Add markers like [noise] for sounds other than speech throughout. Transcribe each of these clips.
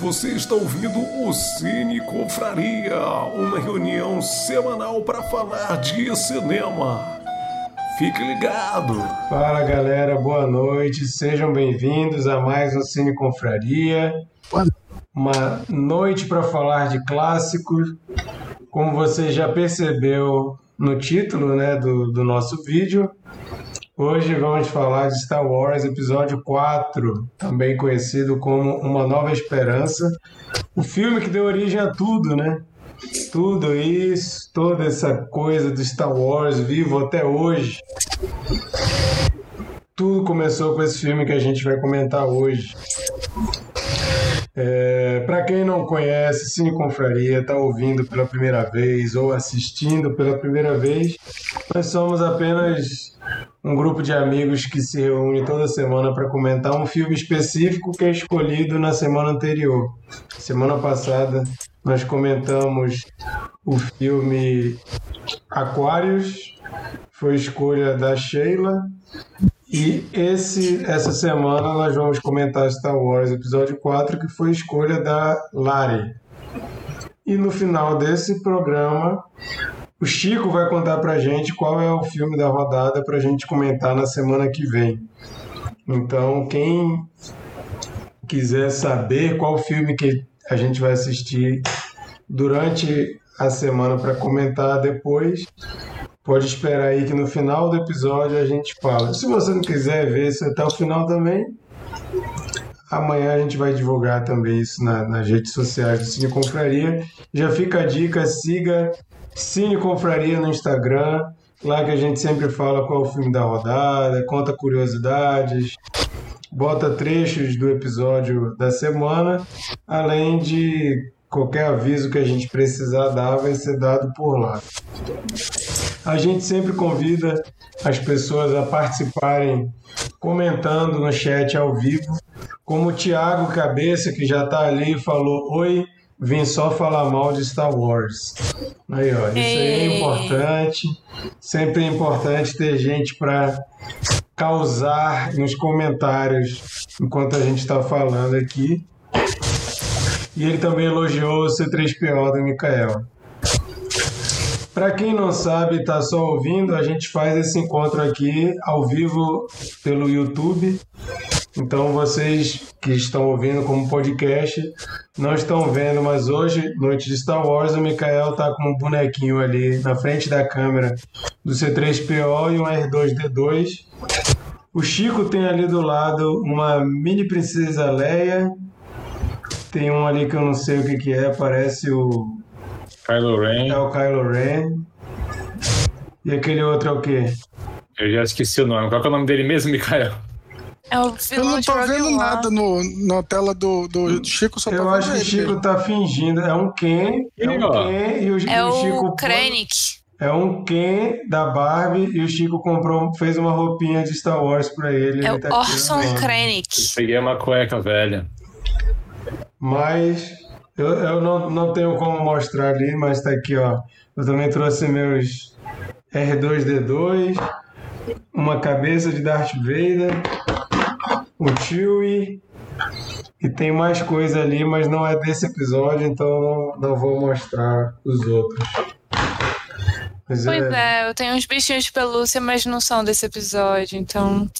Você está ouvindo o Cine Confraria, uma reunião semanal para falar de cinema. Fique ligado! Fala galera, boa noite, sejam bem-vindos a mais um Cine Confraria. Uma noite para falar de clássicos. Como você já percebeu no título né, do, do nosso vídeo, Hoje vamos falar de Star Wars Episódio 4, também conhecido como Uma Nova Esperança. O filme que deu origem a tudo, né? Tudo isso, toda essa coisa do Star Wars vivo até hoje. Tudo começou com esse filme que a gente vai comentar hoje. É, Para quem não conhece, Cine Confraria, está ouvindo pela primeira vez ou assistindo pela primeira vez, nós somos apenas um grupo de amigos que se reúne toda semana para comentar um filme específico que é escolhido na semana anterior. Semana passada nós comentamos o filme Aquários, foi escolha da Sheila. E esse, essa semana nós vamos comentar Star Wars Episódio 4, que foi escolha da Lari. E no final desse programa, o Chico vai contar pra gente qual é o filme da rodada pra gente comentar na semana que vem. Então, quem quiser saber qual filme que a gente vai assistir durante a semana para comentar depois, pode esperar aí que no final do episódio a gente fala. Se você não quiser ver isso até o final também, amanhã a gente vai divulgar também isso na, nas redes sociais do Cine Confraria. Já fica a dica, siga Cine Confraria no Instagram, lá que a gente sempre fala qual é o filme da rodada, conta curiosidades, bota trechos do episódio da semana, além de qualquer aviso que a gente precisar dar vai ser dado por lá. A gente sempre convida as pessoas a participarem comentando no chat ao vivo, como o Thiago Cabeça, que já está ali, falou: Oi, vim só falar mal de Star Wars. Aí, ó, isso aí é importante. Sempre é importante ter gente para causar nos comentários enquanto a gente está falando aqui. E ele também elogiou o C3PO do Mikael. Para quem não sabe, está só ouvindo, a gente faz esse encontro aqui ao vivo pelo YouTube. Então vocês que estão ouvindo como podcast não estão vendo, mas hoje, noite de Star Wars, o Mikael tá com um bonequinho ali na frente da câmera do C3PO e um R2D2. O Chico tem ali do lado uma mini princesa Leia. Tem um ali que eu não sei o que, que é, parece o. Kylo Ren. É o Kylo Ren. E aquele outro é o quê? Eu já esqueci o nome. Qual é o nome dele mesmo, Mikael? É o Eu não tô vendo nada no, na tela do, do Chico, só tô Eu acho que o ele Chico mesmo. tá fingindo. É um Ken. É um. Ken e o, É o Chico. Krennic. É um Ken da Barbie e o Chico comprou, fez uma roupinha de Star Wars pra ele. É ele o tá Orson. Krennic. Peguei uma cueca velha. Mas eu, eu não, não tenho como mostrar ali, mas tá aqui, ó. Eu também trouxe meus R2D2, uma cabeça de Darth Vader, um Chewie. E tem mais coisa ali, mas não é desse episódio, então não, não vou mostrar os outros. Mas Pois é, eu tenho uns bichinhos de pelúcia, mas não são desse episódio, então.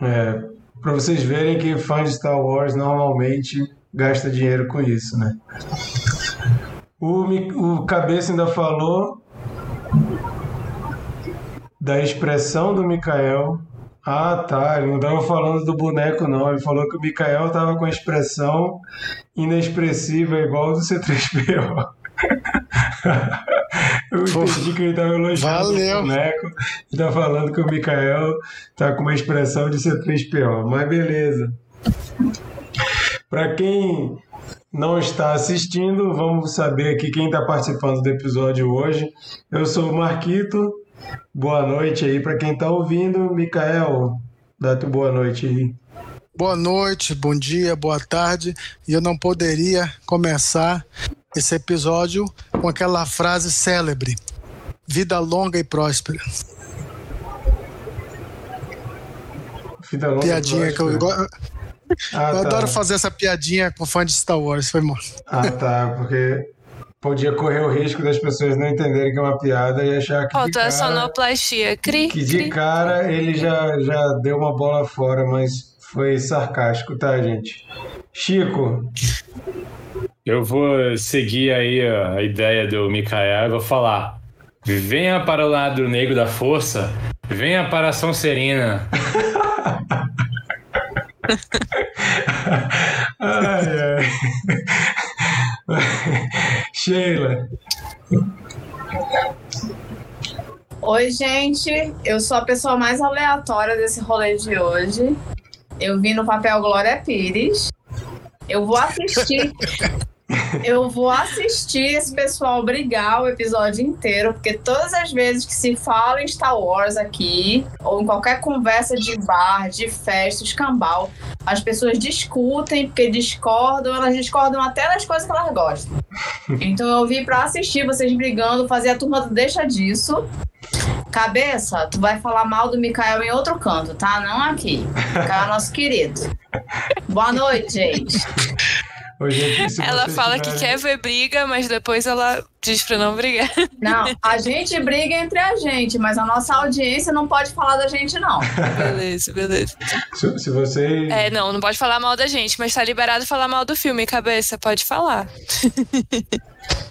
É, para vocês verem que fã de Star Wars normalmente gasta dinheiro com isso, né? O, o Cabeça ainda falou da expressão do Mikael. Ah, tá. Ele não estava falando do boneco, não. Ele falou que o Mikael estava com a expressão inexpressiva igual do C3PO. [laughs] Eu entendi que ele estava elogiando Valeu. o boneco e tá falando que o Mikael tá com uma expressão de C3PO. Mas beleza. Para quem não está assistindo, vamos saber aqui quem está participando do episódio hoje. Eu sou o Marquito. Boa noite aí para quem está ouvindo. Mikael, dá tu boa noite aí. Boa noite, bom dia, boa tarde. E eu não poderia começar esse episódio com aquela frase célebre: vida longa e próspera. Vida longa e Piadinha que eu, próspera. Ah, Eu tá. adoro fazer essa piadinha com fã de Star Wars. Foi mal. Ah, tá, porque podia correr o risco das pessoas não entenderem que é uma piada e achar que de Faltou a cara, sonoplastia. Cri, que de cri. cara ele já, já deu uma bola fora, mas foi sarcástico, tá, gente? Chico, Eu vou seguir aí a ideia do Mikael e vou falar. Venha para o lado negro da força, venha para a São Serena. [laughs] ai, ai. [laughs] Sheila, Oi, gente. Eu sou a pessoa mais aleatória desse rolê de hoje. Eu vim no papel Glória Pires. Eu vou assistir. [laughs] Eu vou assistir esse pessoal brigar o episódio inteiro, porque todas as vezes que se fala em Star Wars aqui, ou em qualquer conversa de bar, de festa, escambau, as pessoas discutem porque discordam, elas discordam até das coisas que elas gostam. Então eu vim pra assistir vocês brigando, fazer a turma do deixa disso. Cabeça, tu vai falar mal do Mikael em outro canto, tá? Não aqui. Mikael é nosso querido. Boa noite, gente. Gente, se Ela fala que quer ver briga, mas depois ela diz pra não brigar. Não, [laughs] a gente briga entre a gente, mas a nossa audiência não pode falar da gente, não. Beleza, beleza. Se, se vocês. É, não, não pode falar mal da gente, mas tá liberado falar mal do filme, cabeça. Pode falar.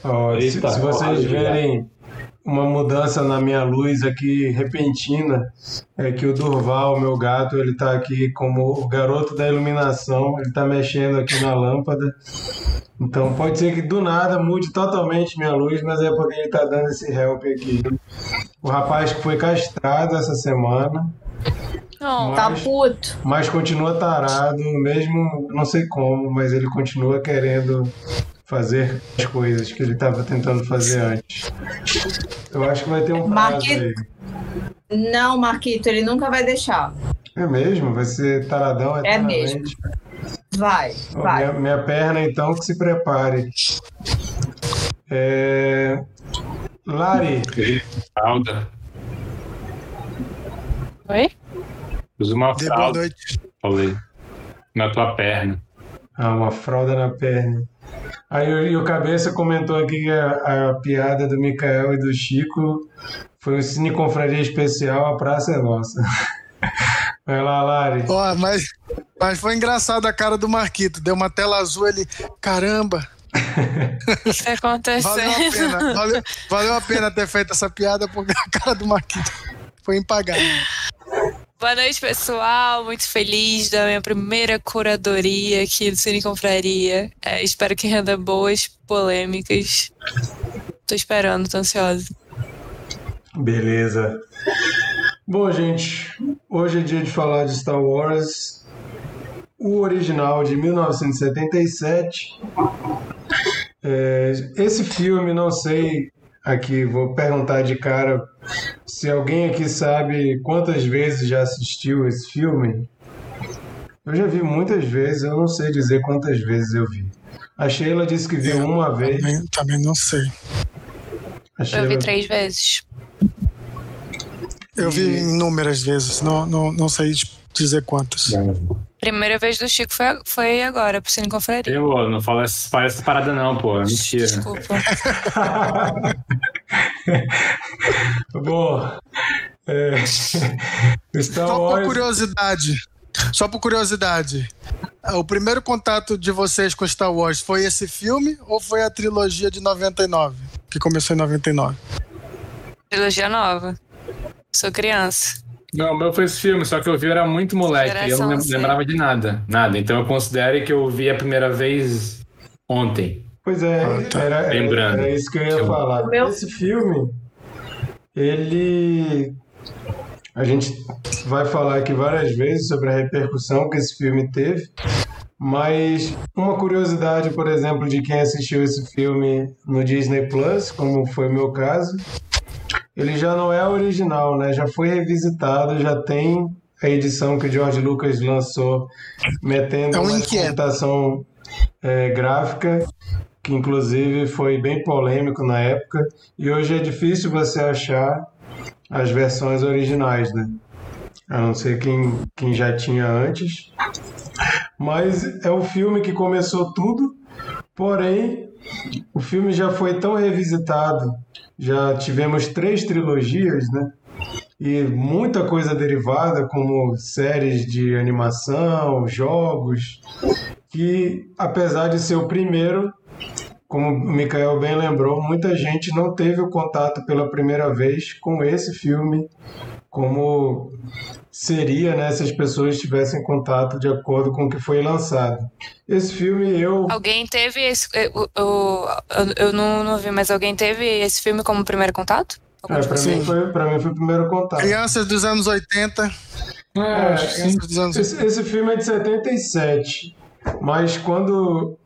Ó, se, se vocês verem uma mudança na minha luz aqui repentina, é que o Durval, meu gato, ele tá aqui como o garoto da iluminação, ele tá mexendo aqui na lâmpada. Então pode ser que do nada mude totalmente minha luz, mas é porque ele tá dando esse help aqui. O rapaz que foi castrado essa semana, Não, Tá mas, puto. mas continua tarado, mesmo não sei como, mas ele continua querendo fazer as coisas que ele estava tentando fazer antes. Eu acho que vai ter um prazo Marquito. aí. Não, Marquito, ele nunca vai deixar. É mesmo? Vai ser taradão É eternamente. mesmo. Vai, Ó, vai. Minha, minha perna, então, que se prepare. É... Lari, Fralda. Oi? Usa uma Dê boa fralda, noite. falei. Na tua perna. ah, uma fralda na perna. Aí o- e o Cabeça comentou aqui que a, a piada do Mikael e do Chico foi um Cine Confraria especial, a praça é nossa. [laughs] Vai lá, Lari. Ó, mas, mas foi engraçado a cara do Marquito. Deu uma tela azul, ele. Caramba! O que tá acontecendo? Valeu a pena. Valeu, valeu a pena ter feito essa piada, porque a cara do Marquito foi impagável. Boa noite, pessoal. Muito feliz da minha primeira curadoria aqui do Cine Confraria. É, espero que renda boas polêmicas. Tô esperando, tô ansiosa. Beleza. Bom, gente, hoje é dia de falar de Star Wars, o original de 1977. É, esse filme, não sei, aqui vou perguntar de cara se alguém aqui sabe quantas vezes já assistiu esse filme. Eu já vi muitas vezes, eu não sei dizer quantas vezes eu vi. A Sheila disse que viu uma vez. Também, também não sei. A Eu Sheila... vi três vezes. Eu vi inúmeras vezes, não, não, não sei dizer quantas. Primeira vez do Chico foi, foi agora, pro Cine Confraria. Eu não falo essa, fala essa parada não, pô. É mentira. Desculpa. [laughs] Bom, é, Star Só por Wars. curiosidade. Só por curiosidade. O primeiro contato de vocês com Star Wars foi esse filme ou foi a trilogia de 99? Que começou em 99? Trilogia nova. Sou criança. Não, o meu foi esse filme, só que eu vi eu era muito moleque e eu não lembrava de nada. Nada. Então eu considero que eu vi a primeira vez ontem. Pois é, Ah, tá. era, Lembrando. era isso que eu ia falar. Meu- Esse filme, ele. A gente vai falar aqui várias vezes sobre a repercussão que esse filme teve, mas uma curiosidade, por exemplo, de quem assistiu esse filme no Disney Plus, como foi o meu caso, ele já não é original, né? Já foi revisitado, já tem a edição que o George Lucas lançou, metendo É um uma computação é, gráfica, que inclusive foi bem polêmico na época, e hoje é difícil você achar as versões originais, né? A não ser quem, quem já tinha antes. Mas é o filme que começou tudo, porém, o filme já foi tão revisitado, já tivemos três trilogias, né? E muita coisa derivada, como séries de animação, jogos, que apesar de ser o primeiro, como o Mikael bem lembrou, muita gente não teve o contato pela primeira vez com esse filme, como seria né, se as pessoas tivessem contato de acordo com o que foi lançado. Esse filme eu. Alguém teve esse. Eu, eu, eu não, não vi, mas alguém teve esse filme como primeiro contato? É, pra, mim foi, pra mim foi o primeiro contato. Crianças dos anos 80. É, é anos... esse, esse filme é de 77. Mas quando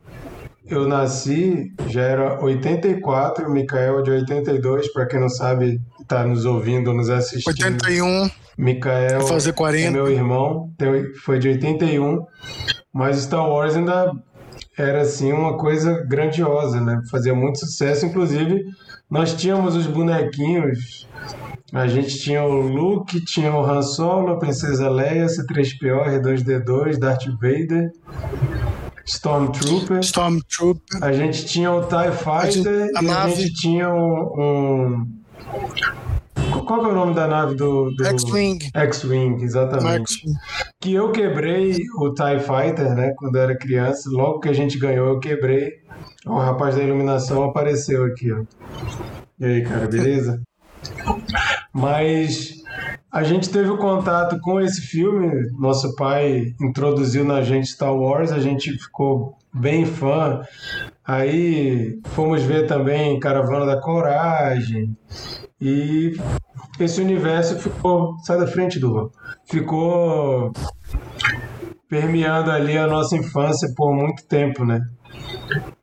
eu nasci, já era 84, o Mikael é de 82, para quem não sabe, está nos ouvindo, nos assistindo. 81. Mikael Vai fazer 40. é meu irmão, foi de 81, mas Star Wars ainda era assim uma coisa grandiosa, né? Fazia muito sucesso, inclusive nós tínhamos os bonequinhos. A gente tinha o Luke, tinha o Han Solo, a Princesa Leia, C3PO, R2D2, Darth Vader, Stormtrooper. Stormtrooper. A gente tinha o TIE Fighter a gente, a e nave... a gente tinha um, um... Qual que é o nome da nave do. do... X-Wing. X-Wing, exatamente. Que eu quebrei o TIE Fighter, né? Quando eu era criança. Logo que a gente ganhou, eu quebrei. O rapaz da iluminação apareceu aqui, ó. E aí, cara, beleza? [laughs] Mas a gente teve o contato com esse filme, nosso pai introduziu na gente Star Wars, a gente ficou bem fã. Aí fomos ver também Caravana da Coragem. E esse universo ficou. Sai da frente, do Ficou permeando ali a nossa infância por muito tempo, né?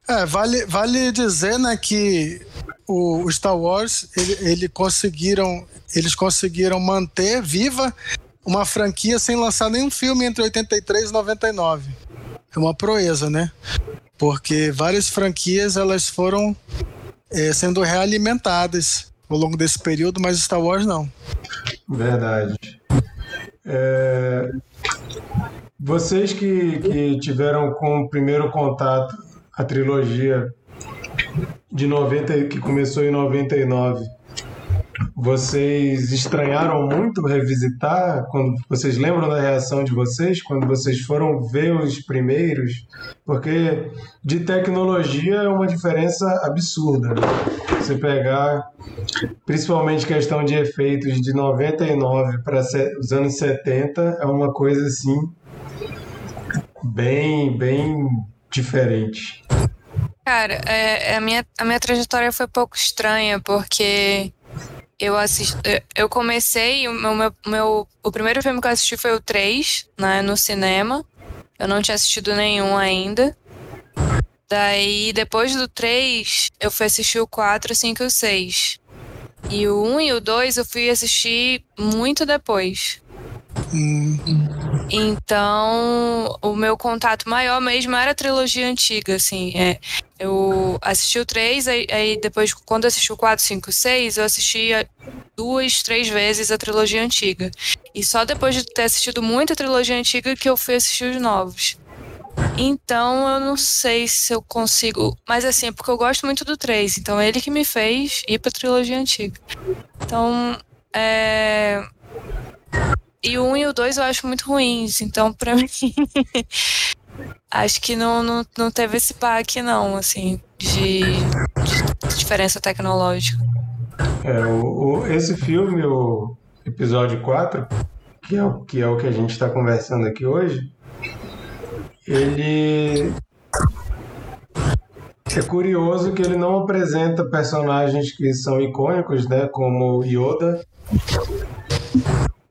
É, vale, vale dizer né, que o, Star Wars ele, ele conseguiram, eles conseguiram manter viva uma franquia sem lançar nenhum filme entre 83 e 99. É uma proeza, né? Porque várias franquias elas foram é, sendo realimentadas ao longo desse período, mas Star Wars não. Verdade. É... Vocês que, que tiveram com o primeiro contato a trilogia de 90 que começou em 99. Vocês estranharam muito revisitar quando vocês lembram da reação de vocês quando vocês foram ver os primeiros? Porque de tecnologia é uma diferença absurda. Né? Você pegar principalmente questão de efeitos de 99 para os anos 70 é uma coisa assim bem bem diferente. Cara, é, é, a, minha, a minha trajetória foi pouco estranha, porque eu assisti, eu comecei, o meu, meu, o primeiro filme que eu assisti foi o 3, né, no cinema. Eu não tinha assistido nenhum ainda. Daí, depois do 3, eu fui assistir o 4, 5 e o 6. E o 1 e o 2 eu fui assistir muito depois. Hum. Então, o meu contato maior mesmo era a trilogia antiga, assim. É, eu assisti o 3, aí, aí, depois, quando assisti o 4, 5, 6, eu assistia duas, três vezes a trilogia antiga. E só depois de ter assistido muito a trilogia antiga que eu fui assistir os novos. Então, eu não sei se eu consigo. Mas assim, é porque eu gosto muito do 3. Então, ele que me fez ir pra trilogia antiga. Então, é e o 1 e o 2 eu acho muito ruins, então pra [laughs] mim. acho que não, não, não teve esse pack, não, assim, de, de diferença tecnológica. É, o, o, esse filme, o episódio 4, que é o que, é o que a gente está conversando aqui hoje, ele. É curioso que ele não apresenta personagens que são icônicos, né, como Yoda,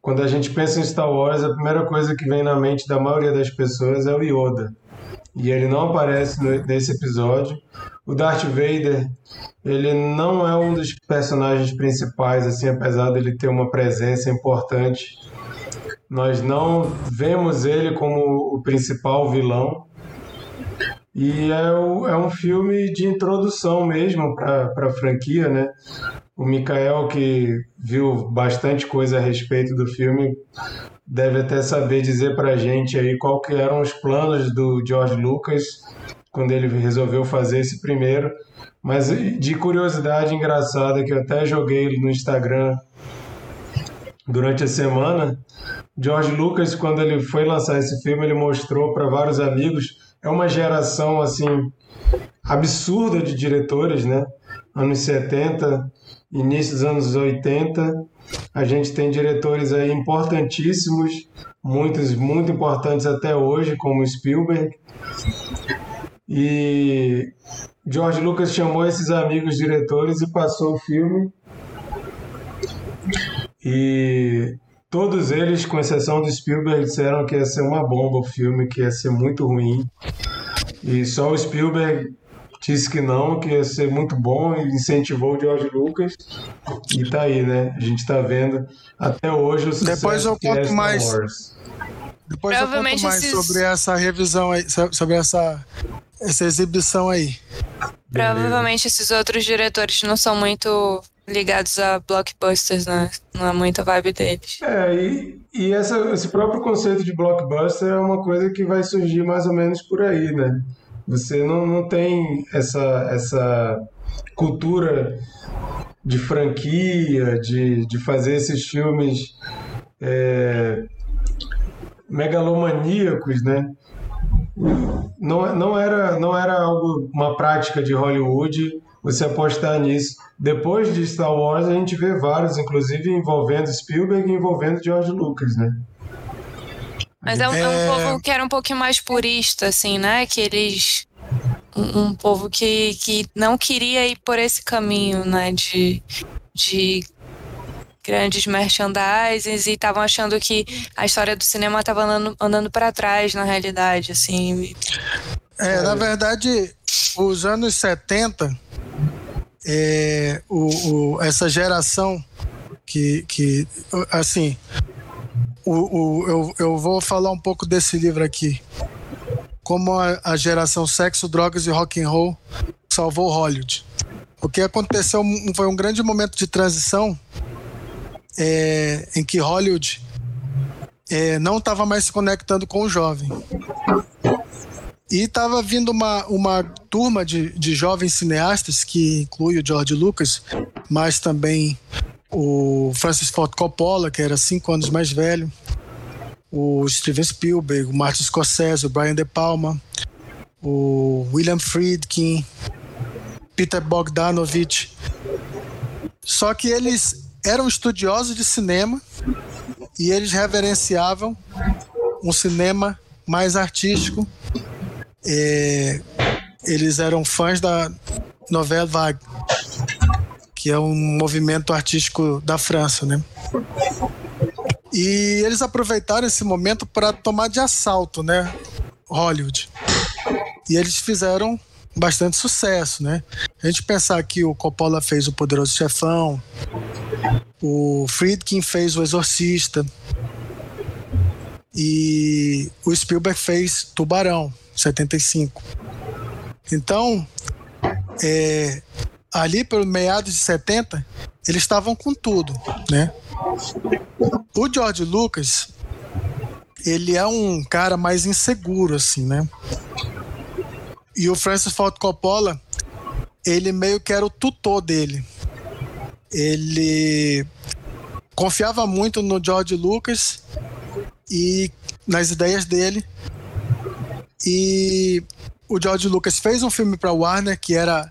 quando a gente pensa em Star Wars, a primeira coisa que vem na mente da maioria das pessoas é o Yoda. E ele não aparece nesse episódio. O Darth Vader, ele não é um dos personagens principais, assim, apesar dele ter uma presença importante. Nós não vemos ele como o principal vilão. E é, é um filme de introdução mesmo para a franquia, né? O Mikael, que viu bastante coisa a respeito do filme, deve até saber dizer pra gente aí qual que eram os planos do George Lucas quando ele resolveu fazer esse primeiro. Mas de curiosidade engraçada que eu até joguei no Instagram durante a semana, George Lucas quando ele foi lançar esse filme, ele mostrou para vários amigos, é uma geração assim absurda de diretores, né? Anos 70, início dos anos 80, a gente tem diretores aí importantíssimos, muitos muito importantes até hoje, como Spielberg. E George Lucas chamou esses amigos diretores e passou o filme. E todos eles, com exceção do Spielberg, disseram que ia ser uma bomba o filme, que ia ser muito ruim. E só o Spielberg disse que não, que ia ser muito bom e incentivou o George Lucas. E tá aí, né? A gente tá vendo até hoje o sucesso Depois eu é conto Star mais. Wars. Depois eu conto mais esses- sobre essa revisão aí, so- sobre essa, essa exibição aí. Provavelmente esses outros diretores não são muito ligados a blockbusters, né? Não é muita vibe deles. É, e, e essa, esse próprio conceito de blockbuster é uma coisa que vai surgir mais ou menos por aí, né? Você não, não tem essa, essa cultura de franquia, de, de fazer esses filmes é, megalomaníacos, né? Não, não, era, não era algo, uma prática de Hollywood você apostar nisso. Depois de Star Wars, a gente vê vários, inclusive envolvendo Spielberg e envolvendo George Lucas, né? Mas é um, é um É. povo que era um pouquinho mais purista, assim, né? Que eles. Um, um povo que, que não queria ir por esse caminho, né? De, de grandes merchandisings e estavam achando que a história do cinema estava andando, andando para trás, na realidade, assim. É, na verdade, os anos 70, é, o, o- essa geração que, que assim, o, o- eu, eu vou falar um pouco desse livro aqui. Como a, a geração sexo, drogas e rock and roll salvou Hollywood. O que aconteceu foi um grande momento de transição é, em que Hollywood é, não estava mais se conectando com o jovem. E estava vindo uma, uma turma de, de jovens cineastas, que inclui o George Lucas, mas também o Francis Ford Coppola, que era cinco anos mais velho, o Steven Spielberg, o Martin Scorsese, o Brian De Palma, o William Friedkin, Peter Bogdanovich. Só que eles eram estudiosos de cinema e eles reverenciavam um cinema mais artístico. É, eles eram fãs da Nouvelle Vague, que é um movimento artístico da França, né? E eles aproveitaram esse momento para tomar de assalto, né, Hollywood. E eles fizeram bastante sucesso, né? A gente pensar que o Coppola fez o Poderoso Chefão, o Friedkin fez o Exorcista e o Spielberg fez Tubarão, 75. Então, é, ali pelo meados de 70, eles estavam com tudo, né? O George Lucas, ele é um cara mais inseguro, assim, né? E o Francis Ford Coppola, ele meio que era o tutor dele. Ele confiava muito no George Lucas e nas ideias dele. E o George Lucas fez um filme para Warner que era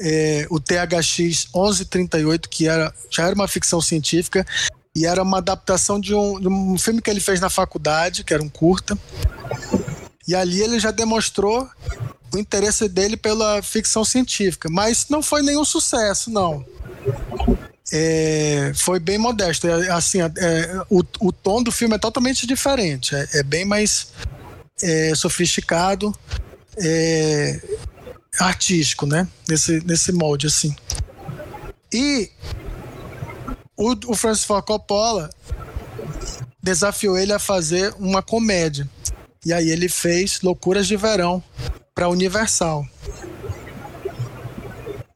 é, o THX 1138, que era, já era uma ficção científica e era uma adaptação de um, de um filme que ele fez na faculdade, que era um curta. E ali ele já demonstrou o interesse dele pela ficção científica, mas não foi nenhum sucesso, não. É, foi bem modesto. É, assim, é, o, o tom do filme é totalmente diferente. É, é bem mais é, sofisticado, é, artístico, né? Nesse, nesse molde, assim. E o, o Francis Ford Coppola desafiou ele a fazer uma comédia. E aí ele fez Loucuras de Verão para Universal.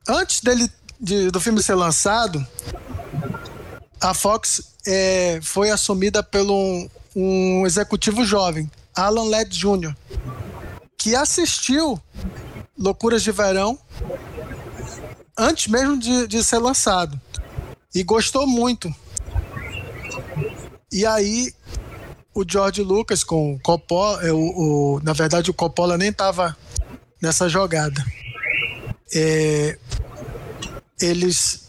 Antes dele de- do filme ser lançado, a Fox é, foi assumida pelo um, um executivo jovem, Alan Ladd Jr., que assistiu Loucuras de Verão antes mesmo de, de ser lançado e gostou muito. E aí o George Lucas com o Coppola, é, o, o, na verdade o Coppola nem estava nessa jogada. É, eles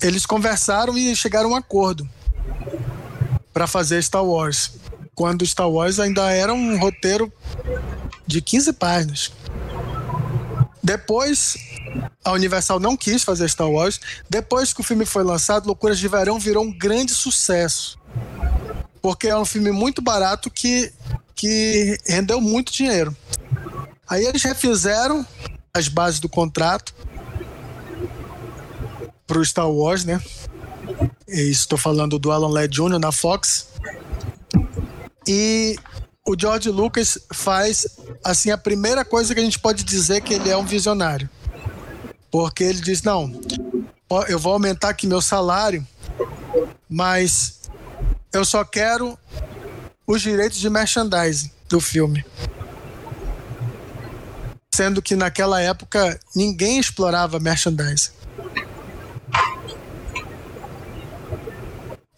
eles conversaram e chegaram a um acordo para fazer Star Wars. Quando Star Wars ainda era um roteiro de 15 páginas. Depois, a Universal não quis fazer Star Wars. Depois que o filme foi lançado, Loucuras de Verão virou um grande sucesso. Porque é um filme muito barato que, que rendeu muito dinheiro. Aí eles refizeram as bases do contrato para o Star Wars, né? Estou falando do Alan Ladd Jr. na Fox. E o George Lucas faz assim a primeira coisa que a gente pode dizer que ele é um visionário. Porque ele diz: "Não, eu vou aumentar aqui meu salário, mas eu só quero os direitos de merchandising do filme. Sendo que naquela época ninguém explorava merchandising.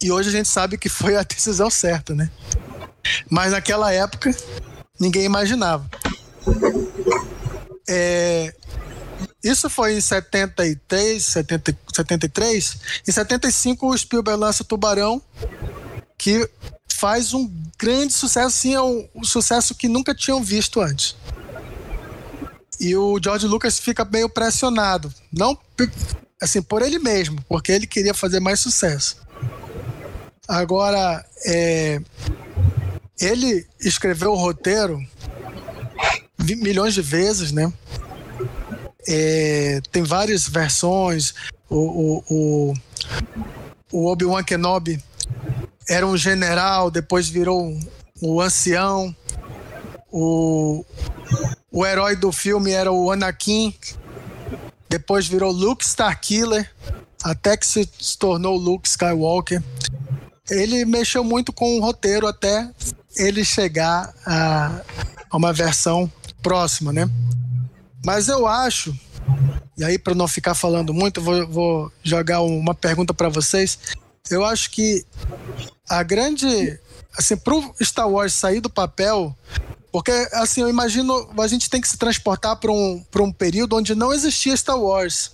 E hoje a gente sabe que foi a decisão certa, né? Mas naquela época ninguém imaginava. É, isso foi em 73, 70, 73. Em 75 o Spielberg lança Tubarão, que faz um grande sucesso, sim, é um, um sucesso que nunca tinham visto antes. E o George Lucas fica meio pressionado, não assim por ele mesmo, porque ele queria fazer mais sucesso. Agora, é, ele escreveu o roteiro milhões de vezes, né? É, tem várias versões. O, o, o, o Obi-Wan Kenobi era um general, depois virou um, um ancião. O, o herói do filme era o Anakin, depois virou Luke Starkiller, até que se tornou Luke Skywalker. Ele mexeu muito com o roteiro até ele chegar a, a uma versão próxima, né? Mas eu acho, e aí para não ficar falando muito, vou, vou jogar uma pergunta para vocês. Eu acho que a grande, assim, pro Star Wars sair do papel, porque assim eu imagino a gente tem que se transportar para um, para um período onde não existia Star Wars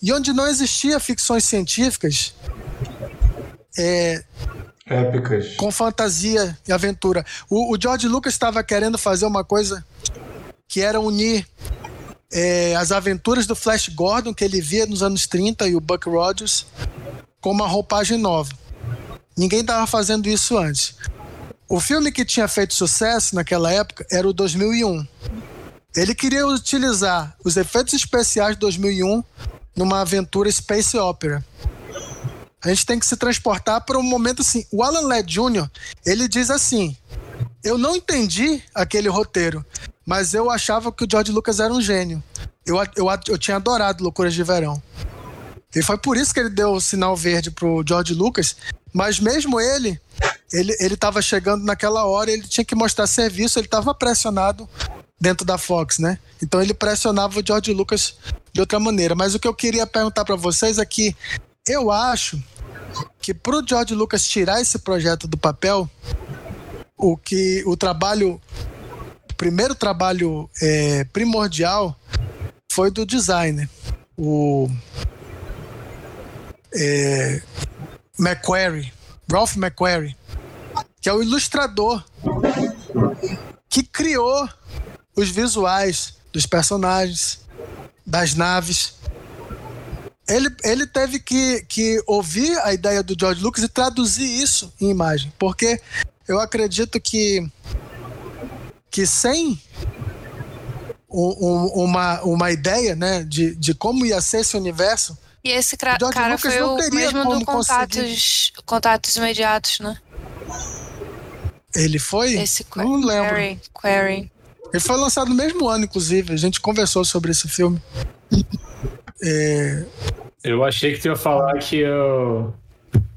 e onde não existia ficções científicas. É, épicas. Com fantasia e aventura. O, o George Lucas estava querendo fazer uma coisa que era unir é, as aventuras do Flash Gordon que ele via nos anos 30 e o Buck Rogers com uma roupagem nova. Ninguém estava fazendo isso antes. O filme que tinha feito sucesso naquela época era o 2001. Ele queria utilizar os efeitos especiais de 2001 numa aventura space opera. A gente tem que se transportar para um momento assim. O Alan Ladd Jr., ele diz assim: Eu não entendi aquele roteiro, mas eu achava que o George Lucas era um gênio. Eu, eu, eu tinha adorado Loucuras de Verão. E foi por isso que ele deu o sinal verde pro George Lucas. Mas mesmo ele, ele ele estava chegando naquela hora, ele tinha que mostrar serviço, ele estava pressionado dentro da Fox, né? Então ele pressionava o George Lucas de outra maneira. Mas o que eu queria perguntar para vocês é que eu acho que para o George Lucas tirar esse projeto do papel, o que o trabalho, o primeiro trabalho é, primordial foi do designer, o é, McQuarrie, Ralph McQuarrie, que é o ilustrador que criou os visuais dos personagens, das naves ele, ele teve que, que ouvir a ideia do George Lucas e traduzir isso em imagem. Porque eu acredito que, que sem um, um, uma, uma ideia né, de, de como ia ser esse universo. E esse cara Lucas foi o mesmo do contatos, contatos imediatos, né? Ele foi? Esse Não lembro. Query. Ele foi lançado no mesmo ano, inclusive. A gente conversou sobre esse filme. É... Eu achei que tu ia falar que o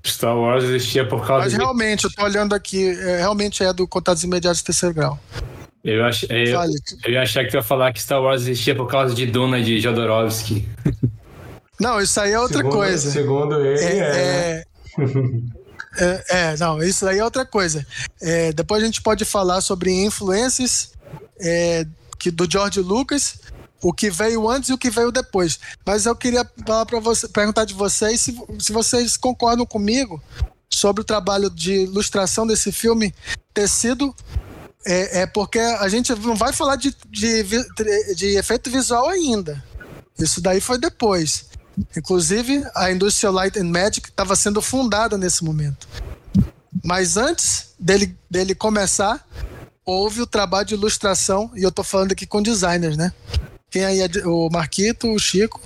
Star Wars existia por causa Mas de... realmente, eu tô olhando aqui, é, realmente é do Contatos Imediatos de Terceiro Grau. Eu, ach... eu, Fale. eu ia achar que tu ia falar que Star Wars existia por causa de Duna de Jodorowsky. [laughs] Não, isso aí é outra segundo, coisa. Segundo ele, é. né? É, [laughs] é, é, não, isso aí é outra coisa. É, depois a gente pode falar sobre influências é, que, do George Lucas, o que veio antes e o que veio depois. Mas eu queria falar para você, perguntar de vocês se, se vocês concordam comigo sobre o trabalho de ilustração desse filme ter sido é, é porque a gente não vai falar de, de, de efeito visual ainda. Isso daí foi depois. Inclusive, a Industrial Light and Magic estava sendo fundada nesse momento. Mas antes dele, dele começar, houve o trabalho de ilustração, e eu tô falando aqui com designers, né? Quem aí é o Marquito, o Chico,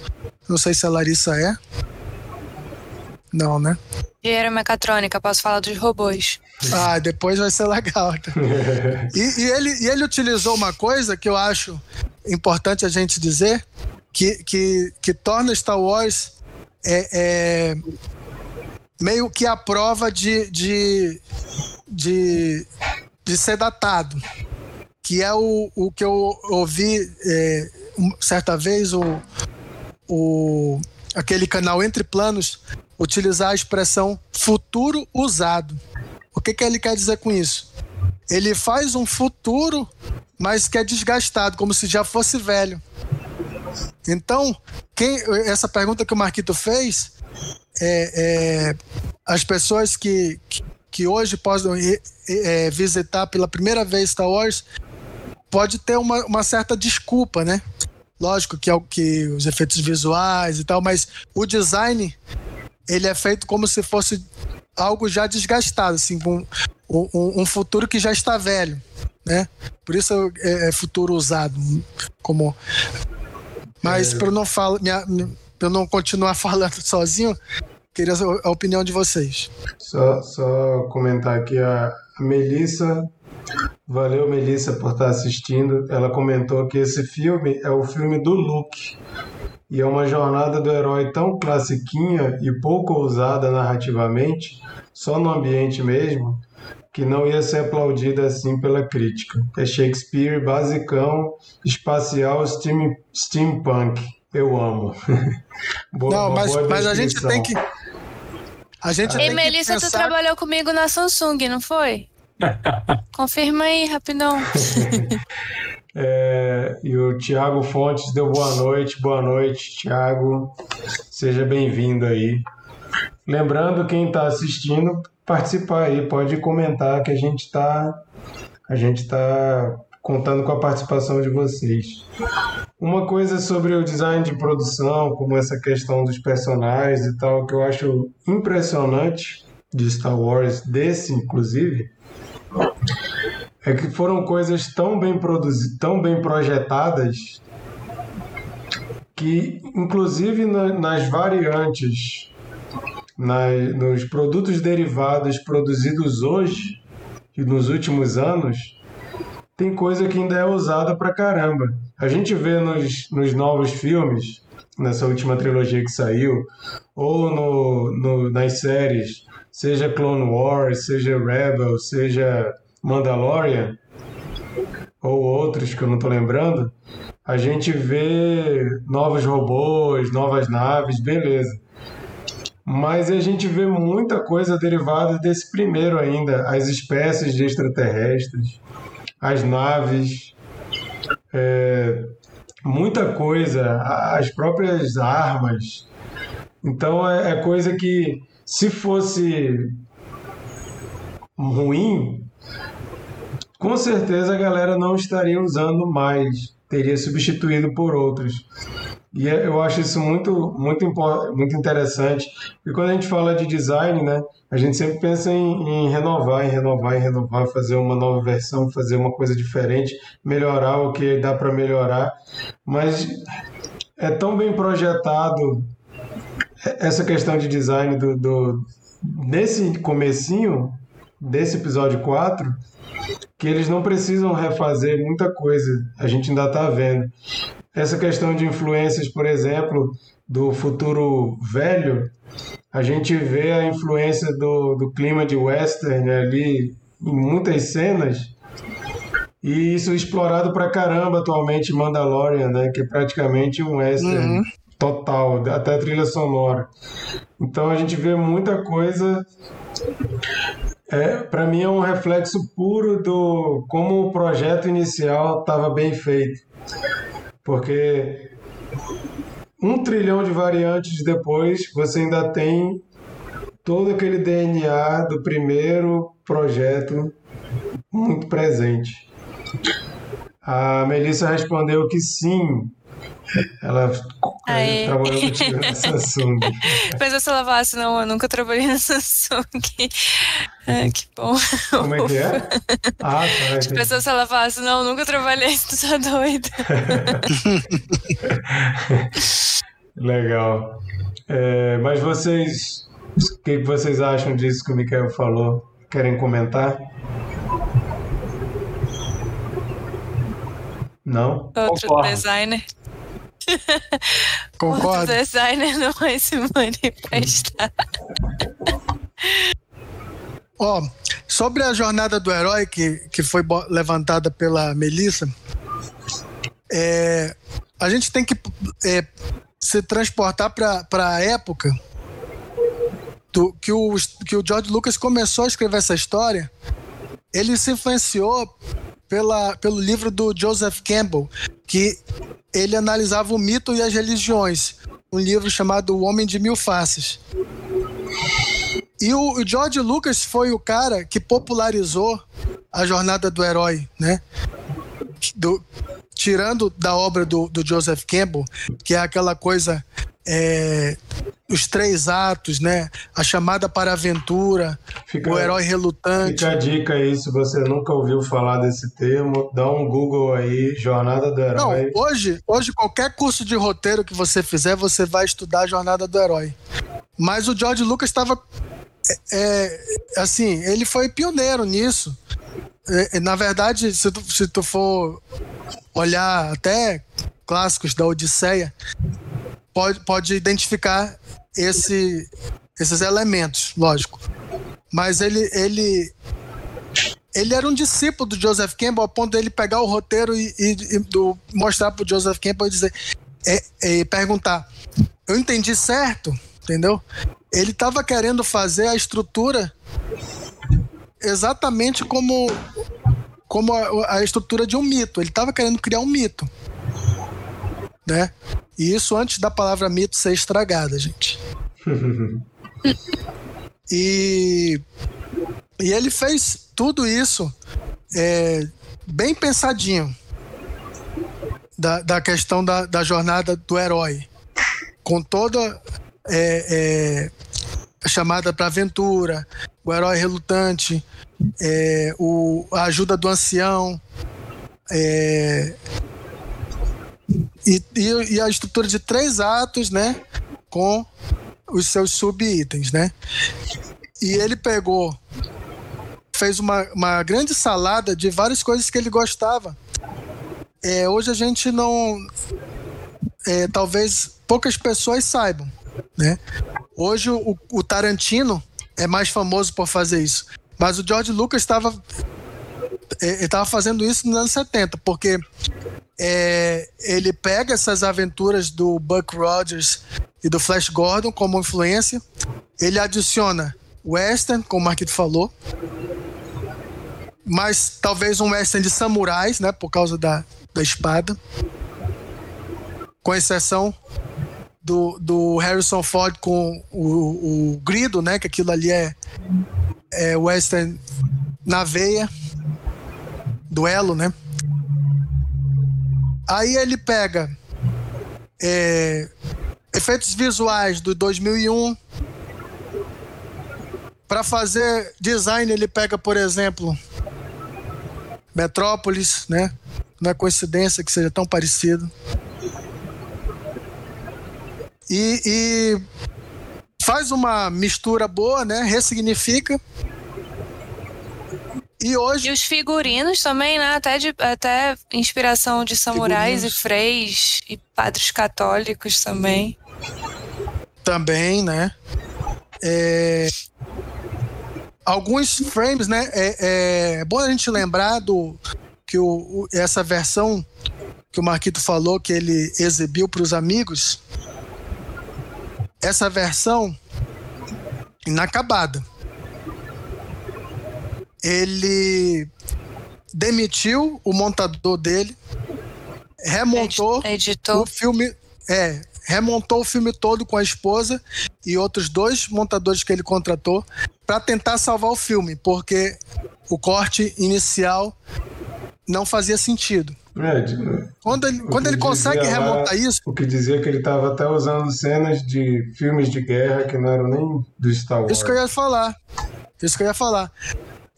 não sei se a Larissa é. Não, né? Engenheiro mecatrônica, posso falar dos robôs. Ah, depois vai ser legal. [laughs] E, e ele, e ele utilizou uma coisa que eu acho importante a gente dizer, que, que, que torna Star Wars é, é, meio que a prova de, de, de, de ser datado. Que é o, o que eu ouvi é, certa vez, o, o, aquele canal Entre Planos utilizar a expressão futuro usado. O que, que ele quer dizer com isso? Ele faz um futuro, mas que é desgastado, como se já fosse velho. Então, quem, essa pergunta que o Marquito fez, é, é, as pessoas que, que, hoje podem é, visitar pela primeira vez Star Wars, pode ter uma, uma certa desculpa, né? Lógico que é o que os efeitos visuais e tal, mas o design ele é feito como se fosse algo já desgastado, assim, com um, um futuro que já está velho, né? Por isso é, é futuro usado, como. Mas para eu não falar, minha, eu não continuar [laughs] falando sozinho, queria a opinião de vocês. Só, só comentar aqui a Melissa. Valeu, Melissa, por estar assistindo. Ela comentou que esse filme é o filme do Luke. E é uma jornada do herói tão classiquinha e pouco ousada narrativamente, só no ambiente mesmo, que não ia ser aplaudida assim pela crítica. É Shakespeare basicão, espacial, steam, steampunk. Eu amo. [laughs] Boa- não, mas, boa mas a gente tem que. A gente tem Ei, que Melissa, tu pensar- trabalhou comigo na Samsung, não foi? Confirma aí, rapidão. [laughs] É, e o Tiago Fontes deu boa noite, boa noite, Tiago. Seja bem-vindo aí. Lembrando, quem está assistindo, participar aí, pode comentar que a gente está a gente tá contando com a participação de vocês. Uma coisa sobre o design de produção, como essa questão dos personagens e tal, que eu acho impressionante de Star Wars, desse inclusive, é que foram coisas tão bem produzidas, tão bem projetadas, que inclusive na- nas variantes, nos produtos derivados produzidos hoje e nos últimos anos, tem coisa que ainda é usada pra caramba. A gente vê nos, nos novos filmes, nessa última trilogia que saiu, ou no, no- nas séries, seja Clone Wars, seja Rebel, seja Mandalorian, ou outros que eu não tô lembrando, a gente vê novos robôs, novas naves, beleza. Mas a gente vê muita coisa derivada desse primeiro ainda, as espécies de extraterrestres, as naves, é, muita coisa, as próprias armas. Então é, é coisa que, se fosse ruim, com certeza a galera não estaria usando mais, teria substituído por outros. E é- eu acho isso muito, muito, muito interessante. E quando a gente fala de design, né, a gente sempre pensa em, em renovar, em renovar, em renovar, fazer uma nova versão, fazer uma coisa diferente, melhorar o que dá para melhorar. Mas é tão bem projetado essa questão de design do, do nesse comecinho desse episódio 4 que eles não precisam refazer muita coisa. A gente ainda está vendo. Essa questão de influências, por exemplo, do futuro velho, a gente vê a influência do, do clima de western ali em muitas cenas. E isso é explorado pra caramba atualmente em Mandalorian, né? Que é praticamente um western Uhum. total, até trilha sonora. Então a gente vê muita coisa. É, para mim é um reflexo puro do como o projeto inicial estava bem feito, porque um trilhão de variantes depois você ainda tem todo aquele DNA do primeiro projeto muito presente. A Melissa respondeu que sim. Ela é, Aê. trabalhou [laughs] nesse assunto. Mas se ela falasse, não, eu nunca trabalhei na Samsung. Ah, que bom. Como é que é? [laughs] Ah, tá. entendi. Pensou se ela falasse, não, eu nunca trabalhei, tu tá doido. Legal. É, mas vocês, o que que vocês acham disso que o Mikael falou? Querem comentar? Não? Outro Concordo. designer. [laughs] Concordo. designer não vai se manifestar. [laughs] Ó, sobre a jornada do herói que, que foi levantada pela Melissa, é, a gente tem que é, se transportar para a época do, que, o, que o George Lucas começou a escrever essa história. Ele se influenciou pela, pelo livro do Joseph Campbell, que ele analisava o mito e as religiões. Um livro chamado O Homem de Mil Faces. E o, George Lucas foi o cara que popularizou a jornada do herói, né? Do- tirando da obra do, do Joseph Campbell, que é aquela coisa. é, os três atos, né? A chamada para a aventura, Fica, o herói relutante. fica a dica aí, se você nunca ouviu falar desse termo, dá um Google aí, Jornada do Não, Herói. hoje, hoje qualquer curso de roteiro que você fizer, você vai estudar a jornada do herói. Mas o George Lucas estava. é, é, assim, ele foi pioneiro nisso. É, é, na verdade, se tu, se tu for olhar até clássicos da Odisseia, pode, pode identificar esse, esses elementos, lógico. Mas ele, ele, ele era um discípulo do Joseph Campbell, a ponto dele pegar o roteiro e, e- e do- mostrar pro Joseph Campbell e dizer, é, é, perguntar, eu entendi certo, entendeu? Ele estava querendo fazer a estrutura exatamente como como a, a estrutura de um mito. Ele estava querendo criar um mito, né? E isso antes da palavra mito ser estragada, gente. [laughs] E, e ele fez tudo isso é, bem pensadinho da, da questão da, da jornada do herói, com toda é, é, a chamada para aventura, o herói relutante, é, o, a ajuda do ancião, é, e, e, e a estrutura de três atos, né, com os seus subitens, né? E ele pegou, fez uma, uma grande salada de várias coisas que ele gostava. É, hoje a gente não. é, talvez poucas pessoas saibam, né? Hoje o, o Tarantino é mais famoso por fazer isso. Mas o George Lucas estava. Estava fazendo isso nos anos 70, porque é, ele pega essas aventuras do Buck Rogers e do Flash Gordon como influência, ele adiciona western, como o Marquito falou, mas talvez um western de samurais, né, por causa da, da espada, com exceção do, do Harrison Ford com o, o grido, né, que aquilo ali é, é western na veia, duelo, né? Aí ele pega é, efeitos visuais do 2001. Para fazer design, ele pega, por exemplo, Metrópolis, né? Não é coincidência que seja tão parecido. E, e faz uma mistura boa, né? Ressignifica. E hoje E os figurinos também, né? Até, de, até inspiração de samurais Figurinos. e freis e padres católicos também. também, né? é, alguns frames, né? É, é, bom a gente lembrar do que o, o, essa versão que o Marquito falou que ele exibiu para os amigos, essa versão inacabada. Ele demitiu o montador dele, remontou Editou. o filme, é, remontou o filme todo com a esposa e outros dois montadores que ele contratou para tentar salvar o filme, porque o corte inicial não fazia sentido. É, de- Quando ele, quando ele consegue lá- remontar isso, O que dizia que ele estava até usando cenas de filmes de guerra que não eram nem do Star Wars. Isso que eu ia falar. Isso que eu ia falar.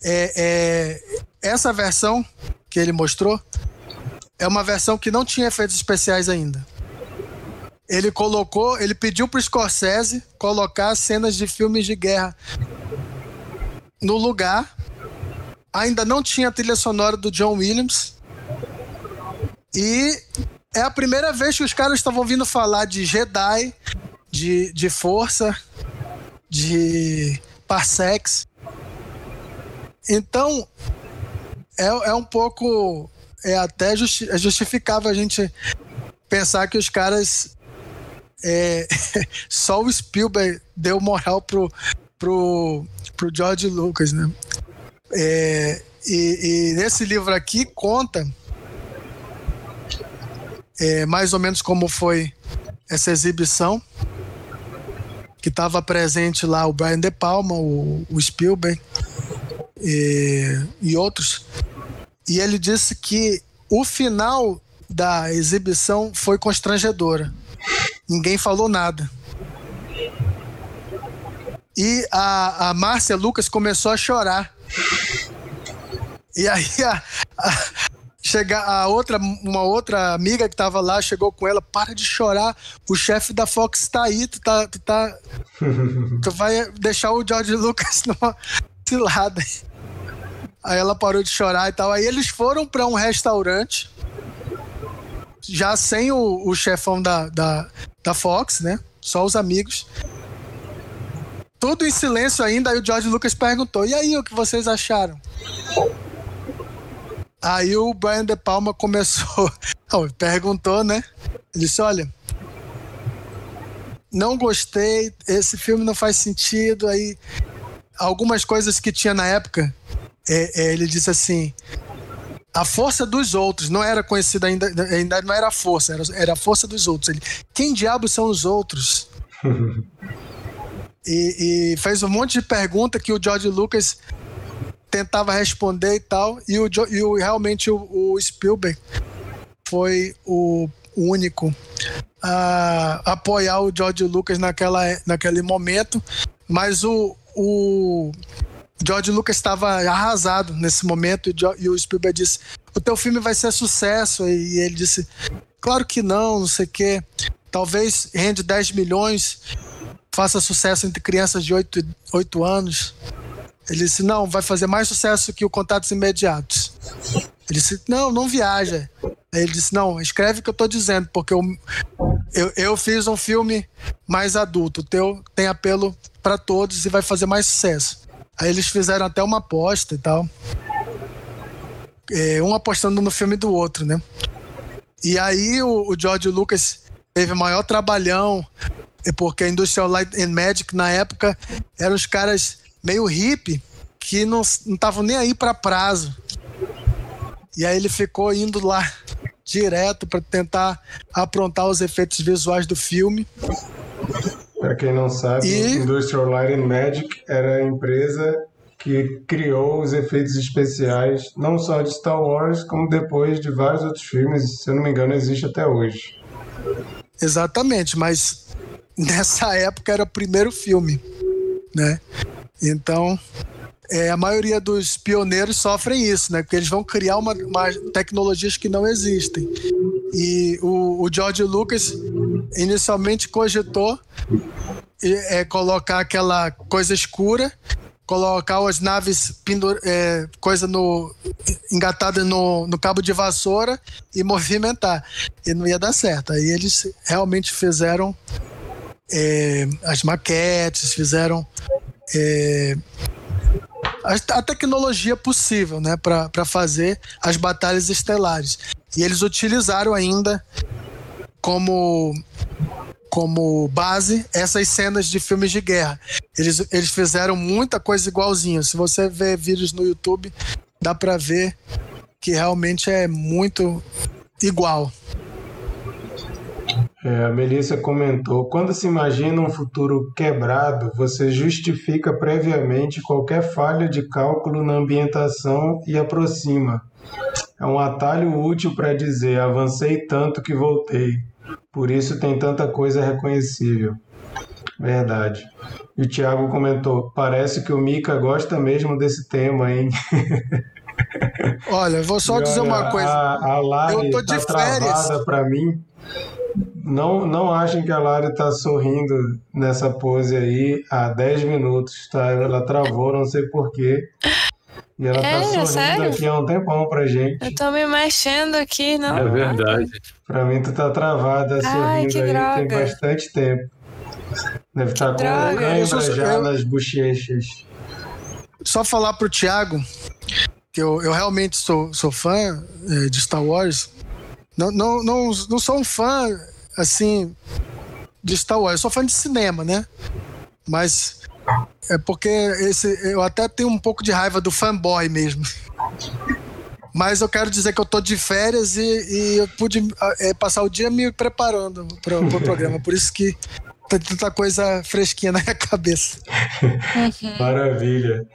É, é, essa versão que ele mostrou é uma versão que não tinha efeitos especiais ainda. Ele colocou, ele pediu pro Scorsese colocar cenas de filmes de guerra no lugar. Ainda não tinha a trilha sonora do John Williams. E é a primeira vez que os caras estavam ouvindo falar de Jedi, de, de força, de parsecs. Então, é, é um pouco. É até justi é justificável a gente pensar que os caras. é, [laughs] só o Spielberg deu moral pro, pro, pro George Lucas, né? É, e, e nesse livro aqui conta é, mais ou menos como foi essa exibição que estava presente lá o Brian De Palma, o, o Spielberg e, e outros. E ele disse que o final da exibição foi constrangedora. Ninguém falou nada. E a, a Márcia Lucas começou a chorar. E aí a, a, chega a outra, uma outra amiga que tava lá, chegou com ela, para de chorar, o chefe da Fox tá aí, tu tá, tu tá, [laughs] tu vai deixar o George Lucas [laughs] numa cilada. Aí ela parou de chorar e tal. Aí eles foram para um restaurante, já sem o, o chefão da, da, da Fox, né? Só os amigos. Tudo em silêncio ainda. Aí o George Lucas perguntou: E aí, o que vocês acharam? Aí o Brian De Palma começou. [laughs] Não, perguntou, né? Ele disse: Olha, não gostei, esse filme não faz sentido. Aí, algumas coisas que tinha na época, é, é, ele disse assim: a força dos outros não era conhecida ainda, ainda não era a força, era, era a força dos outros. Ele, quem diabos são os outros? [laughs] e, e fez um monte de pergunta que o George Lucas tentava responder e tal, e, o, e o, realmente o, o Spielberg foi o único a apoiar o George Lucas naquela, naquele momento, mas o, o George Lucas estava arrasado nesse momento e, e o Spielberg disse: O teu filme vai ser sucesso. E ele disse: Claro que não, não sei o quê. Talvez rende 10 milhões, faça sucesso entre crianças de 8, 8 anos. Ele disse: Não, vai fazer mais sucesso que o Contatos Imediatos. Ele disse: Não, não viaja. Aí ele disse: Não, escreve o que eu tô dizendo, porque eu, eu, eu fiz um filme mais adulto. O teu tem apelo para todos e vai fazer mais sucesso. Aí eles fizeram até uma aposta e tal. É, um apostando no filme do outro, né? E aí o, o George Lucas teve o maior trabalhão, porque a Industrial Light and Magic na época eram os caras meio hippie que não estavam nem aí para prazo. E aí ele ficou indo lá direto para tentar aprontar os efeitos visuais do filme. Para quem não sabe, E- Industrial Light and Magic era a empresa que criou os efeitos especiais, não só de Star Wars, como depois de vários outros filmes. Se eu não me engano, existe até hoje. Exatamente, mas nessa época era o primeiro filme, né? Então, é, a maioria dos pioneiros sofrem isso, né? Porque eles vão criar uma, uma tecnologias que não existem. E o, o George Lucas inicialmente cogitou é, colocar aquela coisa escura, colocar as naves pendur, é, coisa no engatada no, no cabo de vassoura e movimentar. E não ia dar certo. Aí eles realmente fizeram é, as maquetes, fizeram é, a, a, tecnologia possível né, para fazer as batalhas estelares. E eles utilizaram ainda como como base essas cenas de filmes de guerra. Eles, eles fizeram muita coisa igualzinha. Se você ver vídeos no YouTube, dá para ver que realmente é muito igual. É, a Melissa comentou: quando se imagina um futuro quebrado, você justifica previamente qualquer falha de cálculo na ambientação e aproxima. É um atalho útil para dizer: avancei tanto que voltei. Por isso tem tanta coisa reconhecível. Verdade. E o Thiago comentou: parece que o Mika gosta mesmo desse tema, hein? [laughs] Olha, vou só dizer uma coisa. A, a Lari eu tô de tá férias. para mim. Não, não achem que a Lari está sorrindo nessa pose aí há 10 minutos, tá? Ela travou, não sei porquê. E ela tá é, tá sorrindo sério? aqui há um tempão pra gente. Eu tô me mexendo aqui, não. É verdade. Pra mim, tu tá travada Ai, sorrindo aí droga. tem bastante tempo. Deve estar tá com cãibra já eu... nas bochechas. Só falar pro Thiago que eu, eu realmente sou, sou fã é, de Star Wars. Não, não, não, não sou um fã, assim, de Star Wars. Eu sou fã de cinema, né? Mas é porque esse, eu até tenho um pouco de raiva do fanboy mesmo. Mas eu quero dizer que eu tô de férias e, e eu pude é, passar o dia me preparando para o pro programa. Por isso que tem tanta coisa fresquinha [laughs] na minha cabeça. Uhum. Maravilha.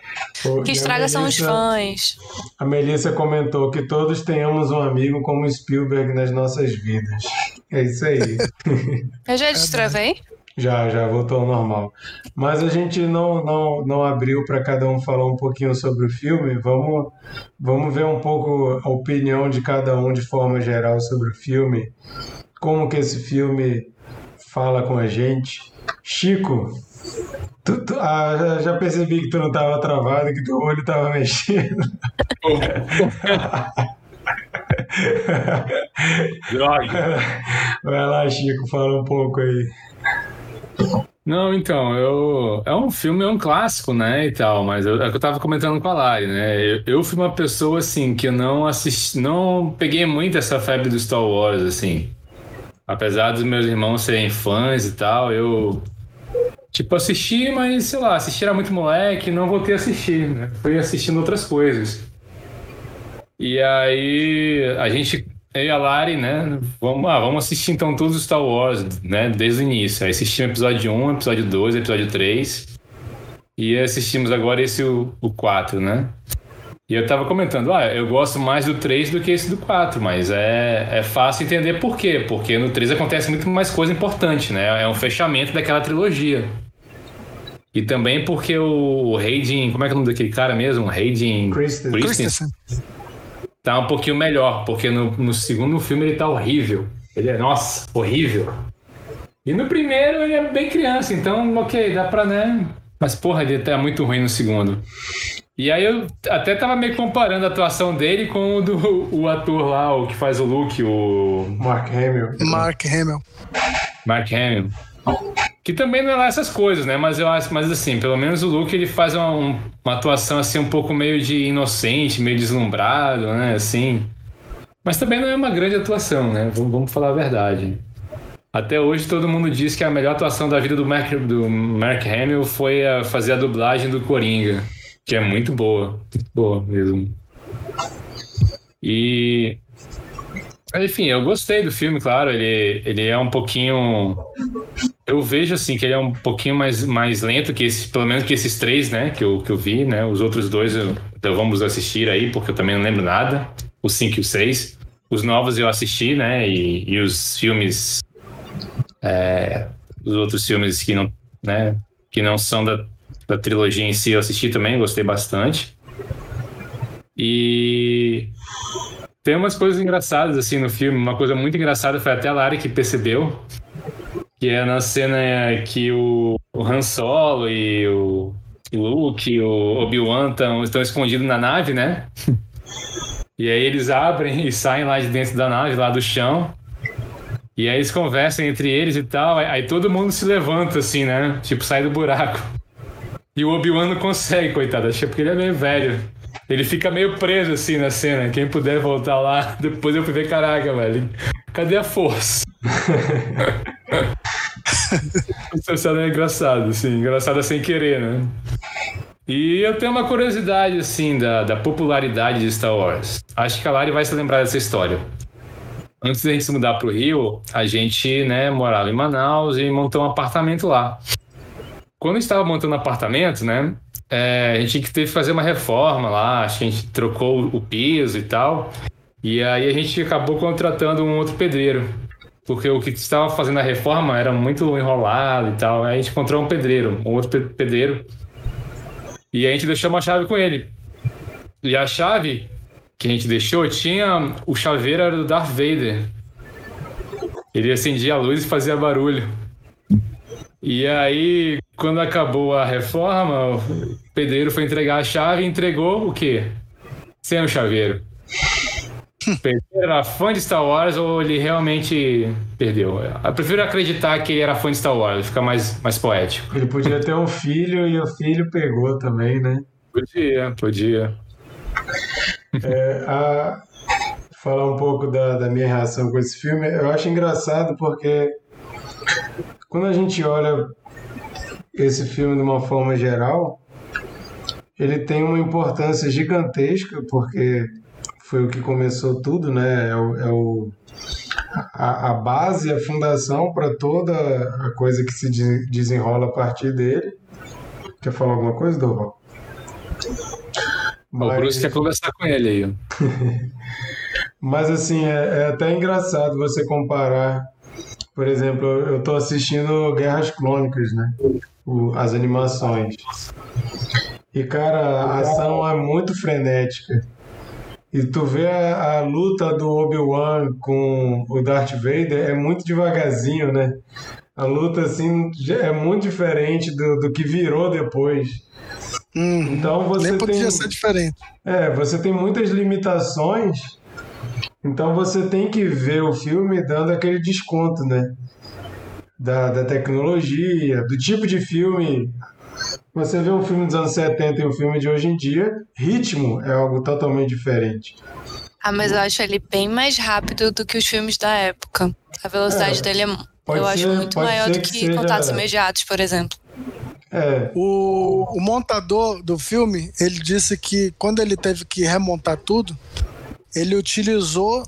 O que estraga Melissa, são os fãs. A Melissa comentou que todos tenhamos um amigo como Spielberg nas nossas vidas. É isso aí. [laughs] Eu já destravei? [laughs] Já, já voltou ao normal. Mas a gente não, não, não abriu para cada um falar um pouquinho sobre o filme. Vamos, vamos ver um pouco a opinião de cada um de forma geral sobre o filme. Como que esse filme fala com a gente. Chico, tu, tu, ah, já percebi que tu não estava travado, que teu olho estava mexendo. [laughs] Droga. Vai lá, Chico, fala um pouco aí. Não, então, eu. É um filme, é um clássico, né? E tal, mas eu, é que eu tava comentando com a Lari, né? Eu, eu fui uma pessoa, assim, que não assisti. Não peguei muito essa febre do Star Wars, assim. Apesar dos meus irmãos serem fãs e tal, eu. Tipo, assisti, mas sei lá, assistir era muito moleque, não voltei a assistir, né? Fui assistindo outras coisas. E aí, a gente eu e a Lari, né? Vamos, ah, vamos assistir então todos os Star Wars, né? Desde o início. Aí assistimos episódio 1, episódio 2, episódio 3. E assistimos agora esse, o, o 4, né? E eu tava comentando, ah, eu gosto mais do 3 do que esse do 4, mas é, é fácil entender por quê. Porque no 3 acontece muito mais coisa importante, né? É um fechamento daquela trilogia. E também porque o Hayden, como é que é o nome daquele cara mesmo? Hayden Christensen tá um pouquinho melhor, porque no, no segundo filme ele tá horrível. Ele é, nossa, horrível. E no primeiro ele é bem criança, então, ok, dá pra, né? Mas, porra, ele tá muito ruim no segundo. E aí eu até tava meio comparando a atuação dele com o do o ator lá, o que faz o Luke, o. Mark Hamill. Mark Hamill. Mark Hamill. Que também não é lá essas coisas, né? Mas eu acho, mas assim, pelo menos o Luke ele faz uma, uma atuação assim um pouco meio de inocente, meio deslumbrado, né? Assim. Mas também não é uma grande atuação, né? Vamos, vamos falar a verdade. Até hoje todo mundo diz que a melhor atuação da vida do Mark, do Mark Hamill foi a fazer a dublagem do Coringa, que é muito boa, muito boa mesmo. E enfim, eu gostei do filme, claro. Ele, ele é um pouquinho. Eu vejo assim que ele é um pouquinho mais, mais lento que esse, pelo menos que esses três, né? Que eu, que eu vi, né? Os outros dois eu, então vamos assistir aí, porque eu também não lembro nada. Os cinco e os seis. Os novos eu assisti, né? E, e os filmes. É, os outros filmes que não, né? Que não são da, da trilogia em si, eu assisti também, gostei bastante. E tem umas coisas engraçadas assim no filme. Uma coisa muito engraçada foi até a Lara que percebeu. Que é na cena que o, Han Solo e o, Luke e o Obi-Wan estão escondidos na nave, né? [laughs] E aí eles abrem e saem lá de dentro da nave, lá do chão. E aí eles conversam entre eles e tal, aí todo mundo se levanta assim, né? Tipo, sai do buraco. E o Obi-Wan não consegue, coitado, acho que é porque ele é meio velho. Ele fica meio preso assim na cena. Quem puder voltar lá, [laughs] depois eu fui ver, caraca, velho. Cadê a força? [laughs] Essa cena é engraçado, assim, engraçada sem querer, né? E eu tenho uma curiosidade, assim, da, da popularidade de Star Wars. Acho que a Lari vai se lembrar dessa história. Antes da gente se mudar pro Rio, a gente, né, morava em Manaus e montou um apartamento lá. Quando estava montando apartamento, né, é, a gente teve que fazer uma reforma lá, acho que a gente trocou o piso e tal. E aí a gente acabou contratando um outro pedreiro. Porque o que estava fazendo a reforma era muito enrolado e tal. Aí a gente encontrou um pedreiro, um outro pedreiro. E a gente deixou uma chave com ele. E a chave que a gente deixou tinha. O chaveiro era do Darth Vader. Ele acendia a luz e fazia barulho. E aí, quando acabou a reforma, o pedreiro foi entregar a chave e entregou o quê? Sem o chaveiro. O [laughs] pedreiro era fã de Star Wars ou ele realmente perdeu? Eu prefiro acreditar que ele era fã de Star Wars, fica mais, mais poético. Ele podia ter um filho e o filho pegou também, né? Podia, podia. É, a, falar um pouco da, da minha reação com esse filme, eu acho engraçado porque quando a gente olha esse filme de uma forma geral, ele tem uma importância gigantesca, porque foi o que começou tudo, né? É o, é o a, a, base, a fundação para toda a coisa que se de, desenrola a partir dele. Quer falar alguma coisa, Doval? Mas... O Bruce quer conversar com ele aí. [laughs] Mas assim, é, é até engraçado você comparar por exemplo, eu estou assistindo Guerras Clônicas, né? O, as animações. E, cara, a ação é muito frenética. E tu vê a, a luta do Obi-Wan com o Darth Vader é muito devagarzinho, né? A luta, assim, é muito diferente do, do que virou depois. Hum, então você nem podia tem, ser diferente. É, você tem muitas limitações então você tem que ver o filme dando aquele desconto, né? Da, da tecnologia, do tipo de filme. Você vê um filme dos anos 70 e um filme de hoje em dia, ritmo é algo totalmente diferente. Ah, mas eu acho ele bem mais rápido do que os filmes da época. A velocidade é, dele é, eu ser, acho muito maior do que, que seja... Contatos Imediatos, por exemplo. É. O, o montador do filme, ele disse que quando ele teve que remontar tudo, ele utilizou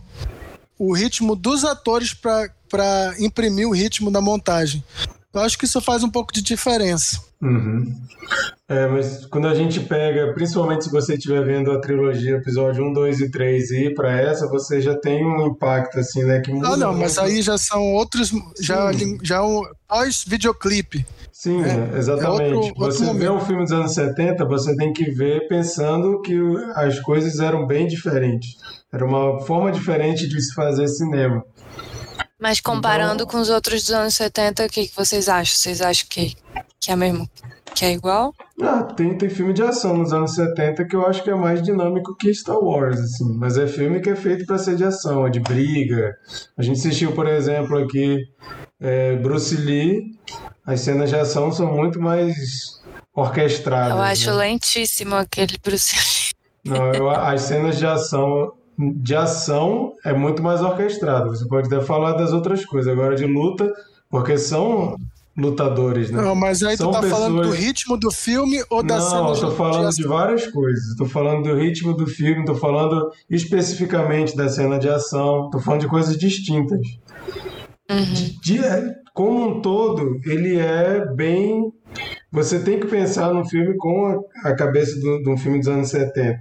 o ritmo dos atores para imprimir o ritmo da montagem. Eu acho que isso faz um pouco de diferença. Uhum. É, mas quando a gente pega, principalmente se você estiver vendo a trilogia episódio 1, 2 e 3 e ir para essa, você já tem um impacto assim, né? Que muda ah, não, mas aí já são outros. Já, já um pós-videoclipe. Sim, é, exatamente. É outro, você outro vê um filme dos anos 70, você tem que ver pensando que as coisas eram bem diferentes. Era uma forma diferente de se fazer cinema. Mas comparando então, com os outros dos anos 70, o que, que vocês acham? Vocês acham que, que é mesmo? Que é igual? Ah, tem, tem filme de ação nos anos 70 que eu acho que é mais dinâmico que Star Wars, assim. Mas é filme que é feito para ser de ação, é de briga. A gente assistiu, por exemplo, aqui é, Bruce Lee as cenas de ação são muito mais orquestradas. Eu acho né? lentíssimo aquele Bruce Não, eu, as cenas de ação de ação é muito mais orquestrado. Você pode até falar das outras coisas. Agora de luta, porque são lutadores, né? Não, mas aí são tu tá pessoas... falando do ritmo do filme ou da cena Não, eu tô falando de, de várias coisas. Tô falando do ritmo do filme, tô falando especificamente da cena de ação, tô falando de coisas distintas. Uhum. De, como um todo, ele é bem. Você tem que pensar no filme com a, a cabeça de um filme dos anos 70.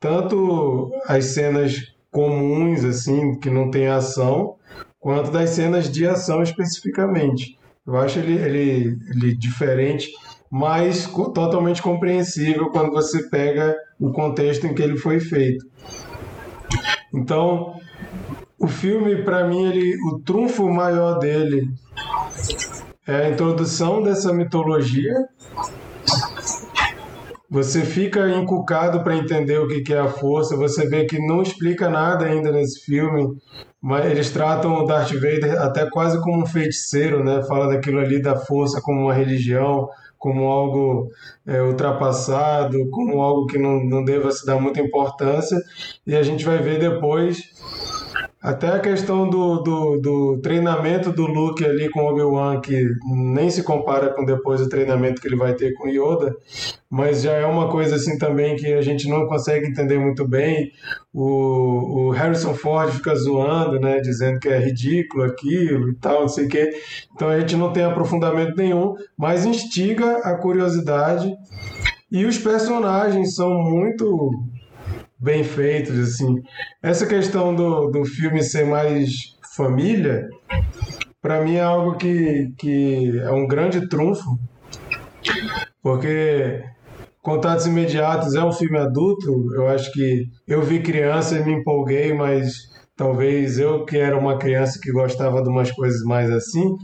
Tanto as cenas comuns, assim, que não tem ação, quanto das cenas de ação especificamente. Eu acho ele, ele, ele diferente, mas totalmente compreensível quando você pega o contexto em que ele foi feito. Então, o filme, para mim, ele, o trunfo maior dele é a introdução dessa mitologia você fica encucado para entender o que é a força. Você vê que não explica nada ainda nesse filme, mas eles tratam o Darth Vader até quase como um feiticeiro, né? Fala daquilo ali da força como uma religião, como algo é, ultrapassado, como algo que não, não deva se dar muita importância. E a gente vai ver depois até a questão do, do, do treinamento do Luke ali com Obi-Wan, que nem se compara com depois o treinamento que ele vai ter com Yoda, mas já é uma coisa assim também que a gente não consegue entender muito bem. O, o Harrison Ford fica zoando, né, dizendo que é ridículo aquilo e tal, não sei o quê. Então a gente não tem aprofundamento nenhum, mas instiga a curiosidade. E os personagens são muito bem feitos, assim. Essa questão do, do filme ser mais família, para mim é algo que, que é um grande trunfo, porque Contatos Imediatos é um filme adulto, eu acho que eu vi criança e me empolguei, mas talvez eu que era uma criança que gostava de umas coisas mais assim,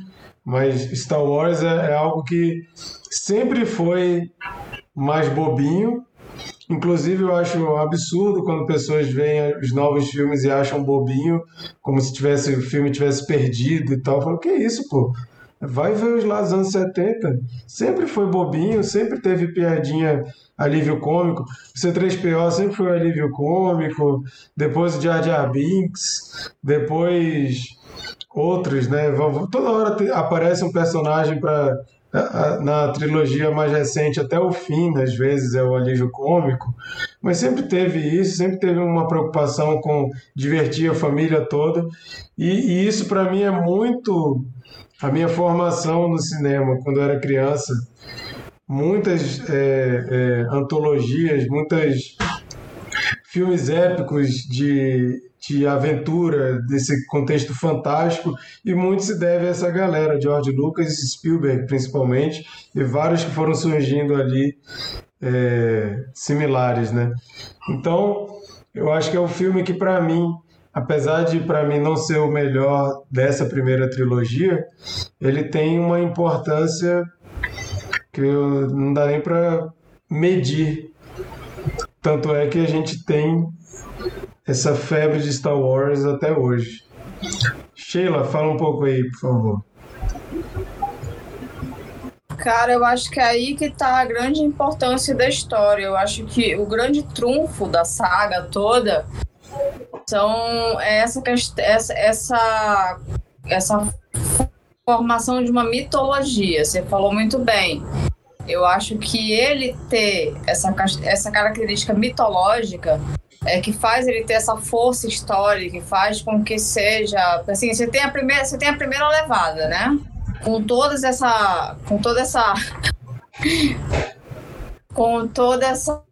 mas Star Wars é, é algo que sempre foi mais bobinho, Inclusive, eu acho um absurdo quando pessoas veem os novos filmes e acham bobinho, como se tivesse, o filme tivesse perdido e tal. Eu falo, que isso, pô? Vai ver os lá dos anos 70. Sempre foi bobinho, sempre teve piadinha, alívio cômico. O C3PO sempre foi alívio cômico. Depois o Jar Jar Binks. Depois outros, né? Toda hora aparece um personagem para na trilogia mais recente até o fim, às vezes é o alívio cômico, mas sempre teve isso, sempre teve uma preocupação com divertir a família toda, e, e isso para mim é muito a minha formação no cinema quando eu era criança. Muitas é, é, antologias, muitas filmes épicos de de aventura, desse contexto fantástico, e muito se deve a essa galera, George Lucas e Spielberg principalmente, e vários que foram surgindo ali é, similares, né? Então, eu acho que é um filme que para mim, apesar de para mim não ser o melhor dessa primeira trilogia, ele tem uma importância que eu, não dá nem para medir. Tanto é que a gente tem essa febre de Star Wars até hoje. Sheila, fala um pouco aí, por favor. Cara, eu acho que é aí que tá a grande importância da história. Eu acho que o grande trunfo da saga toda são essa essa essa, essa formação de uma mitologia. Você falou muito bem. Eu acho que ele ter essa, essa característica mitológica é, que faz ele ter essa força histórica, que faz com que seja. Assim, você tem a primeira, você tem a primeira levada, né? Com todas essa. Com toda essa. [laughs] com toda essa.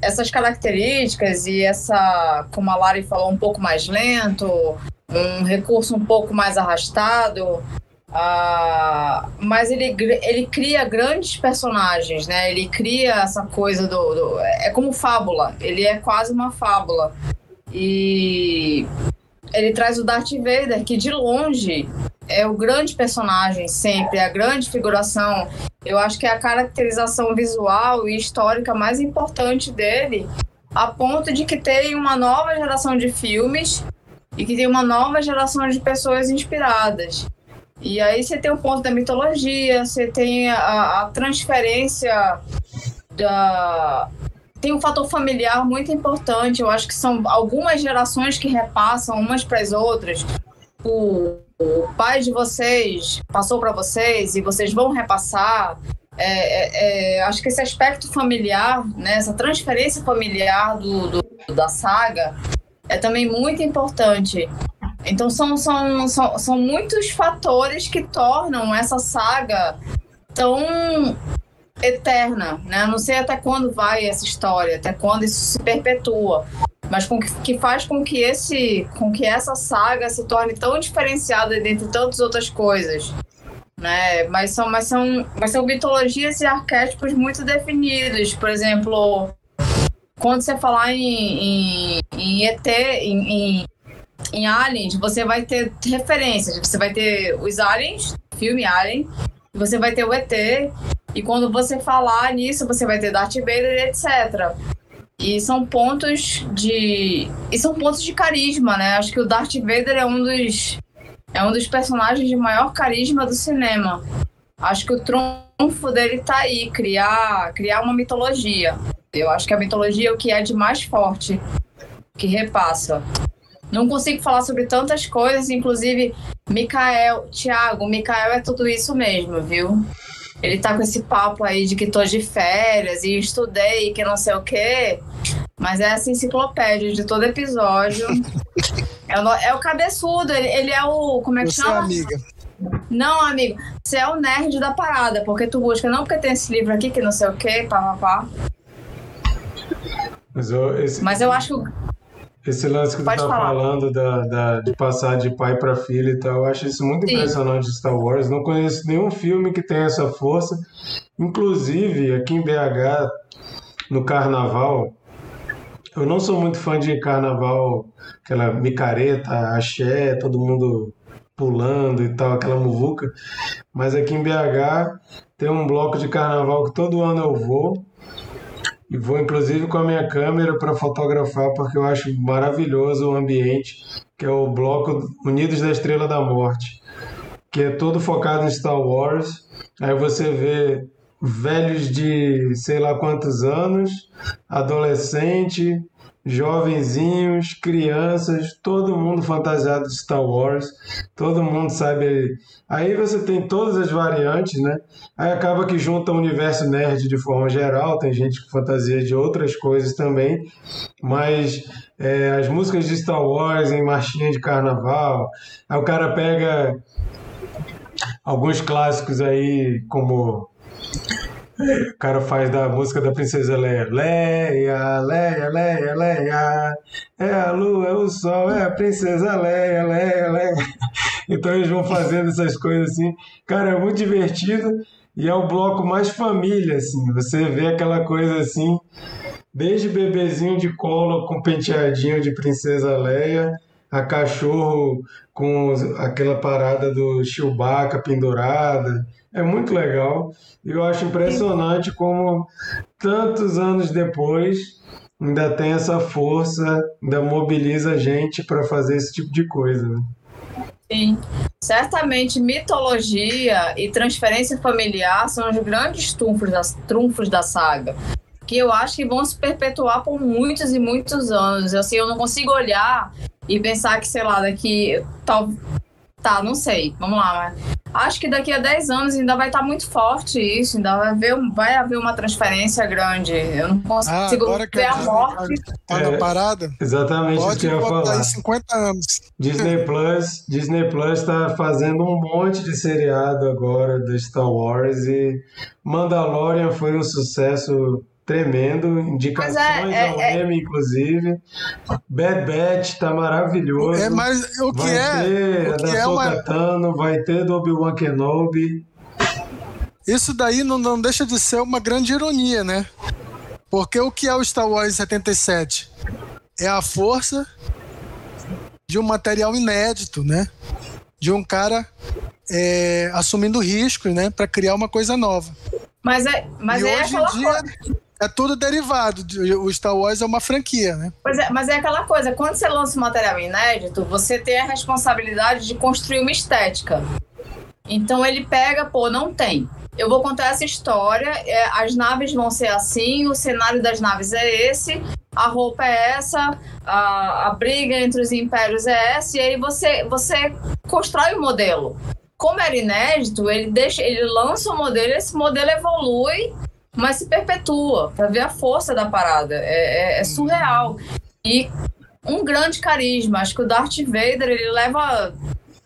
Essas características e essa, como a Lari falou, um pouco mais lento, um recurso um pouco mais arrastado, Uh, mas ele, ele cria grandes personagens, né? Ele cria essa coisa do, do, É como fábula. Ele é quase uma fábula. E ele traz o Darth Vader, que de longe é o grande personagem sempre, a grande figuração. Eu acho que é a caracterização visual e histórica mais importante dele, a ponto de que tem uma nova geração de filmes e que tem uma nova geração de pessoas inspiradas. E aí você tem o ponto da mitologia, você tem a, a transferência da. Tem um fator familiar muito importante. Eu acho que são algumas gerações que repassam umas para as outras. O, o pai de vocês passou para vocês e vocês vão repassar. É, é, é, acho que esse aspecto familiar, né, essa transferência familiar do, do, da saga, é também muito importante. Então são, são, são, são muitos fatores que tornam essa saga tão eterna, né? Não sei até quando vai essa história, até quando isso se perpetua, mas com que, que faz com que esse, com que essa saga se torne tão diferenciada dentre tantas outras coisas, né? Mas são, mas são, mas são mitologias e arquétipos muito definidos. Por exemplo, quando você falar em, em, em ET, em, em em Aliens, você vai ter referências. Você vai ter os Aliens, filme Alien, você vai ter o ET, E quando você falar nisso, você vai ter Darth Vader, etc. E são pontos de. E são pontos de carisma, né? Acho que o Darth Vader é um dos. É um dos personagens de maior carisma do cinema. Acho que o trunfo dele tá aí, criar, criar uma mitologia. Eu acho que a mitologia é o que é de mais forte que repassa. Não consigo falar sobre tantas coisas, inclusive Mikael, Thiago, Mikael é tudo isso mesmo, viu? Ele tá com esse papo aí de que tô de férias e estudei, que não sei o quê. Mas é essa enciclopédia de todo episódio. [laughs] é, o, é o cabeçudo, ele, ele, é o. Como é que Você chama? é amiga. Não, amigo, você é o nerd da parada, porque tu busca, não porque tem esse livro aqui que não sei o quê, pá, pá, pá. Mas eu, esse, Mas eu acho que. Esse lance que tu tá falar. falando da, da- de passar de pai para filho e tal, eu acho isso muito Sim. impressionante de Star Wars. Não conheço nenhum filme que tenha essa força. Inclusive, aqui em BH, no carnaval, eu não sou muito fã de carnaval, aquela micareta, axé, todo mundo pulando e tal, aquela muvuca. Mas aqui em BH tem um bloco de carnaval que todo ano eu vou. E vou inclusive com a minha câmera para fotografar, porque eu acho maravilhoso o ambiente, que é o bloco Unidos da Estrela da Morte, que é todo focado em Star Wars. Aí você vê velhos de sei lá quantos anos, adolescente, jovenzinhos, crianças, todo mundo fantasiado de Star Wars, todo mundo sabe. Aí você tem todas as variantes, né? Aí acaba que junta o universo nerd de forma geral, tem gente que fantasia de outras coisas também, mas é, as músicas de Star Wars em marchinha de carnaval, aí o cara pega alguns clássicos aí, como o cara faz da música da Princesa Leia. Leia, Leia, Leia, Leia. É a lua, é o sol, é a Princesa Leia, Leia, Leia. [laughs] Então eles vão fazendo essas coisas assim. Cara, é muito divertido e é o bloco mais família, assim. Você vê aquela coisa assim, desde bebezinho de colo com penteadinho de Princesa Leia, a cachorro com aquela parada do Chewbacca pendurada. É muito legal. E eu acho impressionante como tantos anos depois ainda tem essa força, ainda mobiliza a gente para fazer esse tipo de coisa. Né? Sim. Certamente mitologia e transferência familiar são os grandes trunfos da, trunfos da saga. Que eu acho que vão se perpetuar por muitos e muitos anos. Assim, eu não consigo olhar e pensar que, sei lá, daqui. Tal, tá, não sei. Vamos lá, mas acho que daqui a 10 anos ainda vai estar muito forte isso, ainda vai haver, vai haver uma transferência grande. Eu não Ah, consigo agora que ver a a morte. tá É. na parada, Exatamente isso pode que eu ia falar. aí 50 anos. Disney [laughs] Plus, Disney Plus está fazendo um monte de seriado agora do Star Wars e Mandalorian foi um sucesso tremendo, indicações Mas é- ao é- Emmy, inclusive. Bad Batch tá maravilhoso. É, mas o que vai é? ter o a que da é uma- vai ter do Obi-Wan Kenobi. Isso daí não, não deixa de ser uma grande ironia, né? Porque o que é o Star Wars 77? É a força de um material inédito, né? De um cara é, assumindo riscos, né? Para criar uma coisa nova. Mas é, mas e é hoje aquela em coisa. É tudo derivado. de- O Star Wars é uma franquia, né? Pois é, mas é aquela coisa, quando você lança um material inédito, você tem a responsabilidade de construir uma estética. Então ele pega, pô, não tem. Eu vou contar essa história, é, as naves vão ser assim, o cenário das naves é esse, a roupa é essa, a, a briga entre os impérios é essa, e aí você, você constrói o modelo. Como era inédito, ele deixa, ele lança o modelo, esse modelo evolui, mas se perpetua, para ver a força da parada. É, é- é surreal. E um grande carisma. Acho que o Darth Vader ele leva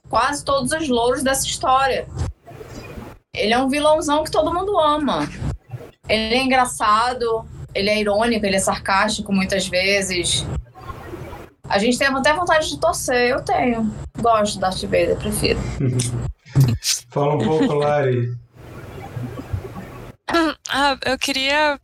quase todos os louros dessa história. Ele é um vilãozão que todo mundo ama. Ele é engraçado, ele é irônico, ele é sarcástico muitas vezes. A gente tem até vontade de torcer, eu tenho. Gosto do Darth Vader, prefiro. Fala um pouco, Lari. [laughs] Ah, eu queria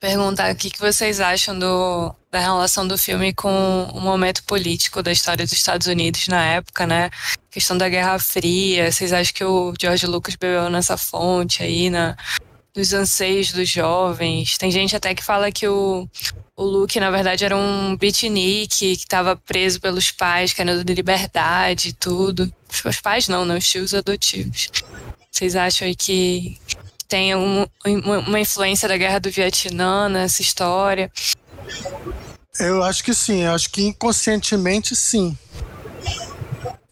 perguntar o que vocês acham do, da relação do filme com o momento político da história dos Estados Unidos na época, né? questão da Guerra Fria. Vocês acham que o George Lucas bebeu nessa fonte aí, na, dos anseios dos jovens? Tem gente até que fala que o, o Luke, na verdade, era um beatnik que estava preso pelos pais, querendo de liberdade e tudo. Os pais não, não, os tios adotivos. Vocês acham aí que tem um, uma influência da Guerra do Vietnã nessa história? Eu acho que sim, eu acho que inconscientemente sim.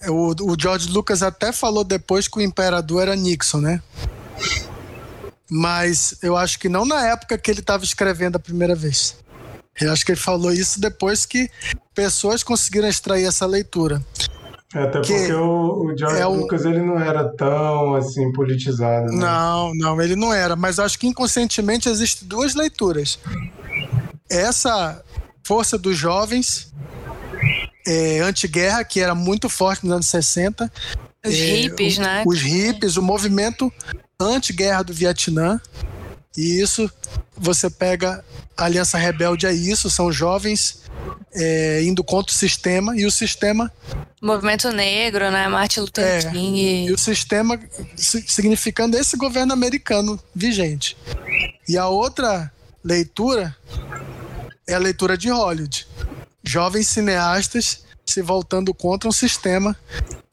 O, o George Lucas até falou depois que o imperador era Nixon, né? Mas eu acho que não na época que ele estava escrevendo a primeira vez. Eu acho que ele falou isso depois que pessoas conseguiram extrair essa leitura. É, até porque o, o George é Lucas ele não era tão assim politizado. Né? Não, não, ele não era. Mas acho que inconscientemente existem duas leituras. Essa força dos jovens é, anti-guerra, que era muito forte nos anos 60. Os é, hippies, o, né? Os hippies, o movimento anti-guerra do Vietnã. E isso, você pega a Aliança Rebelde é isso, são jovens é, indo contra o sistema e o sistema. Movimento Negro, né? Martin Luther é, King. E o sistema significando esse governo americano vigente. E a outra leitura é a leitura de Hollywood. Jovens cineastas se voltando contra um sistema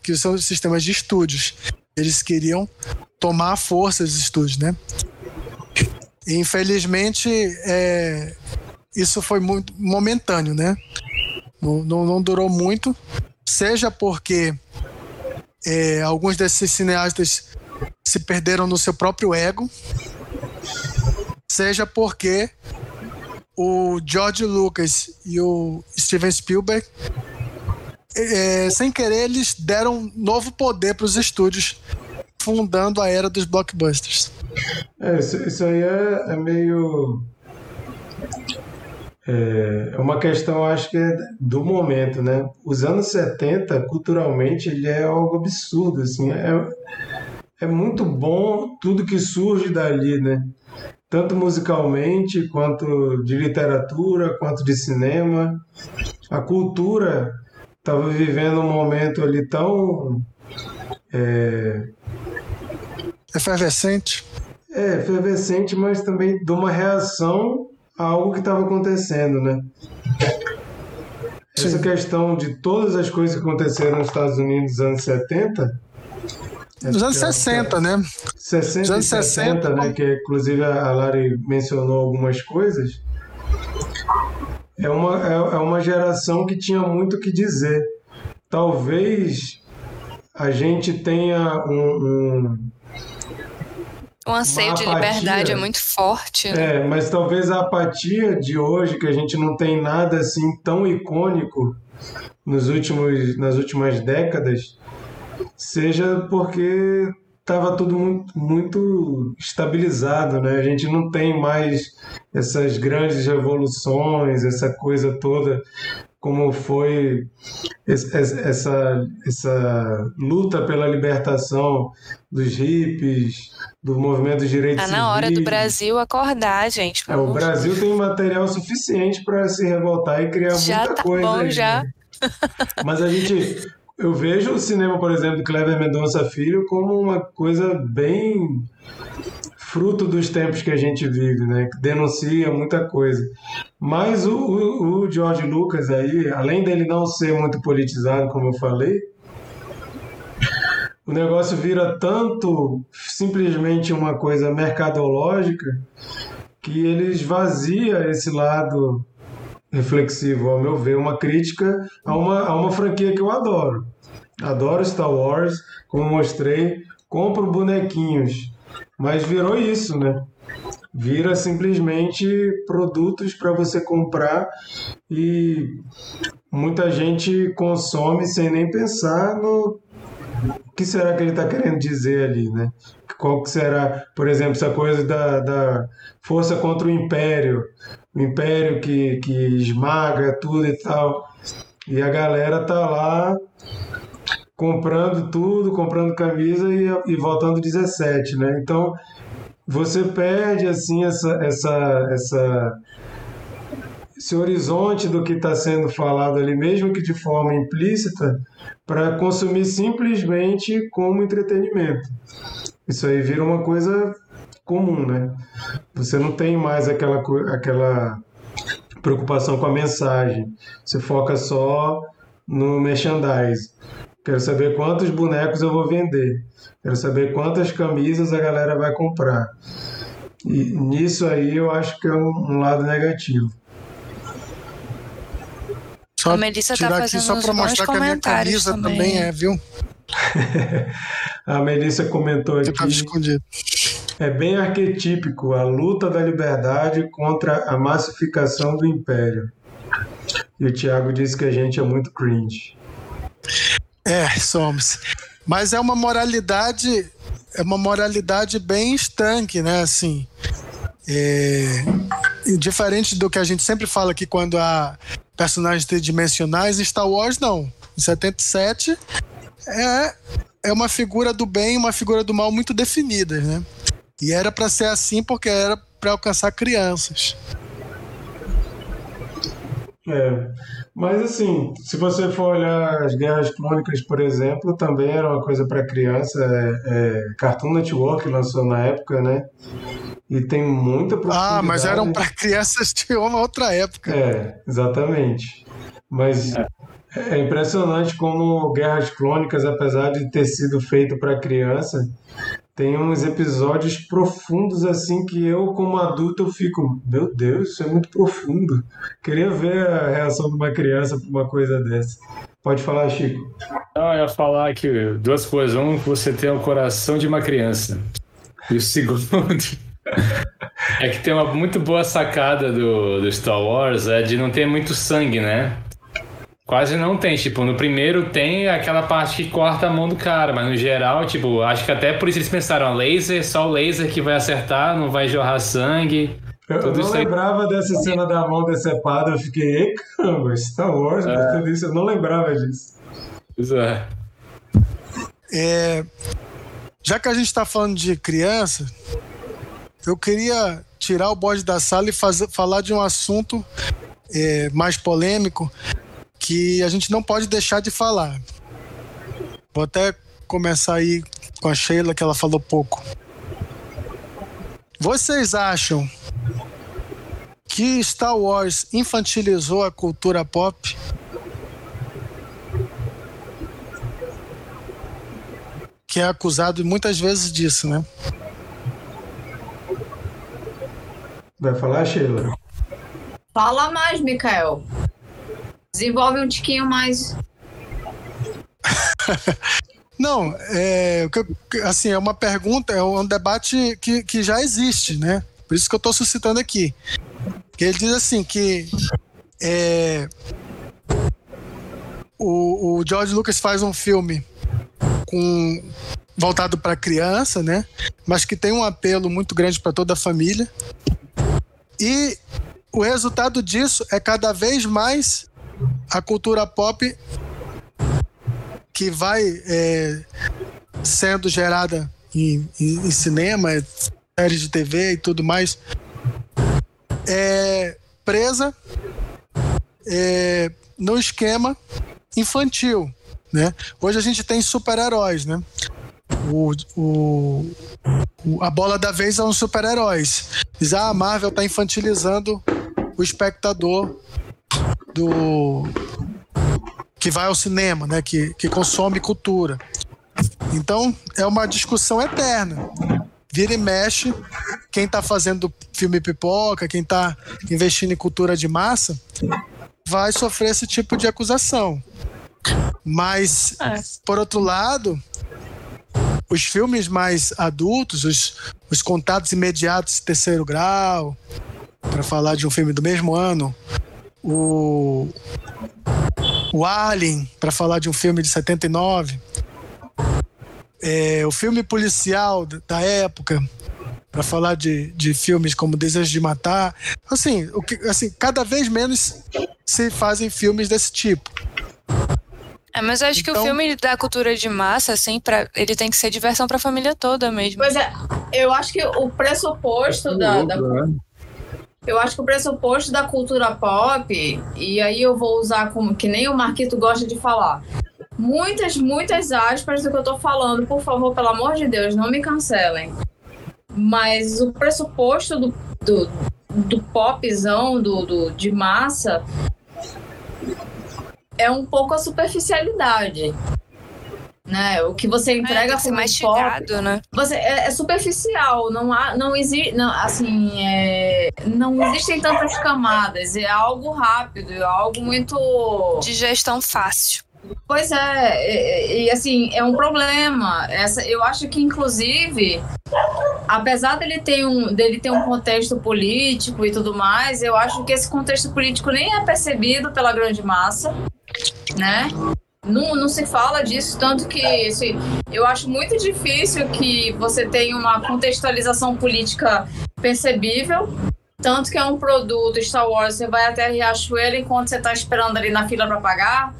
que são os sistemas de estúdios. Eles queriam tomar a força dos estúdios, né? Infelizmente, é, isso foi muito momentâneo, né? Não, não, não durou muito, seja porque é, alguns desses cineastas se perderam no seu próprio ego, seja porque o George Lucas e o Steven Spielberg, é, sem querer, eles deram novo poder para os estúdios, fundando a era dos blockbusters. É, isso, isso aí é, é meio. É, é uma questão, acho que é do momento, né? Os anos 70, culturalmente, ele é algo absurdo, assim. É, é muito bom tudo que surge dali, né? tanto musicalmente, quanto de literatura, quanto de cinema. A cultura estava vivendo um momento ali tão. É... Efervescente. É, efervescente, mas também de uma reação a algo que estava acontecendo, né? Sim. Essa questão de todas as coisas que aconteceram nos Estados Unidos nos anos 70 nos anos 60, né? 60 Nos anos 60, 60 né? Que inclusive a Lari mencionou algumas coisas. É uma, é, é uma geração que tinha muito o que dizer. Talvez a gente tenha um, um o anseio de liberdade é muito forte. Né? É, mas talvez a apatia de hoje, que a gente não tem nada assim tão icônico nos últimos, nas últimas décadas, seja porque estava tudo muito, muito, estabilizado, né? A gente não tem mais essas grandes revoluções, essa coisa toda como foi essa, essa luta pela libertação dos hippies, do movimento dos direitos Tá na hora do Brasil acordar, gente. É, o Brasil tem material suficiente para se revoltar e criar já muita tá coisa. Bom, aí, já. Né? Mas a gente eu vejo o cinema, por exemplo, do Cleber Mendonça Filho como uma coisa bem fruto dos tempos que a gente vive, né? Denuncia muita coisa. Mas o, o, o George Lucas aí, além dele não ser muito politizado, como eu falei, o negócio vira tanto simplesmente uma coisa mercadológica que ele esvazia esse lado reflexivo, ao meu ver, uma crítica a uma, a uma franquia que eu adoro. Adoro Star Wars, como mostrei, compro bonequinhos, mas virou isso, né? Vira simplesmente produtos para você comprar e muita gente consome sem nem pensar no que será que ele está querendo dizer ali, né? Qual que será, por exemplo, essa coisa da, da força contra o império, o império que, que esmaga tudo e tal. E a galera tá lá comprando tudo, comprando camisa e, e voltando 17, né? Então você perde assim essa essa essa esse horizonte do que está sendo falado ali, mesmo que de forma implícita, para consumir simplesmente como entretenimento. Isso aí vira uma coisa comum, né? Você não tem mais aquela, aquela preocupação com a mensagem. Você foca só no merchandise. Quero saber quantos bonecos eu vou vender. Quero saber quantas camisas a galera vai comprar. E nisso aí eu acho que é um, um lado negativo. Só a Melissa tá tirar aqui só para mostrar que a minha camisa também, também é, viu? [laughs] a Melissa comentou aqui. escondido. É bem arquetípico a luta da liberdade contra a massificação do império. E o Thiago disse que a gente é muito cringe. É, somos. Mas é uma moralidade, é uma moralidade bem estanque, né? Assim, é, diferente do que a gente sempre fala aqui quando há personagens tridimensionais, Star Wars não. Em 77 é, é uma figura do bem e uma figura do mal muito definidas, né? E era para ser assim porque era para alcançar crianças. É. Mas assim, se você for olhar as Guerras Clônicas, por exemplo, também era uma coisa para criança. É, é, Cartoon Network lançou na época, né? E tem muita Ah, mas eram para crianças de uma outra época. É, exatamente. Mas é. é impressionante como Guerras Clônicas, apesar de ter sido feito para criança, tem uns episódios profundos assim que eu, como adulto, eu fico, meu Deus, isso é muito profundo. Queria ver a reação de uma criança para uma coisa dessa. Pode falar, Chico. Não, eu ia falar que duas coisas. Um, você tem o coração de uma criança. E o segundo [laughs] é que tem uma muito boa sacada do, do Star Wars é de não ter muito sangue, né? Quase não tem, tipo, no primeiro tem aquela parte que corta a mão do cara, mas no geral, tipo, acho que até por isso eles pensaram, laser, só o laser que vai acertar, não vai jorrar sangue. Eu, não lembrava aí... dessa cena da mão decepada, eu fiquei, ei, caramba, Star Wars, é. tudo isso, eu não lembrava disso. Pois é. é. Já que a gente tá falando de criança, eu queria tirar o bode da sala e fazer, falar de um assunto é, mais polêmico, que a gente não pode deixar de falar. Vou até começar aí com a Sheila, que ela falou pouco. Vocês acham que Star Wars infantilizou a cultura pop? Que é acusado muitas vezes disso, né? Vai falar, Sheila? Fala mais, Mikael. Desenvolve um tiquinho mais. [laughs] Não, é, assim, é uma pergunta, é um debate que, que já existe, né? Por isso que eu estou suscitando aqui. Que ele diz assim que é, o, o George Lucas faz um filme com voltado para criança, né? Mas que tem um apelo muito grande para toda a família. E o resultado disso é cada vez mais a cultura pop que vai é, sendo gerada em, em, em, cinema, séries de TV e tudo mais, é presa é, no esquema infantil. Né? Hoje a gente tem super-heróis, né? O, o, a bola da vez são os super-heróis. Diz, a Marvel está infantilizando o espectador do que vai ao cinema, né? Que, que consome cultura. Então é uma discussão eterna. Vira e mexe, quem está fazendo filme pipoca, quem está investindo em cultura de massa, vai sofrer esse tipo de acusação. Mas, é. por outro lado, os filmes mais adultos, os, os contatos imediatos de terceiro grau, para falar de um filme do mesmo ano, o, o Alien, para falar de um filme de 79, é, o filme policial da época, para falar de, de filmes como Desejo de Matar. Assim, o que, assim, cada vez menos se fazem filmes desse tipo. É, mas eu acho então, que o então- filme da cultura de massa, assim, pra, ele tem que ser diversão para a família toda mesmo. Pois é, eu acho que o pressuposto é da, da, né? Eu acho que o pressuposto da cultura pop, e aí eu vou usar como que nem o Marquito gosta de falar. Muitas, muitas aspas do que eu tô falando, por favor, pelo amor de Deus, não me cancelem. Mas o pressuposto do, do, do popzão, do, do, de massa, é um pouco a superficialidade. Né? O que você entrega é, como mastigado, pop, né? você é, é, superficial, não há, não existe, não, assim, é, não existem tantas camadas, é algo rápido, é algo muito de gestão fácil. Pois é, e, e, assim, é um problema. Essa, eu acho que, inclusive, apesar dele ter, um, dele ter um contexto político e tudo mais, eu acho que esse contexto político nem é percebido pela grande massa, né? Não, não se fala disso, tanto que assim, eu acho muito difícil que você tenha uma contextualização política percebível. Tanto que é um produto Star Wars, você vai até Riachuelo enquanto você está esperando ali na fila para pagar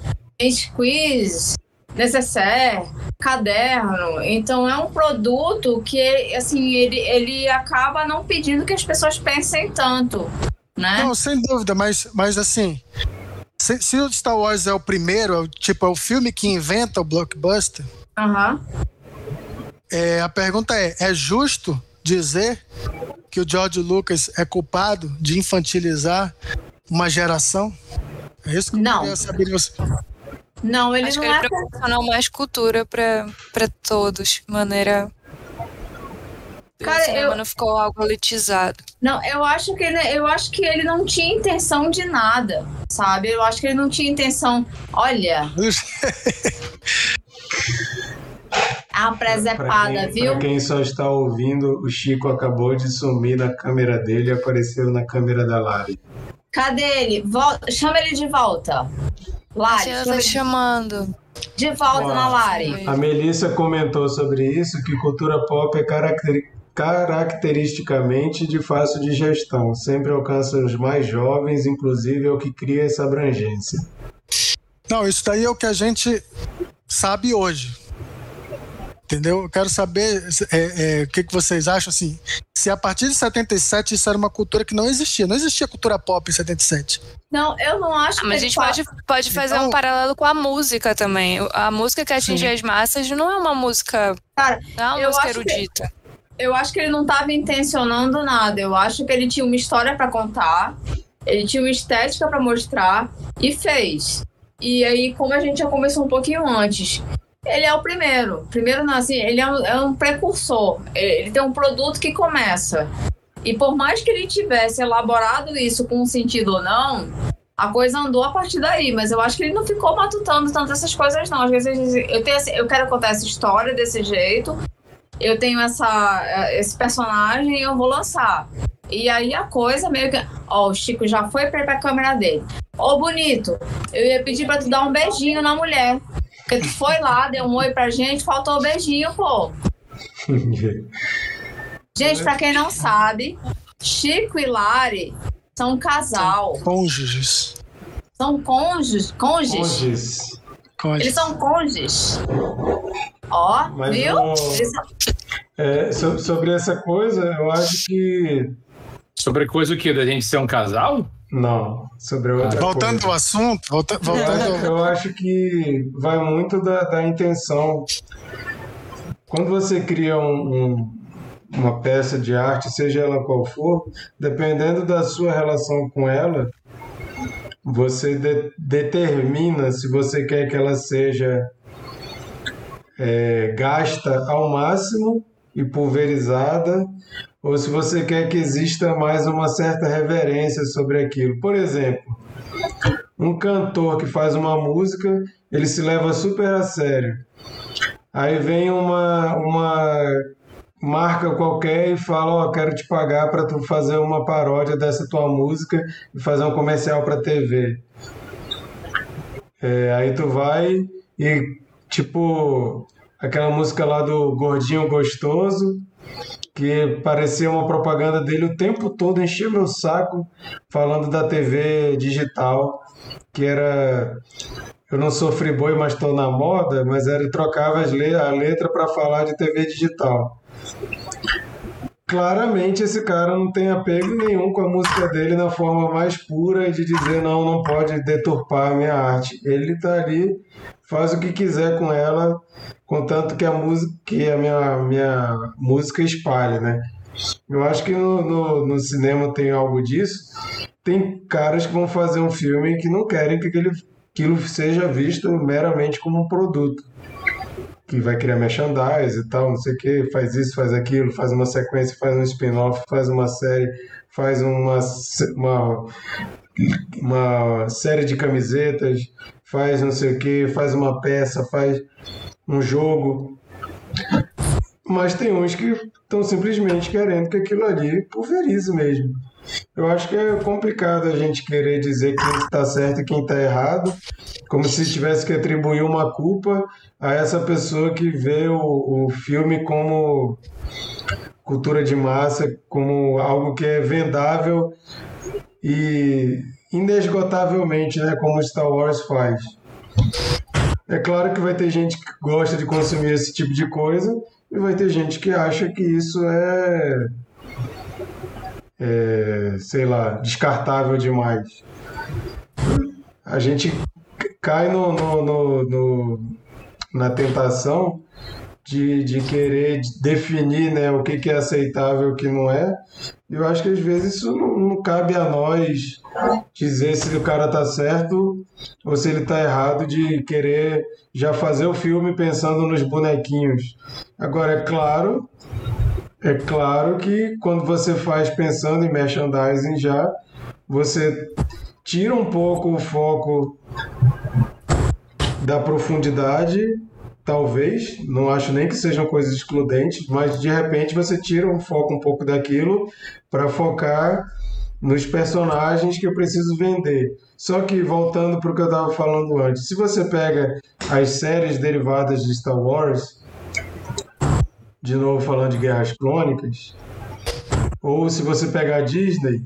quiz, necessaire, caderno. Então é um produto que assim ele, ele acaba não pedindo que as pessoas pensem tanto, né? Não, sem dúvida, mas, mas assim, se, se o Star Wars é o primeiro, é tipo é o filme que inventa o blockbuster. Uhum. É, a pergunta é: é justo dizer que o George Lucas é culpado de infantilizar uma geração? É isso que eu não. queria saber de você. Não, ele Acho não que é. ele proporcionou mais cultura para todos, de maneira. Cara, o cinema eu- não ficou algo elitizado. Não, eu acho que ele, eu acho que ele não tinha intenção de nada, sabe? Eu acho que ele não tinha intenção. Olha, a [laughs] Pra presepada, quem, viu? pra quem só está ouvindo, o Chico acabou de sumir na câmera dele e apareceu na câmera da Lari. Cadê ele? Vol- Chama ele de volta. A Lari, chama tá ele chamando. de volta Ó, na Lari. A Melissa comentou sobre isso, que cultura pop é caracteri- caracteristicamente de fácil digestão, sempre alcança os mais jovens, inclusive é o que cria essa abrangência. Não, isso daí é o que a gente sabe hoje. Entendeu? Eu quero saber é, é, o que, que vocês acham assim. Se a partir de 77 isso era uma cultura que não existia. Não existia cultura pop em 77. Não, eu não acho Ah, que mas a gente pode, pode fazer Então- um paralelo com a música também. A música que atinge Sim. as massas não é uma música. Cara, Não é uma eu música acho que- erudita. Eu acho que ele não estava intencionando nada. Eu acho que ele tinha uma história para contar, ele tinha uma estética para mostrar e fez. E aí, como a gente já começou um pouquinho antes, ele é o primeiro. Primeiro, não, assim, ele é um, é um precursor. Ele tem um produto que começa. E por mais que ele tivesse elaborado isso com sentido ou não, a coisa andou a partir daí. Mas eu acho que ele não ficou matutando tanto essas coisas, não. Às vezes eu, tenho, eu quero contar essa história desse jeito eu tenho essa, eh, esse personagem e eu vou lançar. E aí a coisa meio que. Ó, o Chico já foi pra, pra câmera dele. Ô, bonito, eu ia pedir pra tu dar um beijinho na mulher. Porque tu foi lá, deu um oi pra gente, faltou o beijinho, pô. [laughs] Gente, pra quem não sabe, Chico e Lari são um casal. Cônjuges. São cônjuges. Cônjuges. Conges. Cônjuges. Eles são cônjuges. Ó, Mas viu? são- É, so- sobre essa coisa, eu acho que. Sobre coisa o quê? Da gente ser um casal? Não, sobre outra Voltando coisa. ao assunto, volta, Eu voltando acho, ao- eu acho que vai muito da, da intenção. Quando você cria um- um- uma peça de arte, seja ela qual for, dependendo da sua relação com ela, você de- determina se você quer que ela seja é, gasta ao máximo e pulverizada, ou se você quer que exista mais uma certa reverência sobre aquilo. Por exemplo, um cantor que faz uma música, ele se leva super a sério. Aí vem uma, uma marca qualquer e fala, ó, quero te pagar para tu fazer uma paródia dessa tua música e fazer um comercial para TV. É, aí tu vai e tipo aquela música lá do Gordinho Gostoso, que parecia uma propaganda dele o tempo todo, enchia meu saco falando da TV digital, que era eu não sou friboi, mas estou na moda, mas era trocava as le a letra para falar de TV digital. Claramente esse cara não tem apego nenhum com a música dele na forma mais pura de dizer não, não pode deturpar a minha arte. Ele tá ali, faz o que quiser com ela, contanto que a música, que a minha, minha música espalhe, né? Eu acho que no, no, no cinema tem algo disso. Tem caras que vão fazer um filme que não querem que aquele, aquilo seja visto meramente como um produto que vai criar merchandise e tal, não sei o que, faz isso, faz aquilo, faz uma sequência, faz um spin-off, faz uma série, faz uma, uma, uma série de camisetas, faz não sei o que, faz uma peça, faz um jogo. Mas tem uns que estão simplesmente querendo que aquilo ali pulverize mesmo. Eu acho que é complicado a gente querer dizer quem está certo e quem está errado, como se tivesse que atribuir uma culpa a essa pessoa que vê o, o filme como cultura de massa, como algo que é vendável e inesgotavelmente, né, como Star Wars faz. É claro que vai ter gente que gosta de consumir esse tipo de coisa e vai ter gente que acha que isso é é, sei lá, descartável demais. A gente cai no, no, no, no na tentação de, de querer definir né, o que, que é aceitável e o que não é. Eu acho que às vezes isso não, não cabe a nós dizer se o cara tá certo ou se ele tá errado de querer já fazer o filme pensando nos bonequinhos. Agora, é claro é claro que quando você faz pensando em merchandising já, você tira um pouco o foco da profundidade, talvez, não acho nem que sejam coisas excludentes, mas de repente você tira um foco um pouco daquilo para focar nos personagens que eu preciso vender. Só que voltando para o que eu estava falando antes, se você pega as séries derivadas de Star Wars, de novo falando de Guerras Crônicas, ou se você pegar a Disney,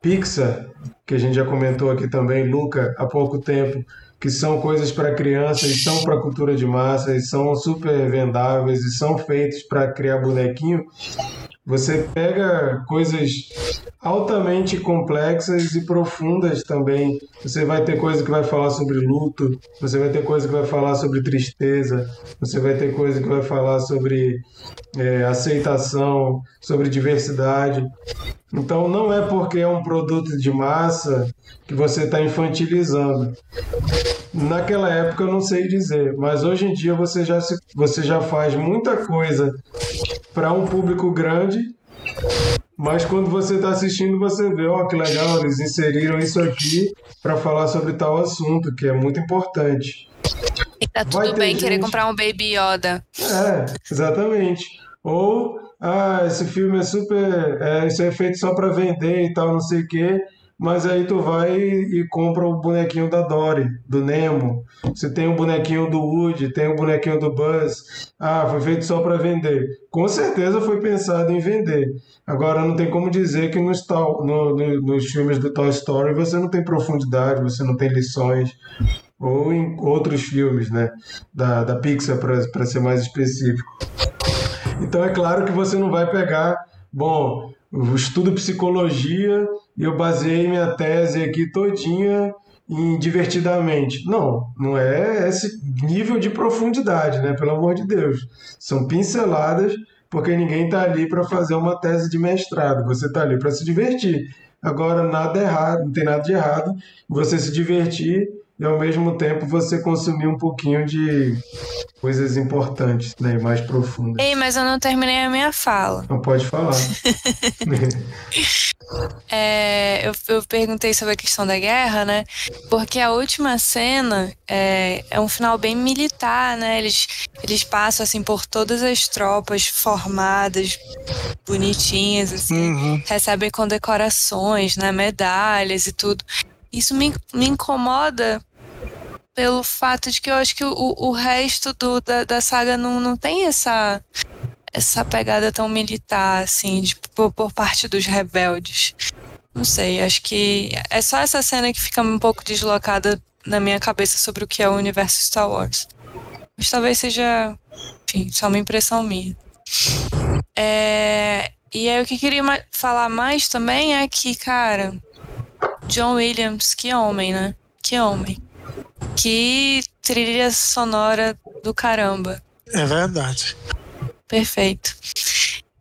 Pixar, que a gente já comentou aqui também, Luca, há pouco tempo, que são coisas para crianças, e são para cultura de massa, e são super vendáveis e são feitos para criar bonequinho. Você pega coisas altamente complexas e profundas também. Você vai ter coisa que vai falar sobre luto, você vai ter coisa que vai falar sobre tristeza, você vai ter coisa que vai falar sobre é, aceitação, sobre diversidade. Então não é porque é um produto de massa que você está infantilizando. Naquela época eu não sei dizer, mas hoje em dia você já, se, você já faz muita coisa para um público grande, mas quando você está assistindo você vê, ó, oh, que legal, eles inseriram isso aqui para falar sobre tal assunto, que é muito importante. E tá tudo bem gente... querer comprar um Baby Yoda. É, exatamente. Ou ah, esse filme é super. É, isso é feito só para vender e tal, não sei o quê. Mas aí tu vai e compra o bonequinho da Dory, do Nemo. Você tem o bonequinho do Woody, tem o bonequinho do Buzz. Ah, foi feito só para vender. Com certeza foi pensado em vender. Agora não tem como dizer que nos, no, no, nos filmes do Toy Story você não tem profundidade, você não tem lições. Ou em outros filmes, né? Da, da Pixar, para ser mais específico. Então é claro que você não vai pegar, bom, eu estudo psicologia e eu baseei minha tese aqui todinha em divertidamente. Não, não é esse nível de profundidade, né? Pelo amor de Deus. São pinceladas, porque ninguém está ali para fazer uma tese de mestrado. Você está ali para se divertir. Agora, nada errado, não tem nada de errado você se divertir e ao mesmo tempo você consumir um pouquinho de coisas importantes, né, mais profundas. Ei, mas eu não terminei a minha fala. Não pode falar. [laughs] é, eu, eu, perguntei sobre a questão da guerra, né? Porque a última cena é, é um final bem militar, né? Eles, eles passam assim por todas as tropas formadas, bonitinhas, assim, uhum. recebem condecorações, né? Medalhas e tudo. Isso me, me incomoda pelo fato de que eu acho que o, o resto do, da, da saga não, não tem essa essa pegada tão militar, assim, de, por, por, parte dos rebeldes. Não sei, acho que é só essa cena que fica um pouco deslocada na minha cabeça sobre o que é o universo Star Wars. Mas talvez seja, enfim, só uma impressão minha. É, E aí o que eu queria ma- falar mais também é que, cara, John Williams, que homem, né? Que homem. Que trilha sonora do caramba. É verdade. Perfeito.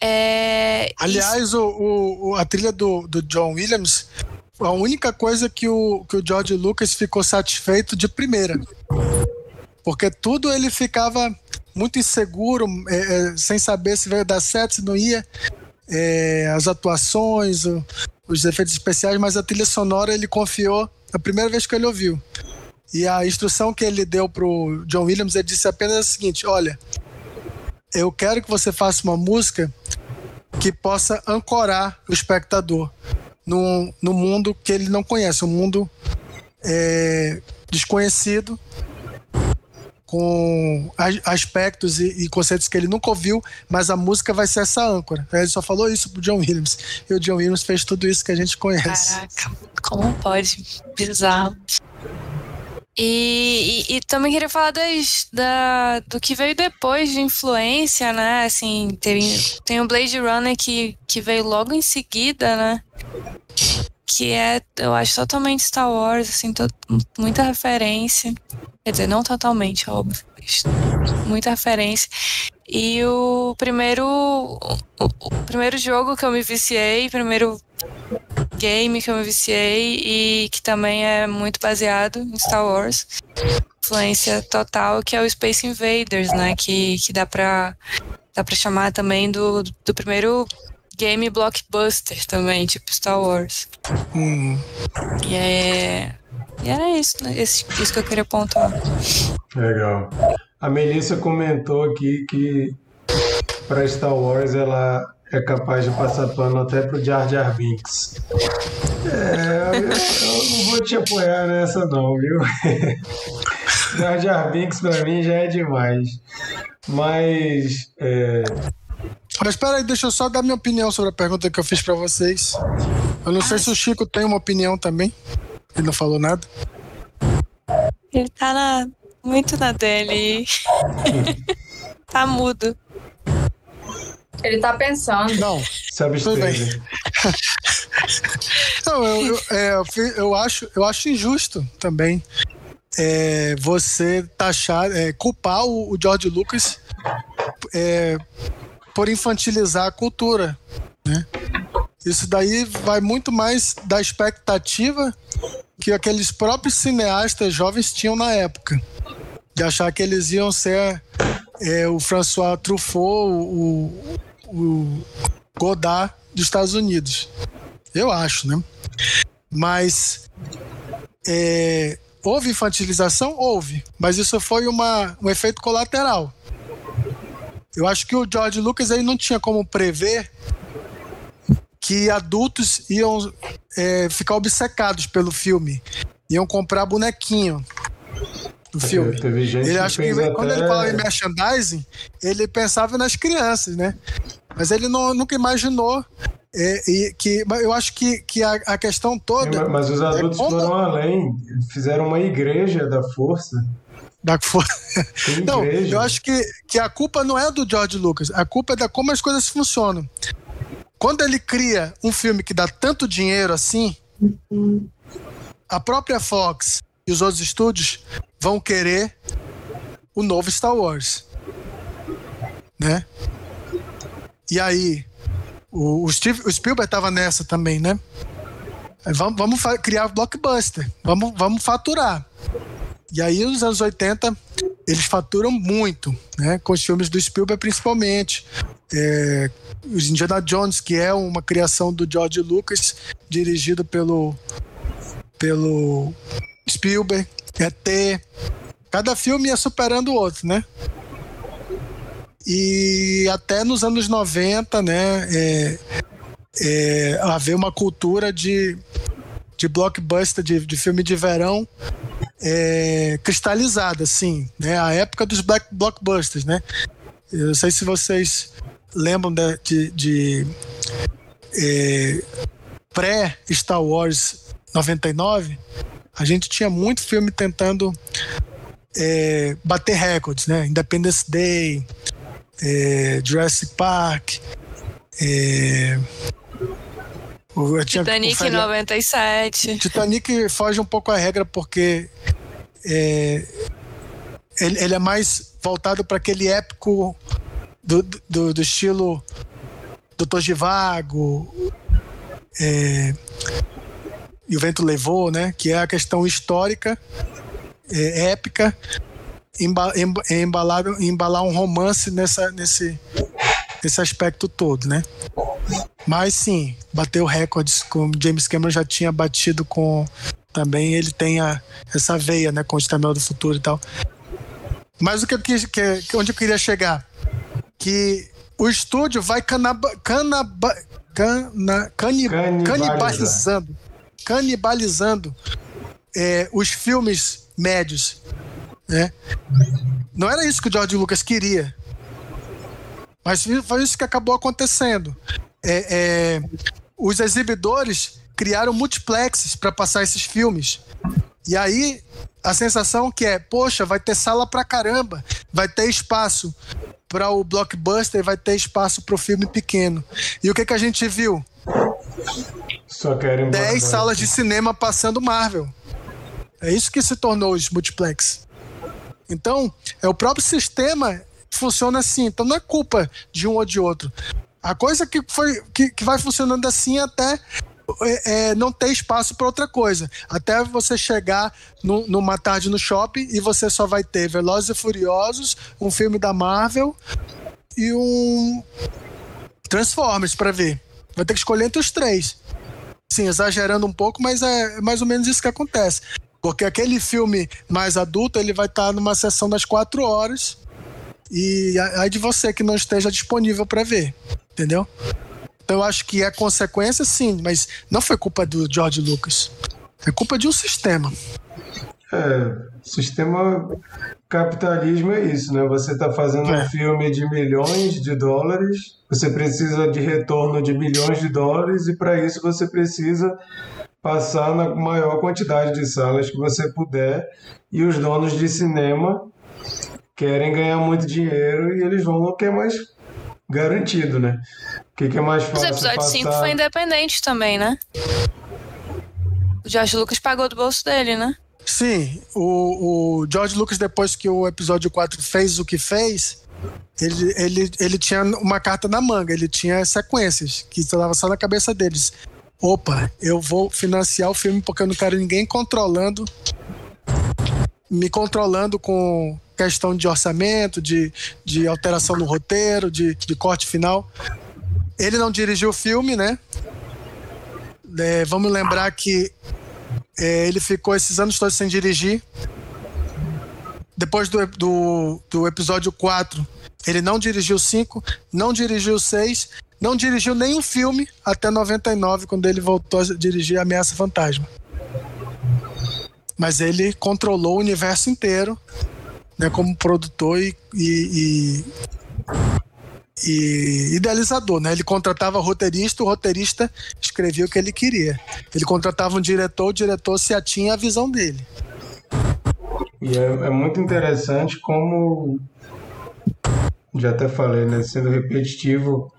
É, Aliás, o, o- o- a trilha do, do John Williams a única coisa que o, que o George Lucas ficou satisfeito de primeira. Porque tudo ele ficava muito inseguro, é, é, sem saber se ia dar certo, se não ia. É, as atuações, o- os efeitos especiais, mas a trilha sonora ele confiou a primeira vez que ele ouviu. E a instrução que ele deu pro John Williams, ele disse apenas o seguinte: olha, eu quero que você faça uma música que possa ancorar o espectador no, no mundo que ele não conhece, um mundo é, desconhecido, com as- aspectos e, e conceitos que ele nunca ouviu, mas a música vai ser essa âncora. Ele só falou isso pro John Williams. E o John Williams fez tudo isso que a gente conhece. Caraca, como pode? Bizarro. E, e, e também queria falar das, da, do que veio depois de influência, né? Assim, tem, tem o Blade Runner que, que veio logo em seguida, né? Que é, eu acho, totalmente Star Wars, assim, to- muita referência. Quer dizer, não totalmente, óbvio, muita referência. E o primeiro, o, o primeiro jogo que eu me viciei, primeiro game que eu me viciei e que também é muito baseado em Star Wars. Influência total, que é o Space Invaders, né? Que, que dá pra, dá pra chamar também do, do primeiro game blockbuster também, tipo Star Wars. Hum, E é. E era isso, né? Esse- isso que eu queria pontuar. Legal. A Melissa comentou aqui que para Star Wars ela é capaz de passar pano até pro Jar Jar Binks. É, eu, eu não vou te apoiar nessa não, viu? [laughs] Jar Jar Binks pra mim já é demais. Mas é, Mas espera aí, deixa eu só dar minha opinião sobre a pergunta que eu fiz pra vocês. Eu não sei se o Chico tem uma opinião também. Ele não falou nada. Ele tá na, muito na dele. [laughs] tá mudo. Ele tá pensando. Não, se absteve. Não, eu, eu, é, eu acho, eu acho injusto também é, você taxar, é, culpar o, o George Lucas é, por infantilizar a cultura, né? Isso daí vai muito mais da expectativa que aqueles próprios cineastas jovens tinham na época, de achar que eles iam ser é, o François Truffaut, o, o Godard dos Estados Unidos. Eu acho, né? Mas é, houve infantilização? Houve. Mas isso foi uma, um efeito colateral. Eu acho que o George Lucas aí não tinha como prever que adultos iam é, ficar obcecados pelo filme. Iam comprar bonequinho do filme. Teve gente Ele que acha que fez quando até... ele fala em merchandising, ele pensava nas crianças, né? Mas ele não, nunca imaginou é, e que eu acho que, que a, a questão toda É, Mas os adultos como- foram além, fizeram uma igreja da força. da for- Tem Não, eu acho que, que a culpa não é do George Lucas, a culpa é da como as coisas funcionam. Quando ele cria um filme que dá tanto dinheiro assim, a própria Fox e os outros estúdios vão querer o novo Star Wars. Né? E aí, o, o, Steve, o Spielberg tava nessa também, né? Vamos, vamos criar blockbuster, vamos, vamos faturar. E aí, nos anos 80, eles faturam muito, né? Com os filmes do Spielberg, principalmente. É, os Indiana Jones, que é uma criação do George Lucas, dirigido pelo, pelo Spielberg. ET. Cada filme ia superando o outro, né? E até nos anos 90, né? É, é, haver uma cultura de, de blockbuster, de, de filme de verão é, cristalizada, assim, né? A época dos black blockbusters, né? Eu não sei se vocês lembram de, de, de, é, pré-Star Wars 99, a gente tinha muito filme tentando é, bater recordes, né? Independence Day, é, Jurassic Park, É... tinha Titanic conferi- 97. Titanic foge um pouco à regra porque é, ele, ele é mais voltado para aquele épico do, do, do estilo Doutor Givago é, e o vento levou, né? Que é a questão histórica, é, épica, emba, emba- embalado, embalar um romance nessa, nesse, nesse aspecto todo, né? Mas sim, bateu recordes, como James Cameron já tinha batido com. Também ele tem a, essa veia, né? Com o Exterminador do Futuro e tal. Mas o que eu quis, que, onde eu queria chegar? Que o estúdio vai canaba, canaba, cana, cani, Canibalizar. canibalizando, canibalizando é, os filmes médios, né? Não era isso que o George Lucas queria. Mas foi isso que acabou acontecendo. É, é, os exibidores criaram multiplexes para passar esses filmes. E aí a sensação que é, poxa, vai ter sala pra caramba, vai ter espaço para o blockbuster, vai ter espaço para o filme pequeno. E o que, que a gente viu? Só querem 10 blockbuster. salas de cinema passando Marvel. É isso que se tornou os multiplex. Então, é o próprio sistema funciona assim. Então não é culpa de um ou de outro. A coisa que foi que, que vai funcionando assim até é, é, não ter espaço para outra coisa. Até você chegar nu- numa tarde no shopping e você só vai ter Velozes e Furiosos, um filme da Marvel e um Transformers para ver. Vai ter que escolher entre os três. Sim, exagerando um pouco, mas é mais ou menos isso que acontece. Porque aquele filme mais adulto, ele vai estar numa sessão das quatro horas e aí de você que não esteja disponível para ver, entendeu? Então eu acho que é consequência, sim, mas não foi culpa do George Lucas. É culpa de um sistema. É, sistema capitalismo é isso, né? Você está fazendo É. um filme de milhões de dólares, você precisa de retorno de bilhões de dólares e para isso você precisa passar na maior quantidade de salas que você puder e os donos de cinema querem ganhar muito dinheiro e eles vão no que é mais garantido, né? O que, que é mais Os fácil episódios 5 passar... foi independente também, né? O George Lucas pagou do bolso dele, né? Sim, o, o George Lucas, depois que o episódio 4 fez o que fez, ele, ele, ele tinha uma carta na manga, ele tinha sequências que estava só na cabeça deles. Opa, eu vou financiar o filme porque eu não quero ninguém controlando, me controlando com questão de orçamento, de, de alteração no roteiro, de, de corte final. Ele não dirigiu o filme, né? É, vamos lembrar que é, ele ficou esses anos todos sem dirigir. Depois do, do, do episódio 4, ele não dirigiu 5, não dirigiu 6, não dirigiu nenhum filme até 99, quando ele voltou a dirigir Ameaça Fantasma. Mas ele controlou o universo inteiro, né, como produtor e, e, e- e idealizador, né? Ele contratava roteirista, o roteirista escrevia o que ele queria. Ele contratava um diretor, o diretor se atinha à visão dele. E é, é muito interessante como, já até falei, né, sendo repetitivo,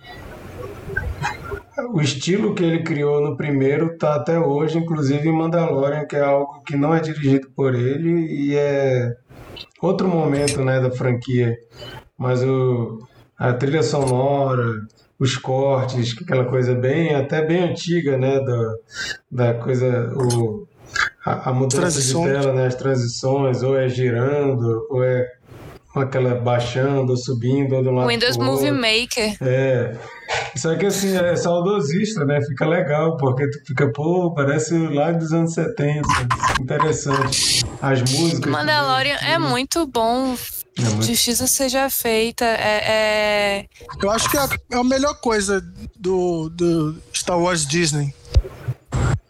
o estilo que ele criou no primeiro tá até hoje, inclusive em Mandalorian, que é algo que não é dirigido por ele e é outro momento, né, da franquia. Mas o, a trilha sonora, os cortes, que aquela coisa bem, até bem antiga, né, da, da coisa, o, a, a mudança Transições. de tela, né, as transições, ou é girando, ou é aquela baixando, ou subindo, ou de um lado Windows pro Movie outro. Maker. É. Só que assim, é saudosista, né? Fica legal, porque tu fica, pô, parece lá dos anos 70. Interessante. As músicas. Mandalorian também, é muito bom. É muito- Justiça seja feita. É, é- Eu acho que é a, é a melhor coisa do, do Star Wars Disney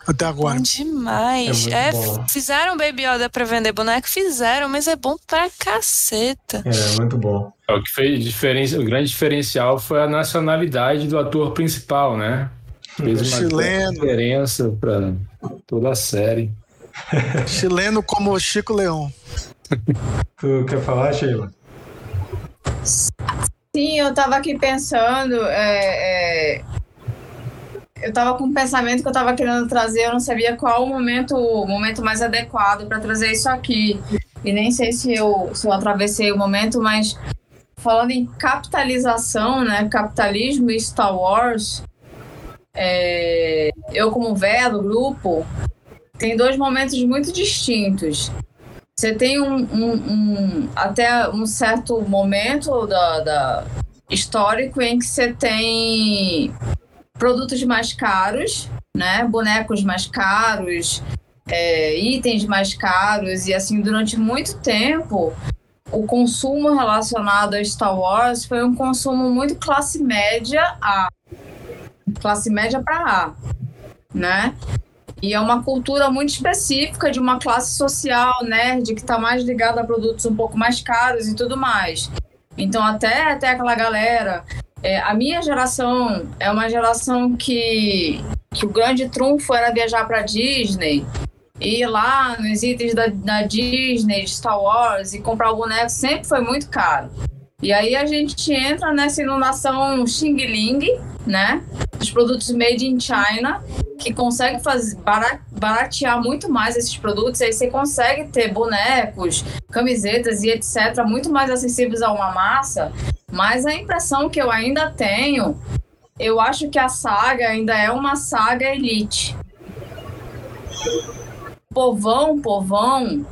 até agora. bom demais. É É, fizeram Baby Yoda pra vender boneco? Fizeram, mas é bom pra caceta. É, muito bom. É, O que fez diferença, o grande diferencial foi a nacionalidade do ator principal, né? Fez uma Chileno. diferença para toda a série. [laughs] Chileno como Chico Leão. [laughs] Tu quer falar, Sheila? Sim, eu tava aqui pensando. É, é, eu tava com um pensamento que eu tava querendo trazer, eu não sabia qual o momento, o momento mais adequado para trazer isso aqui. E nem sei se eu, se eu atravessei o momento, mas falando em capitalização, né? Capitalismo e Star Wars, é, eu como velho do grupo, tem dois momentos muito distintos. Você tem um, um, um, até um certo momento da, da histórico em que você tem produtos mais caros, né? Bonecos mais caros, é, itens mais caros e assim durante muito tempo o consumo relacionado a Star Wars foi um consumo muito classe média A, classe média para A, né? E é uma cultura muito específica de uma classe social nerd que está mais ligada a produtos um pouco mais caros e tudo mais. Então, até, até aquela galera. É, a minha geração é uma geração que, que o grande trunfo era viajar para Disney, ir lá nos itens da, da Disney, de Star Wars e comprar o boneco sempre foi muito caro. E aí a gente entra nessa inundação Xing Ling, né? Dos produtos made in China, que consegue fazer, baratear muito mais esses produtos. Aí você consegue ter bonecos, camisetas e etc. muito mais acessíveis a uma massa. Mas a impressão que eu ainda tenho, eu acho que a saga ainda é uma saga elite. Povão, povão,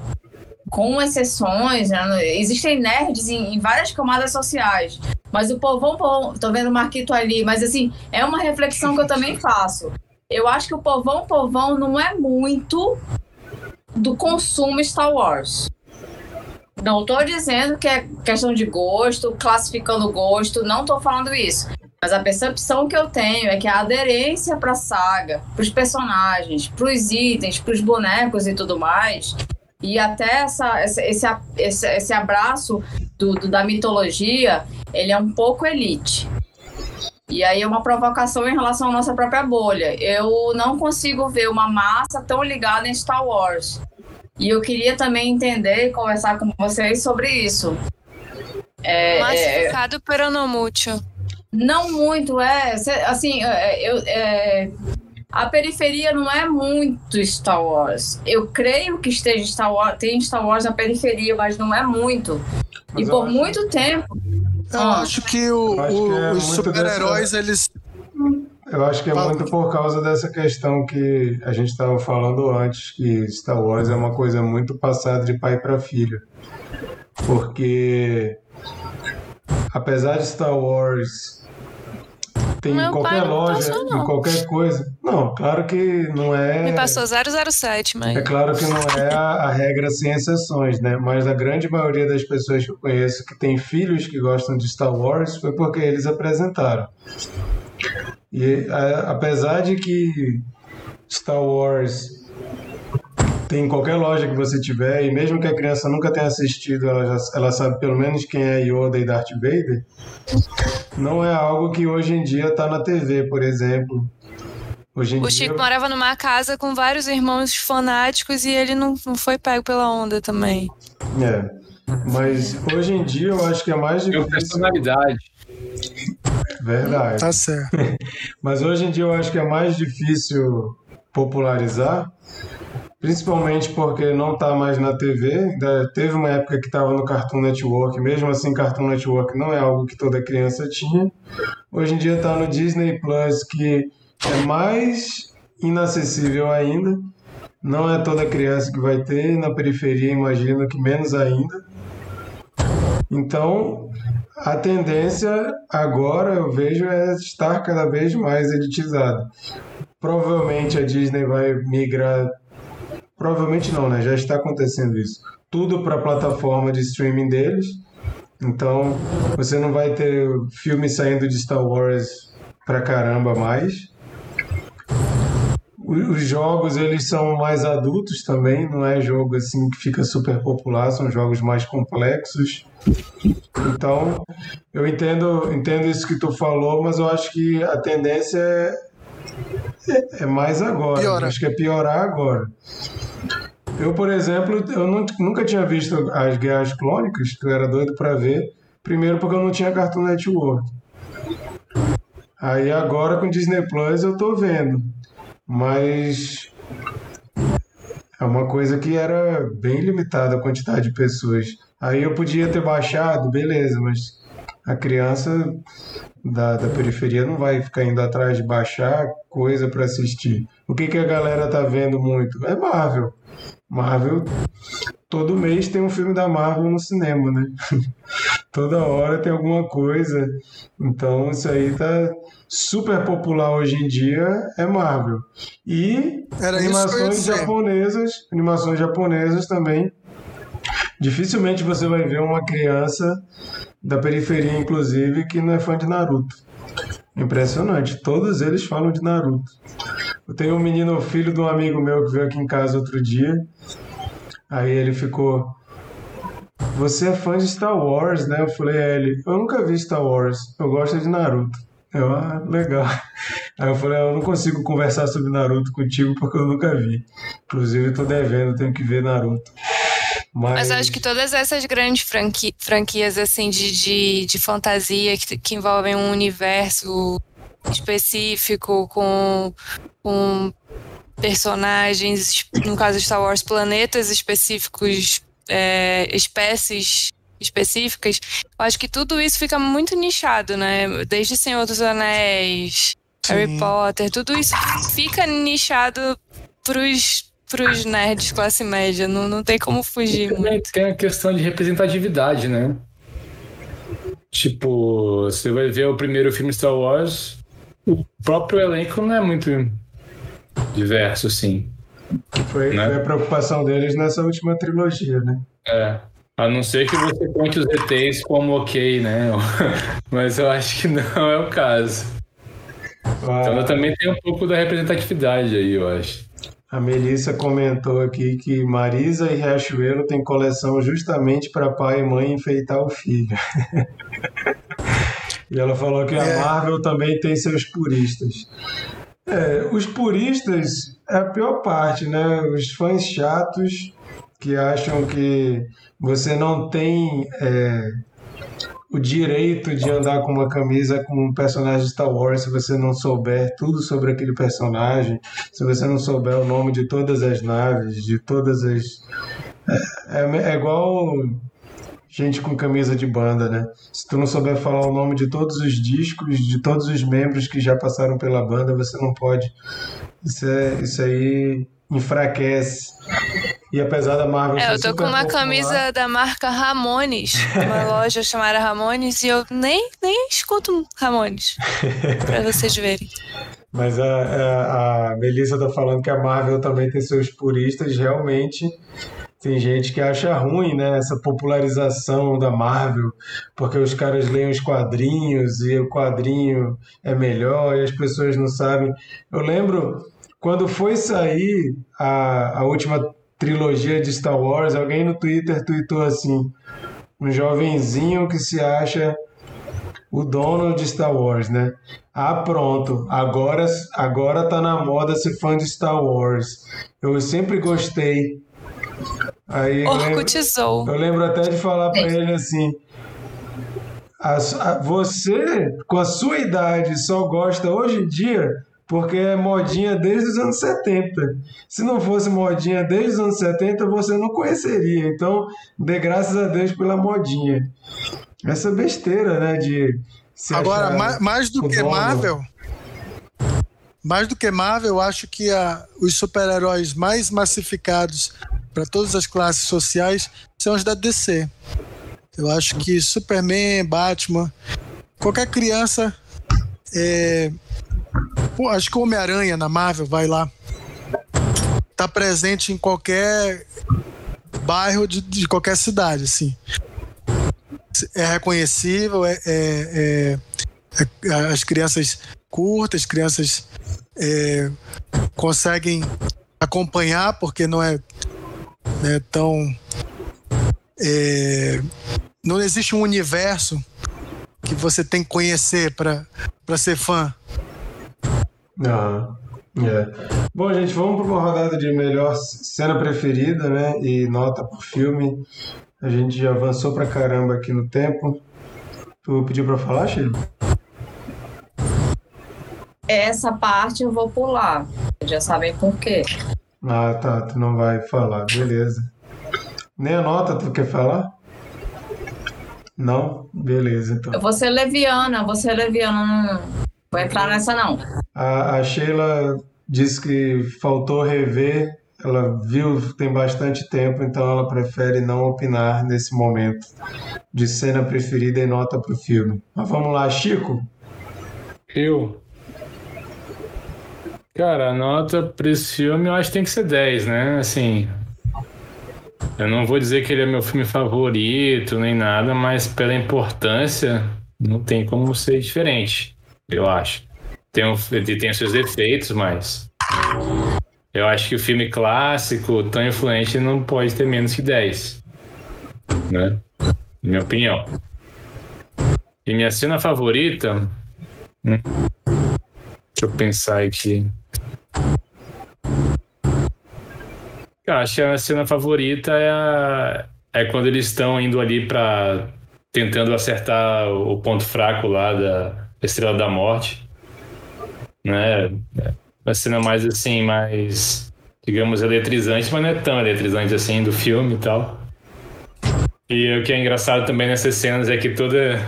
com exceções, né? existem nerds em, em, várias camadas sociais, mas o povão, povão, tô vendo o Marquito ali, mas assim, é uma reflexão que eu também faço. Eu acho que o povão, povão não é muito do consumo Star Wars. Não estou dizendo que é questão de gosto, classificando gosto, não estou falando isso. Mas a percepção que eu tenho é que a aderência para a saga, para os personagens, para os itens, para os bonecos e tudo mais, e até essa, esse, esse, esse abraço do, do, da mitologia, ele é um pouco elite. E aí é uma provocação em relação à nossa própria bolha. Eu não consigo ver uma massa tão ligada em Star Wars. E eu queria também entender e conversar com vocês sobre isso. É, Massificado é, peronomútil. Não muito, é. Assim, é, eu, é, a periferia não é muito Star Wars. Eu creio que esteja Star Wars, tem Star Wars na periferia, mas não é muito. Mas e por acho... muito tempo. Eu ah, acho que, o, acho o, que é os super-heróis, dessa... eles. Eu acho que é muito por causa dessa questão que a gente estava falando antes, que Star Wars é uma coisa muito passada de pai para filho. Porque apesar de Star Wars tem em qualquer loja, passou, em qualquer coisa. Não, claro que não é. Me passou 007, mas. É claro que não é a, a, regra sem exceções, né? Mas a grande maioria das pessoas que eu conheço que tem filhos que gostam de Star Wars foi porque eles apresentaram. E a, apesar de que Star Wars tem em qualquer loja que você tiver, e mesmo que a criança nunca tenha assistido, ela, já, ela sabe pelo menos quem é Yoda e Darth Vader. Não é algo que hoje em dia está na TV, por exemplo. Hoje em o dia... Chico morava numa casa com vários irmãos fanáticos e ele não, não foi pego pela onda também. É. Mas hoje em dia eu acho que é mais difícil. Tem personalidade. Verdade. Tá certo. [laughs] Mas hoje em dia eu acho que é mais difícil popularizar principalmente porque não está mais na TV. Teve uma época que estava no Cartoon Network, mesmo assim, Cartoon Network não é algo que toda criança tinha. Hoje em dia está no Disney Plus, que é mais inacessível ainda. Não é toda criança que vai ter, na periferia, imagino que menos ainda. Então, a tendência agora eu vejo é estar cada vez mais elitizada. Provavelmente a Disney vai migrar Provavelmente não, né? Já está acontecendo isso. Tudo para a plataforma de streaming deles. Então, você não vai ter filme saindo de Star Wars pra caramba mais. Os jogos, eles são mais adultos também, não é jogo assim que fica super popular, são jogos mais complexos. Então, eu entendo, entendo isso que tu falou, mas eu acho que a tendência é, é, é mais agora. Piora. Acho que é piorar agora. Eu, por exemplo, eu nunca tinha visto as Guerras Clônicas, que eu era doido para ver. Primeiro porque eu não tinha Cartoon Network. Aí agora com Disney Plus eu tô vendo. Mas é uma coisa que era bem limitada a quantidade de pessoas. Aí eu podia ter baixado, beleza, mas a criança da, da periferia não vai ficar indo atrás de baixar coisa para assistir. O que, que a galera tá vendo muito? É Marvel. Marvel, todo mês tem um filme da Marvel no cinema, né? [laughs] Toda hora tem alguma coisa. Então isso aí tá super popular hoje em dia é Marvel. E Era animações japonesas, animações japonesas também. Dificilmente você vai ver uma criança da periferia, inclusive, que não é fã de Naruto. Impressionante, todos eles falam de Naruto. Eu tenho um menino, filho de um amigo meu que veio aqui em casa outro dia. Aí ele ficou. Você é fã de Star Wars, né? Eu falei a ele, eu nunca vi Star Wars, eu gosto de Naruto. Eu, ah, legal. [laughs] Aí eu falei, eu não consigo conversar sobre Naruto contigo porque eu nunca vi. Inclusive, tô devendo, tenho que ver Naruto. Mas, Mas acho que todas essas grandes franqui franquias assim de, de, de fantasia que, que envolvem um universo específico com, com personagens, no caso de Star Wars, planetas específicos, é, espécies específicas, eu acho que tudo isso fica muito nichado, né? Desde Senhor dos Anéis, Sim. Harry Potter, tudo isso fica nichado pros pros nerds classe média, não, não tem como fugir Também muito. Tem a questão de representatividade, né? Tipo, você vai ver o primeiro filme Star Wars, o próprio elenco não é muito diverso, assim. Foi, né? foi a preocupação deles nessa última trilogia, né? É. A não ser que você conte os ETs como ok, né? [laughs] Mas eu acho que não é o caso. Ah, então também tem um pouco da representatividade aí, eu acho. A Melissa comentou aqui que Marisa e Riachuelo tem coleção justamente para pai e mãe enfeitar o filho. [laughs] e ela falou que a é. Marvel também tem seus puristas. É, os puristas é a pior parte, né? Os fãs chatos que acham que você não tem é, o direito de andar com uma camisa com um personagem de Star Wars se você não souber tudo sobre aquele personagem, se você não souber o nome de todas as naves, de todas as. É, é, é igual gente com camisa de banda, né? Se tu não souber falar o nome de todos os discos, de todos os membros que já passaram pela banda, você não pode. Isso, é, isso aí enfraquece. E apesar da Marvel. É, eu tô com uma popular, camisa da marca Ramones, uma [laughs] loja chamada Ramones, e eu nem, nem escuto Ramones. [laughs] pra vocês verem. Mas a, a, a Melissa tá falando que a Marvel também tem seus puristas, realmente. Tem gente que acha ruim, né, essa popularização da Marvel, porque os caras leem os quadrinhos e o quadrinho é melhor e as pessoas não sabem. Eu lembro quando foi sair a, a última trilogia de Star Wars, alguém no Twitter tweetou assim: um jovenzinho que se acha o dono de Star Wars, né? Ah, pronto, agora agora tá na moda ser fã de Star Wars. Eu sempre gostei. Aí eu lembro, eu lembro até de falar para ele assim: a, a, você, com a sua idade, só gosta hoje em dia porque é modinha desde os anos 70. Se não fosse modinha desde os anos 70, você não conheceria. Então, dê graças a Deus pela modinha. Essa besteira, né, de Agora, mais, mais do que dono. Marvel, mais do que Marvel, eu acho que a, os super-heróis mais massificados para todas as classes sociais são os da DC. Eu acho que Superman, Batman, qualquer criança é, Pô, acho que o Homem-Aranha na Marvel vai lá. Tá presente em qualquer bairro de, de qualquer cidade, assim. É reconhecível, é, é, é, é as crianças curtas, as crianças é, conseguem acompanhar porque não é né, tão é, não existe um universo que você tem que conhecer para ser fã. Ah, é. Bom, gente, vamos para uma rodada de melhor cena preferida, né? E nota por filme. A gente já avançou pra caramba aqui no tempo. Tu pediu pra falar, Sheila? Essa parte eu vou pular. Já sabem por quê. Ah, tá. Tu não vai falar. Beleza. Nem a nota tu quer falar? Não? Beleza, então. Eu vou ser leviana, vou ser leviana. Não vou entrar nessa, não. A, a Sheila disse que faltou rever. Ela viu tem bastante tempo, então ela prefere não opinar nesse momento de cena preferida e nota pro filme. Mas vamos lá, Chico. Eu. Cara, a nota pra esse filme eu acho que tem que ser 10, né? Assim. Eu não vou dizer que ele é meu filme favorito nem nada, mas pela importância, não tem como ser diferente, eu acho. Tem, um, tem seus defeitos, mas. Eu acho que o filme clássico, tão influente, não pode ter menos que 10. Né? Minha opinião. E minha cena favorita. Hum, deixa eu pensar aqui. Eu acho que a cena favorita é, a, é quando eles estão indo ali para tentando acertar o ponto fraco lá da Estrela da Morte, né? A cena mais assim, mais digamos eletrizante, mas não é tão eletrizante assim do filme e tal. E o que é engraçado também nessas cenas é que toda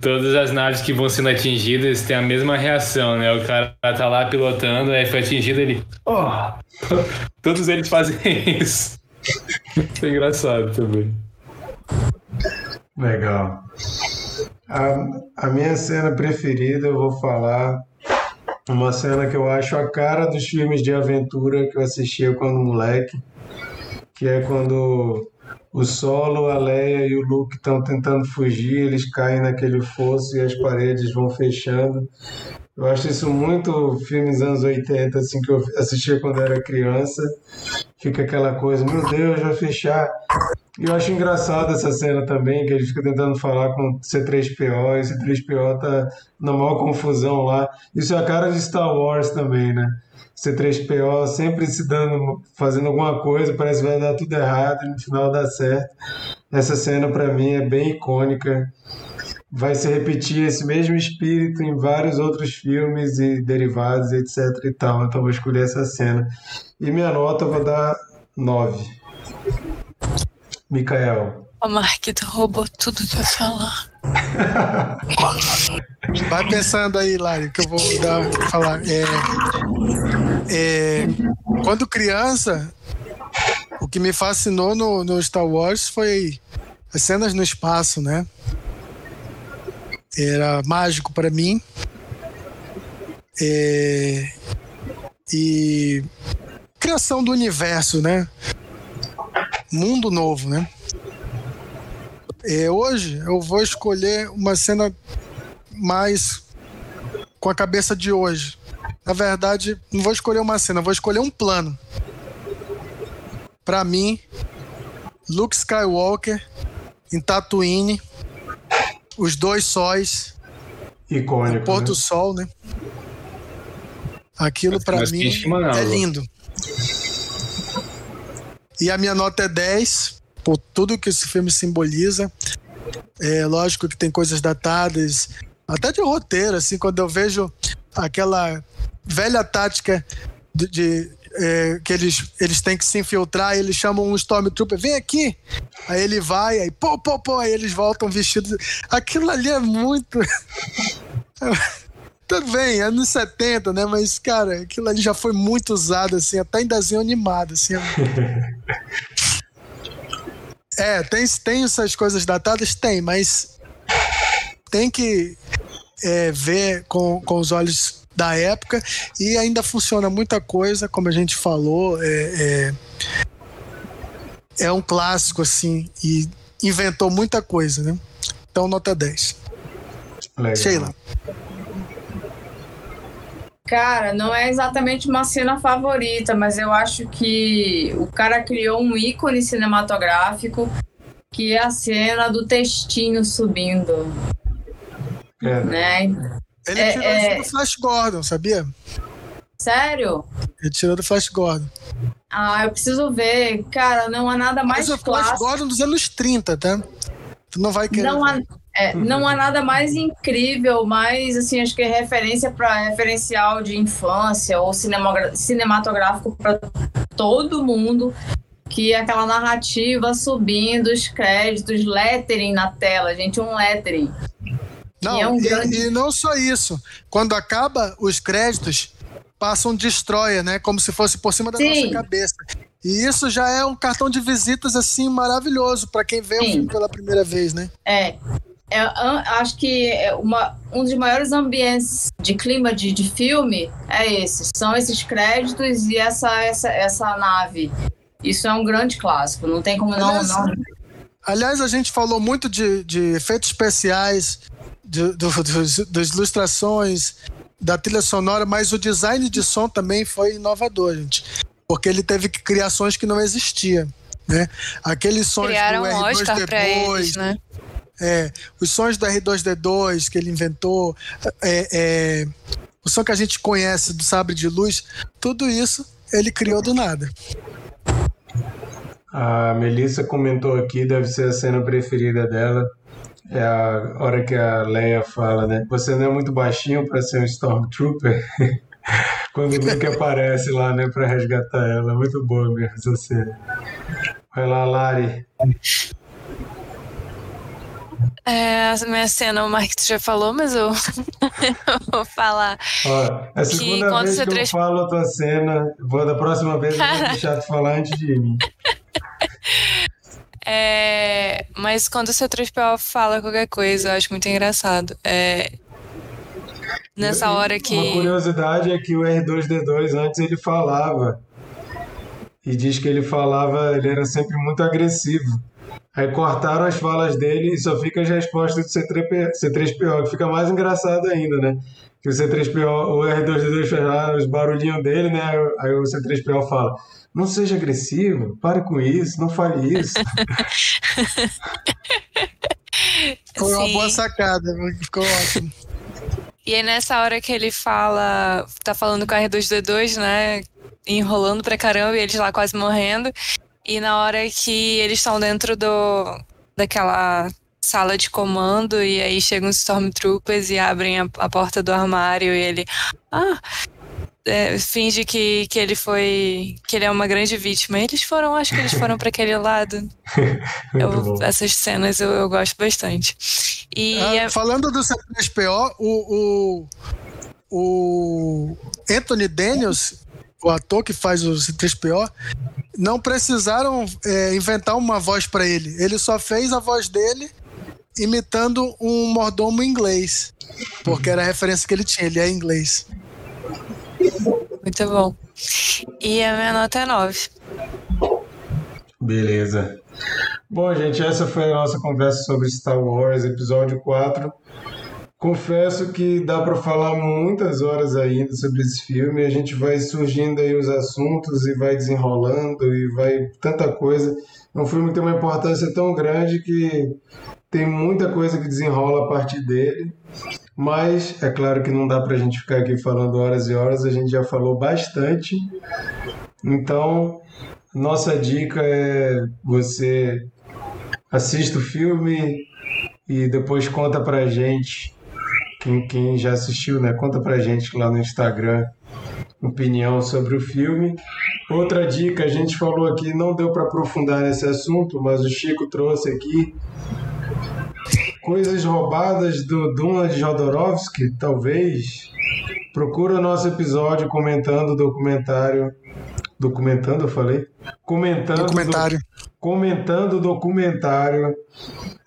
todas as naves que vão sendo atingidas têm a mesma reação, né? O cara tá lá pilotando, aí foi atingido ele. Oh! [laughs] Todos eles fazem [laughs] isso. Isso é engraçado também. Legal. A, a minha cena preferida, eu vou falar uma cena que eu acho a cara dos filmes de aventura que eu assistia quando moleque, que é quando o Solo, a Leia e o Luke estão tentando fugir, eles caem naquele fosso e as paredes vão fechando. Eu acho isso muito filmes anos 80, assim, que eu assistia quando era criança. Fica aquela coisa, meu Deus, vai fechar. E eu acho engraçado essa cena também, que ele fica tentando falar com C3PO, e C3PO tá na maior confusão lá. Isso é a cara de Star Wars também, né? C3PO sempre se dando, fazendo alguma coisa, parece que vai dar tudo errado e no final dá certo. Essa cena para mim é bem icônica. Vai se repetir esse mesmo espírito em vários outros filmes e derivados, etc e tal. Então vou escolher essa cena. E minha nota eu vou dar 9. Mikael. O Marquito roubou tudo que eu falar. [laughs] Vai pensando aí, Lari, que eu vou dar, falar. É, é, quando criança, o que me fascinou no, no Star Wars foi as cenas no espaço, né? Era mágico para mim. É, e criação do universo, né? Mundo novo, né? É, hoje eu vou escolher uma cena mais com a cabeça de hoje. Na verdade, não vou escolher uma cena, vou escolher um plano. Para mim, Luke Skywalker em Tatooine, os dois sóis, Icônico. o pôr né? do sol, né? Aquilo para mais mim quente, mano. é lindo. E a minha nota é 10, por tudo que esse filme simboliza. É lógico que tem coisas datadas, até de roteiro, assim, quando eu vejo aquela velha tática de, de, é, que eles, eles têm que se infiltrar, eles chamam um Stormtrooper, vem aqui! Aí ele vai, aí pô, pô, pô, aí eles voltam vestidos. Aquilo ali é muito. [laughs] Tudo bem, anos 70, né? Mas, cara, aquilo ali já foi muito usado, assim, até em desenho animado, assim. [laughs] É, tem, tem essas coisas datadas? Tem, mas tem que é, ver com, com os olhos da época e ainda funciona muita coisa, como a gente falou, é, é, é um clássico, assim, e inventou muita coisa, né? Então, nota 10. Legal. Sheila. Cara, não é exatamente uma cena favorita, mas eu acho que o cara criou um ícone cinematográfico que é a cena do textinho subindo, É, né? Ele É, tirou é. isso do Flash Gordon, sabia? Sério? Ele tirou do Flash Gordon. Ah, eu preciso ver. Cara, não há nada mais Mas é o Flash clássico. Gordon dos anos 30, tá? Tu não vai querer. Não há, ver. É, não há nada mais incrível, mais assim, acho que é referência para referencial de infância ou cinematográfico para todo mundo que é aquela narrativa subindo os créditos, lettering na tela, gente, um lettering. Não, é um grande... e, e, não só isso. Quando acaba os créditos, passa um destroyer, né? Como se fosse por cima da Sim. nossa cabeça. E isso já é um cartão de visitas assim maravilhoso para quem vê Sim. o filme pela primeira vez, né? É. É, acho que é uma, um dos maiores ambientes de clima de, de filme é esse. São esses créditos e essa, essa, essa nave. Isso é um grande clássico, não tem como não. Aliás, não... aliás a gente falou muito de, de efeitos especiais, de, do, [laughs] dos, das ilustrações, da trilha sonora, mas o design de som também foi inovador, gente. Porque ele teve criações que não existiam. Né? Aqueles sons Criaram do R2D2, eles, né? É, os sons do R2D2 que ele inventou, é, é, o som que a gente conhece do Sabre de Luz, tudo isso ele criou do nada. A Melissa comentou aqui, deve ser a cena preferida dela. É a hora que a Leia fala, né? Você não é muito baixinho para ser um Stormtrooper. [laughs] Quando o Luke aparece lá, né, para resgatar ela. Muito boa mesmo essa cena. Vai lá, Lari. É, a minha cena, o Mark já falou, mas eu, [laughs] vou falar. Ó, é a segunda vez que eu falo a tua cena. Vou, da próxima vez eu vou deixar tu falar antes de mim. [laughs] É, mas quando o C3PO fala qualquer coisa, eu acho muito engraçado. É, nessa hora que. Uma curiosidade é que o R2D2 antes ele falava. E diz que ele falava, ele era sempre muito agressivo. Aí cortaram as falas dele e só fica as respostas do C3PO, que fica mais engraçado ainda, né? Que o C3PO, o R2D2 faz os barulhinhos dele, né? Aí o C3PO fala: Não seja agressivo, pare com isso, não fale isso. [laughs] Foi uma boa sacada, ficou ótimo. E aí nessa hora que ele fala, tá falando com o R2D2, né? Enrolando pra caramba e eles lá quase morrendo. E na hora que eles estão dentro do daquela sala de comando e aí chegam os Stormtroopers e abrem a, a porta do armário e ele ah é, finge que, que ele foi que ele é uma grande vítima. Eles foram, acho que eles foram para [laughs] aquele lado. Eu, essas cenas eu, eu, gosto bastante. E ah, é... falando do C3PO, o, o, o Anthony Daniels o ator que faz o C3PO, não precisaram é, inventar uma voz para ele. Ele só fez a voz dele imitando um mordomo inglês. Porque era a referência que ele tinha, ele é inglês. Muito bom. E a minha nota é 9. Beleza. Bom, gente, essa foi a nossa conversa sobre Star Wars, episódio 4. Confesso que dá para falar muitas horas ainda sobre esse filme. A gente vai surgindo aí os assuntos e vai desenrolando e vai tanta coisa. É um filme que tem uma importância tão grande que tem muita coisa que desenrola a partir dele. Mas é claro que não dá para a gente ficar aqui falando horas e horas. A gente já falou bastante. Então, nossa dica é você assista o filme e depois conta pra gente quem, quem já assistiu, né? Conta pra gente lá no Instagram opinião sobre o filme. Outra dica, a gente falou aqui, não deu para aprofundar nesse assunto, mas o Chico trouxe aqui coisas roubadas do Duna de Jodorowsky, talvez. Procura o nosso episódio comentando o documentário. Documentando, eu falei? Comentando. Documentário. Do, comentando o documentário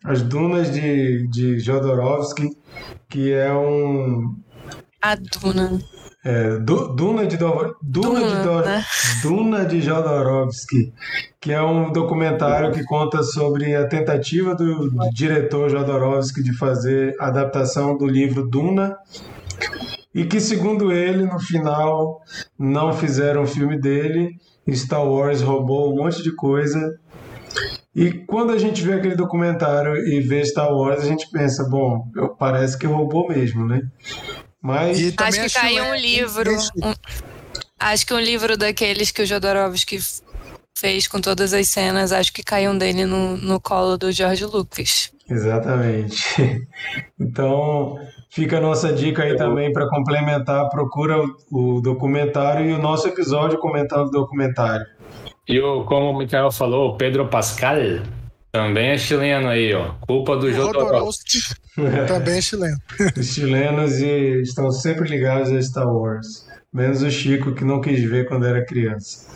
As Dunas de, de Jodorowsky que é um. A Duna. É, du, Duna de Duna, Duna, de do, né? Duna de Jodorowsky, que é um documentário que conta sobre a tentativa do, do diretor Jodorowsky de fazer a adaptação do livro Duna e que, segundo ele, no final não fizeram o filme dele. Star Wars roubou um monte de coisa e quando a gente vê aquele documentário e vê Star Wars, a gente pensa, bom, parece que roubou mesmo, né? Mas acho que caiu um livro, um, acho que um livro daqueles que o Jodorowsky fez com todas as cenas, acho que caiu um dele no, no colo do George Lucas. Exatamente. [laughs] Então, fica a nossa dica aí também para complementar. Procura o, o documentário e o nosso episódio comentando o documentário. E o, como o Mikael falou, o Pedro Pascal também é chileno aí, ó. Culpa do Jodorowsky. [laughs] Também é chileno. Os chilenos e estão sempre ligados a Star Wars. Menos o Chico, que não quis ver quando era criança.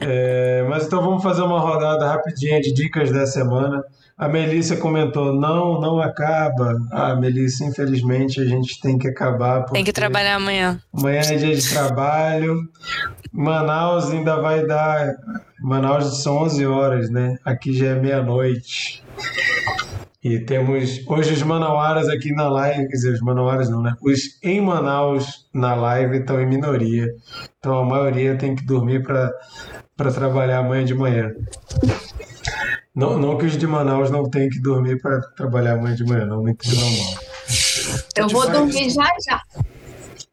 É, mas então vamos fazer uma rodada rapidinha de dicas da semana. A Melissa comentou: não, não acaba. Ah, Melissa, infelizmente a gente tem que acabar. Tem que trabalhar amanhã. Amanhã é dia de trabalho. Manaus ainda vai dar. Manaus são 11 horas, né? Aqui já é meia-noite. E temos hoje os manauaras aqui na live, quer dizer, os manauaras não, né? Os em Manaus na live estão em minoria. Então a maioria tem que dormir para trabalhar amanhã de manhã. Não, não que os de Manaus não tenham que dormir para trabalhar amanhã de manhã, não me entendam mal. Eu vou dormir já já.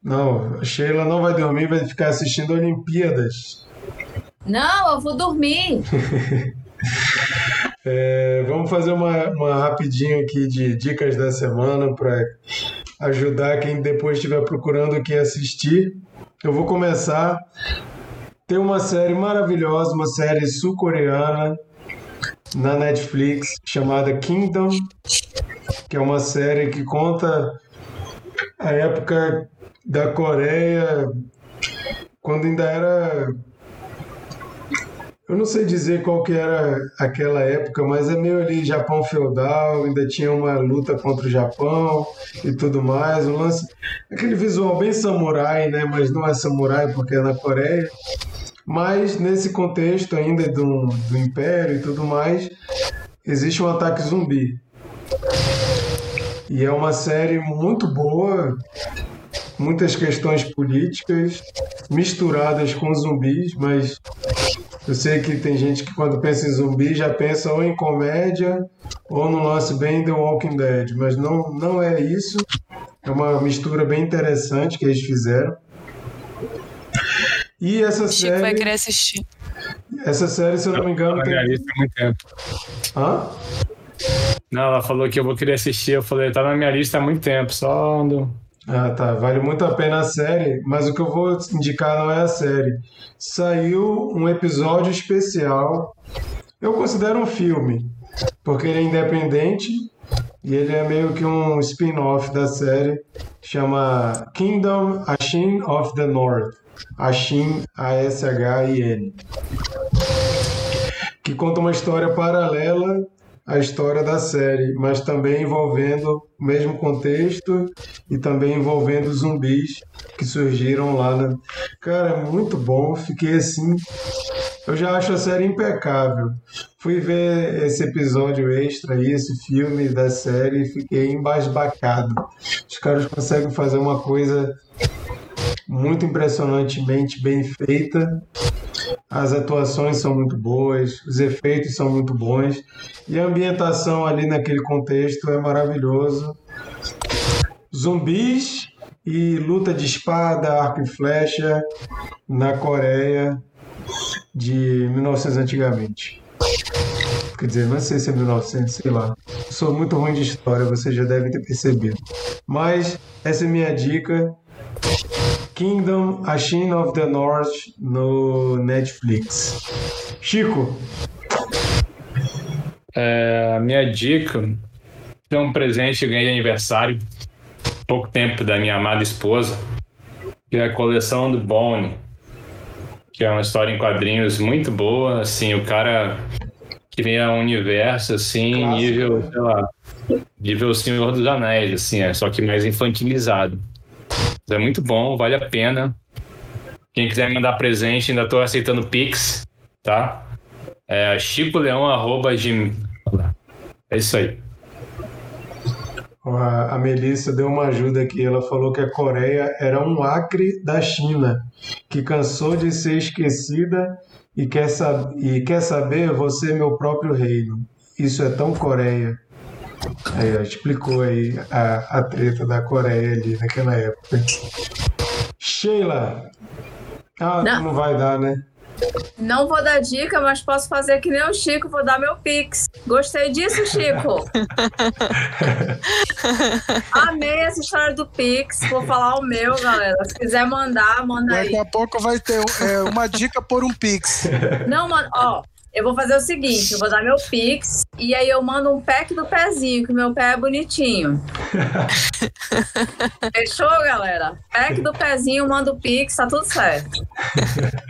Não, a Sheila não vai dormir, vai ficar assistindo Olimpíadas. Não, eu vou dormir. [laughs] É, vamos fazer uma, uma rapidinho aqui de dicas da semana para ajudar quem depois estiver procurando o que assistir. Eu vou começar. Tem uma série maravilhosa, uma série sul-coreana na Netflix chamada Kingdom, que é uma série que conta a época da Coreia quando ainda era eu não sei dizer qual que era aquela época, mas é meio ali Japão feudal, ainda tinha uma luta contra o Japão e tudo mais. Lance, aquele visual bem samurai, né? Mas não é samurai porque é na Coreia. Mas nesse contexto ainda do, do Império e tudo mais, existe um ataque zumbi. E é uma série muito boa, muitas questões políticas misturadas com zumbis, mas eu sei que tem gente que quando pensa em zumbi já pensa ou em comédia ou no lance bem The Walking Dead, mas não, não é isso. É uma mistura bem interessante que eles fizeram. E essa O Chico série. vai querer assistir. Essa série, se eu não me engano, Na minha tem. lista há muito tempo. Hã? Não, ela falou que eu vou querer assistir. Eu falei, tá na minha lista há muito tempo, só ando. Ah, tá. Vale muito a pena a série, mas o que eu vou indicar não é a série. Saiu um episódio especial. Eu considero um filme, porque ele é independente e ele é meio que um spin-off da série. Chama Kingdom Ashin of the North. Ashin, A-S-H-I-N. Que conta uma história paralela à história da série, mas também envolvendo o mesmo contexto e também envolvendo zumbis que surgiram lá. Na... Cara, é muito bom. Fiquei assim. Eu já acho a série impecável. Fui ver esse episódio extra aí, esse filme da série, e fiquei embasbacado. Os caras conseguem fazer uma coisa muito impressionantemente bem feita. As atuações são muito boas, os efeitos são muito bons e a ambientação ali naquele contexto é maravilhoso. Zumbis e luta de espada, arco e flecha na Coreia de 1900 antigamente. Quer dizer, não sei se é 1900, sei lá. Sou muito ruim de história, vocês já devem ter percebido. Mas essa é minha dica. Kingdom, A Shin of the North no Netflix. Chico, É, a minha dica é um presente que eu ganhei de aniversário pouco tempo da minha amada esposa, que é a coleção do Bone, que é uma história em quadrinhos muito boa, assim, o cara cria um universo assim, Clássico, nível, sei lá, nível Senhor dos Anéis, assim, é, só que mais infantilizado. É muito bom, vale a pena. Quem quiser mandar presente, ainda estou aceitando Pix, tá? É chicoleão.gmail. É isso aí. a Melissa deu uma ajuda aqui. Ela falou que a Coreia era um acre da China, que cansou de ser esquecida e quer, sab e quer saber você, meu próprio reino. Isso é tão Coreia. Aí, ó, explicou aí a, a treta da Coreia ali naquela época. Sheila. Ah, Não. não vai dar, né? Não vou dar dica, mas posso fazer que nem o Chico, vou dar meu Pix. Gostei disso, Chico. [laughs] Amei essa história do Pix. Vou falar o meu, galera. Se quiser mandar, manda aí. Daqui a pouco vai ter é, uma dica por um Pix. Não, mano, ó. Eu vou fazer o seguinte, eu vou dar meu Pix e aí eu mando um pack do pezinho, que meu pé é bonitinho. [laughs] Fechou, galera? Pack do pezinho, manda o Pix, tá tudo certo.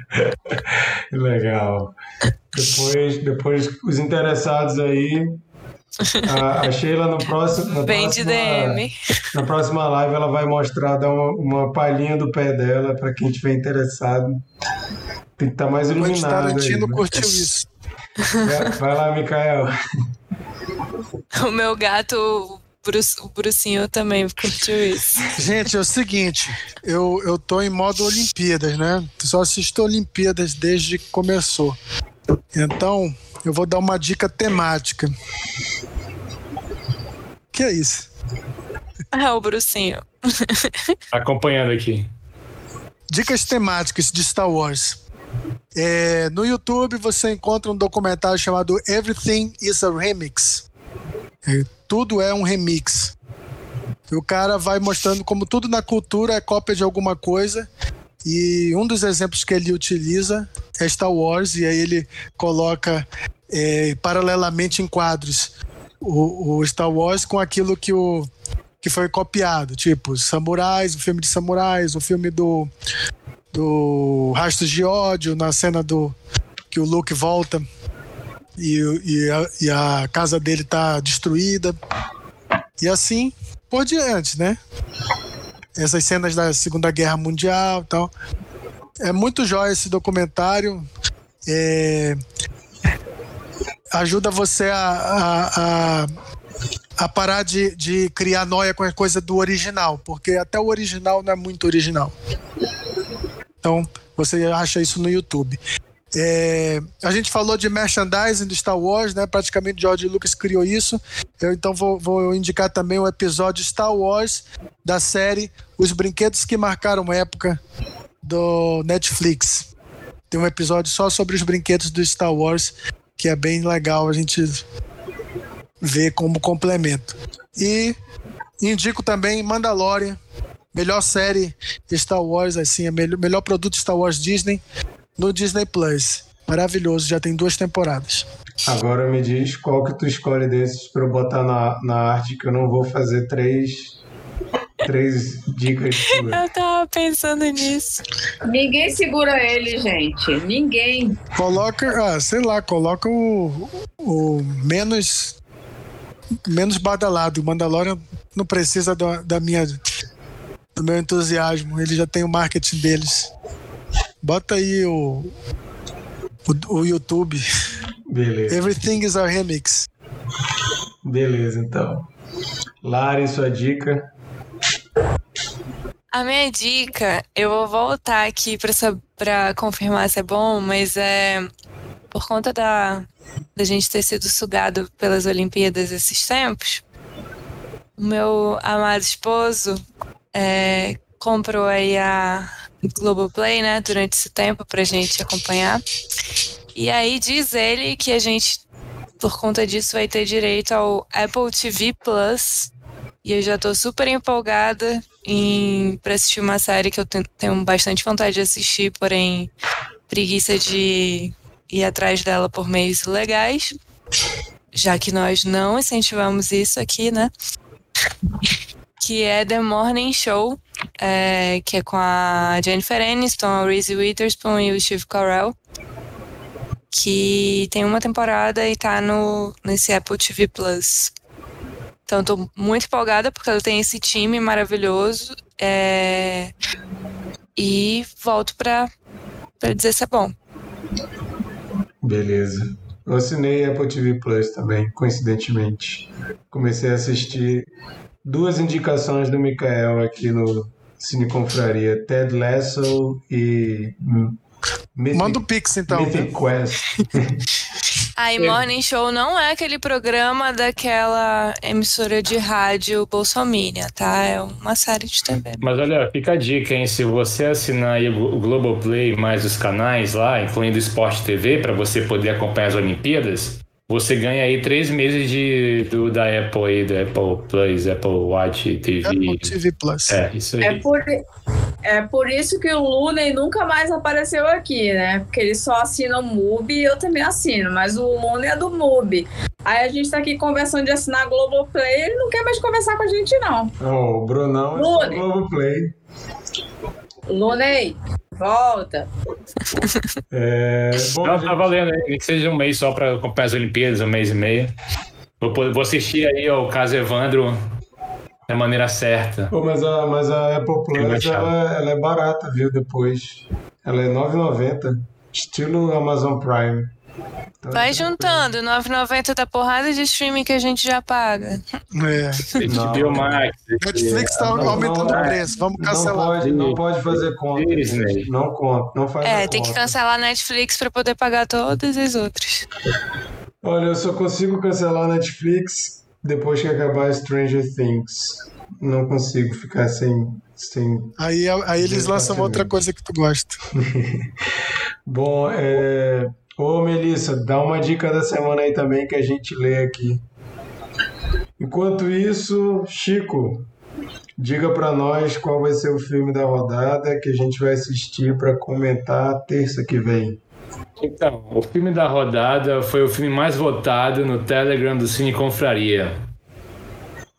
[laughs] Legal. Depois, depois os interessados aí. A, a Sheila no próximo. Na Vem de próxima, DM. na próxima live ela vai mostrar, dar uma, uma palhinha do pé dela para quem tiver interessado. Tem que estar mais Quentin iluminado. Aí, Tarantino né? curtiu [laughs] isso. Vai, vai lá, Mikael. [laughs] O meu gato, o o Brucinho, também curtiu isso. Gente, é o seguinte, eu, eu tô em modo Olimpíadas, né? Só assisto Olimpíadas desde que começou. Então, eu vou dar uma dica temática. Que é isso? Ah, o Brucinho. [laughs] Acompanhando aqui. Dicas temáticas de Star Wars. É, no YouTube você encontra um documentário chamado Everything is a Remix. É, tudo é um remix. E o cara vai mostrando como tudo na cultura é cópia de alguma coisa. E um dos exemplos que ele utiliza é Star Wars, e aí ele coloca é, paralelamente em quadros o, o Star Wars com aquilo que, o, que foi copiado, tipo Samurais, o filme de Samurais, o filme do, do Rastros de Ódio, na cena do que o Luke volta e, e, a, e a casa dele tá destruída. E assim por diante, né? Essas cenas da Segunda Guerra Mundial tal. É muito jóia esse documentário. É, ajuda você a, a, a, a parar de, de criar noia com a coisa do original, porque até o original não é muito original. Então, você acha isso no YouTube. É, a gente falou de merchandising do Star Wars, né? Praticamente George Lucas criou isso. Eu então vou, vou indicar também o episódio Star Wars da série Os Brinquedos que Marcaram Época do Netflix. Tem um episódio só sobre os brinquedos do Star Wars que é bem legal a gente ver como complemento. E indico também Mandalorian, melhor série Star Wars, assim, é melhor, melhor produto Star Wars Disney no Disney Plus. Maravilhoso, já tem duas temporadas. Agora me diz qual que tu escolhe desses para eu botar na, na arte, que eu não vou fazer três, três dicas suas. [laughs] Eu tava pensando nisso. Ninguém segura ele, gente. Ninguém. Coloca, ah, sei lá, coloca o, o menos menos badalado. O Mandalorian não precisa da, da minha do meu entusiasmo. Ele já tem o marketing deles. Bota aí o o, o YouTube. Beleza, Everything is a remix. beleza então. Lari, sua dica. A minha dica, eu vou voltar aqui pra confirmar se é bom, mas é por conta da, da gente ter sido sugado pelas Olimpíadas esses tempos, o meu amado esposo é, comprou aí a Globoplay, né, durante esse tempo pra gente acompanhar. E aí diz ele que a gente, por conta disso, vai ter direito ao Apple TV Plus. E eu já tô super empolgada em para assistir uma série que eu ten- tenho bastante vontade de assistir, porém preguiça de ir atrás dela por meios legais, já que nós não incentivamos isso aqui, né? Que é The Morning Show, é, que é com a Jennifer Aniston, a Reese Witherspoon e o Steve Carell, que tem uma temporada e tá no nesse Apple TV Plus. Então, tô muito empolgada porque ela tem esse time maravilhoso. é, E volto pra, pra dizer se é bom. Beleza. Eu assinei Apple TV Plus também, coincidentemente. Comecei a assistir duas indicações do Mikael aqui no Cine Confraria: Ted Lasso e Mythic, Manda o Pix então. Mythic Quest. [laughs] A Morning Show não é aquele programa daquela emissora de rádio Bolsominion, tá? É uma série de TV. Mas olha, fica a dica, hein? Se você assinar aí o Globoplay mais os canais lá, incluindo o Sport TV, para você poder acompanhar as Olimpíadas, você ganha aí três meses de, do, da Apple aí, do Apple Plus, Apple Watch TV. Apple TV Plus. É, isso aí. É por, é por isso que o Looney nunca mais apareceu aqui, né? Porque ele só assina o MUBI e eu também assino, mas o Looney é do MUBI. Aí a gente tá aqui conversando de assinar Globoplay, ele não quer mais conversar com a gente, não. Oh, o Brunão é. Globoplay. Looney, volta. É, bom, Não, gente, tá valendo, hein? Que seja um mês só pra acompanhar as Olimpíadas, um mês e meio. Vou, poder- vou assistir aí ao caso Evandro da maneira certa. pô, mas, a, mas a Apple Plus ela, ela é barata, viu? Depois. Ela é R$ 9,90. Estilo Amazon Prime. Então, Vai juntando, 9,90 da porrada de streaming que a gente já paga. É. HBO Max. Netflix tá Não, aumentando não, o é. preço, vamos Não cancelar. pode, não pode fazer conta. Disney. Não conta, não faz É, tem que conta. cancelar a Netflix pra poder pagar todas as outras. Olha, eu só consigo cancelar a Netflix depois que acabar Stranger Things. Não consigo ficar sem. sem... Aí, aí eles lançam outra coisa que tu gosta. [laughs] Bom, é. Ô Melissa, dá uma dica da semana aí também que a gente lê aqui. Enquanto isso, Chico, diga pra nós qual vai ser o filme da rodada que a gente vai assistir pra comentar terça que vem. Então, o filme da rodada foi o filme mais votado no Telegram do Cine Confraria.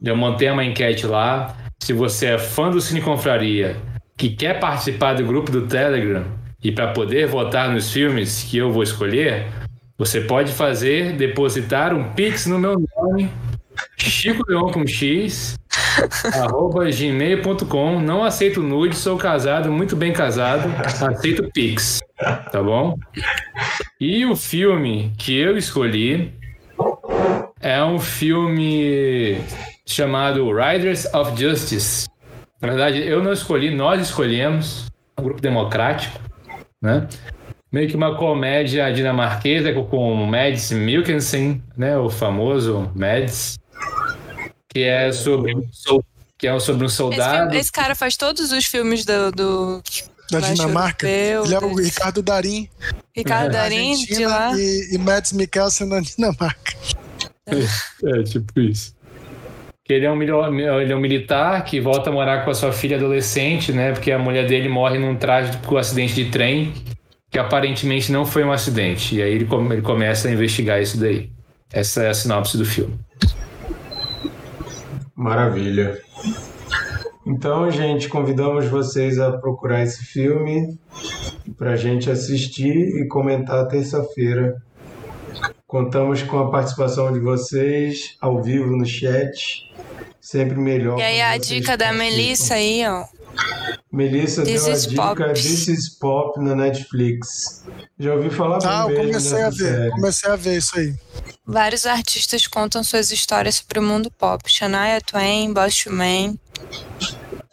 Eu montei uma enquete lá. Se você é fã do Cine Confraria, que quer participar do grupo do Telegram e para poder votar nos filmes que eu vou escolher, você pode fazer, depositar um pix no meu nome, Chico Leon com X, [laughs] arroba gmail.com. Não aceito nude, sou casado, muito bem casado, aceito pix, tá bom? E o filme que eu escolhi é um filme chamado Riders of Justice. Na verdade, eu não escolhi, nós escolhemos, um grupo democrático, né? Meio que uma comédia dinamarquesa com- Mads Mikkelsen, né? O famoso Mads, que é sobre um que é sobre um Esse, soldado. filme- esse cara faz todos os filmes do, do Da Dinamarca. Europeu, Ele é o Ricardo Darim, Ricardo da Darim de lá. e, e Mads Mikkelsen na Dinamarca. É, tipo isso. Ele é, um, ele é um militar que volta a morar com a sua filha adolescente, né? Porque a mulher dele morre num trágico acidente de trem, que aparentemente não foi um acidente. E aí ele, come- ele começa a investigar isso daí. Essa é a sinopse do filme. Maravilha. Então, gente, convidamos vocês a procurar esse filme para a gente assistir e comentar terça-feira. Contamos com a participação de vocês ao vivo no chat. Sempre melhor. E aí a dica da. Melissa aí, ó. Melissa This deu a dica Pop. This is Pop na Netflix. Já ouvi falar Ah, bem eu mesmo comecei a ver, série. comecei a ver isso aí. Vários artistas contam suas histórias sobre o mundo pop. Shania Twain, II Men.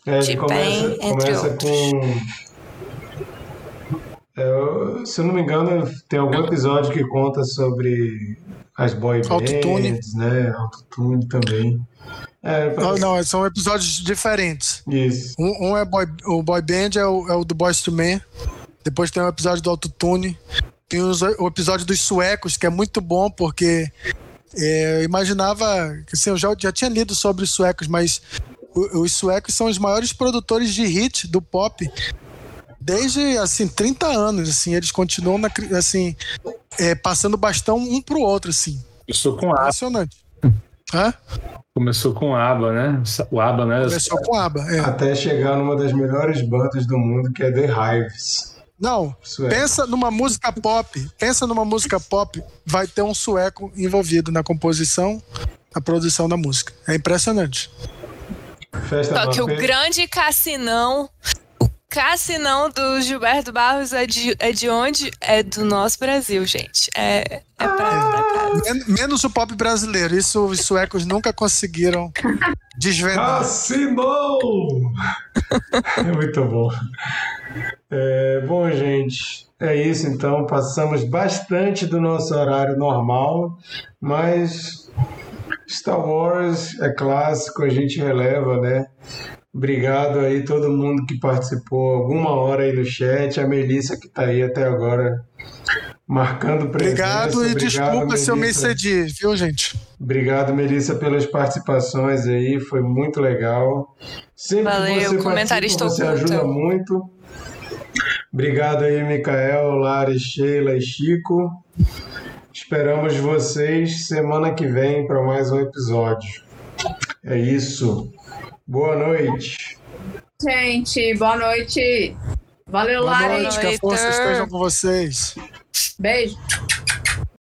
É, T-Pain, entre começa outros. com. É, eu- se eu não me engano, tem algum episódio que conta sobre as boy bands, né? Autotune também. É, Não, parece- não, são episódios diferentes. Isso. Um, um é boy, o Boy Band, é o, é o do Boys to Men. Depois tem o episódio do Autotune. Tem os- o episódio dos suecos, que é muito bom, porque é, eu imaginava. Assim, eu já, já tinha lido sobre os suecos, mas os suecos são os maiores produtores de hit do pop desde assim 30 anos. Assim, eles continuam na assim, é, passando bastão um pro outro. Assim. Começou com ABBA, Impressionante. Hã? começou com ABBA, né? O ABBA, né? Começou com aba. É. Até chegar numa das melhores bandas do mundo, que é The Hives. Não, Sueco. pensa numa música pop, pensa numa música pop, vai ter um sueco envolvido na composição, na produção da música. É impressionante. Festa Só que o grande cassinão, cassinão do Gilberto Barros é de, é de onde? É do nosso Brasil, gente. É, é pra, pra cá. Men- Menos o pop brasileiro, isso os suecos nunca conseguiram desvendar. Assinou! é muito bom. É, bom, gente, é isso então. Passamos bastante do nosso horário normal, mas Star Wars é clássico, a gente releva, né? Obrigado aí todo mundo que participou alguma hora aí no chat, a Melissa que tá aí até agora marcando presença. Obrigado e Obrigado, desculpa se eu me Melissa. excedi, viu, gente? Obrigado, Melissa, pelas participações aí, foi muito legal. Sempre Valeu, que você comentarista você ajuda muito. Obrigado aí, Micael, Lari, Sheila e Chico. Esperamos vocês semana que vem para mais um episódio. É isso. Boa noite. Gente, boa noite. Valeu, Boa Lari. noite, que a força esteja com vocês. Beijo.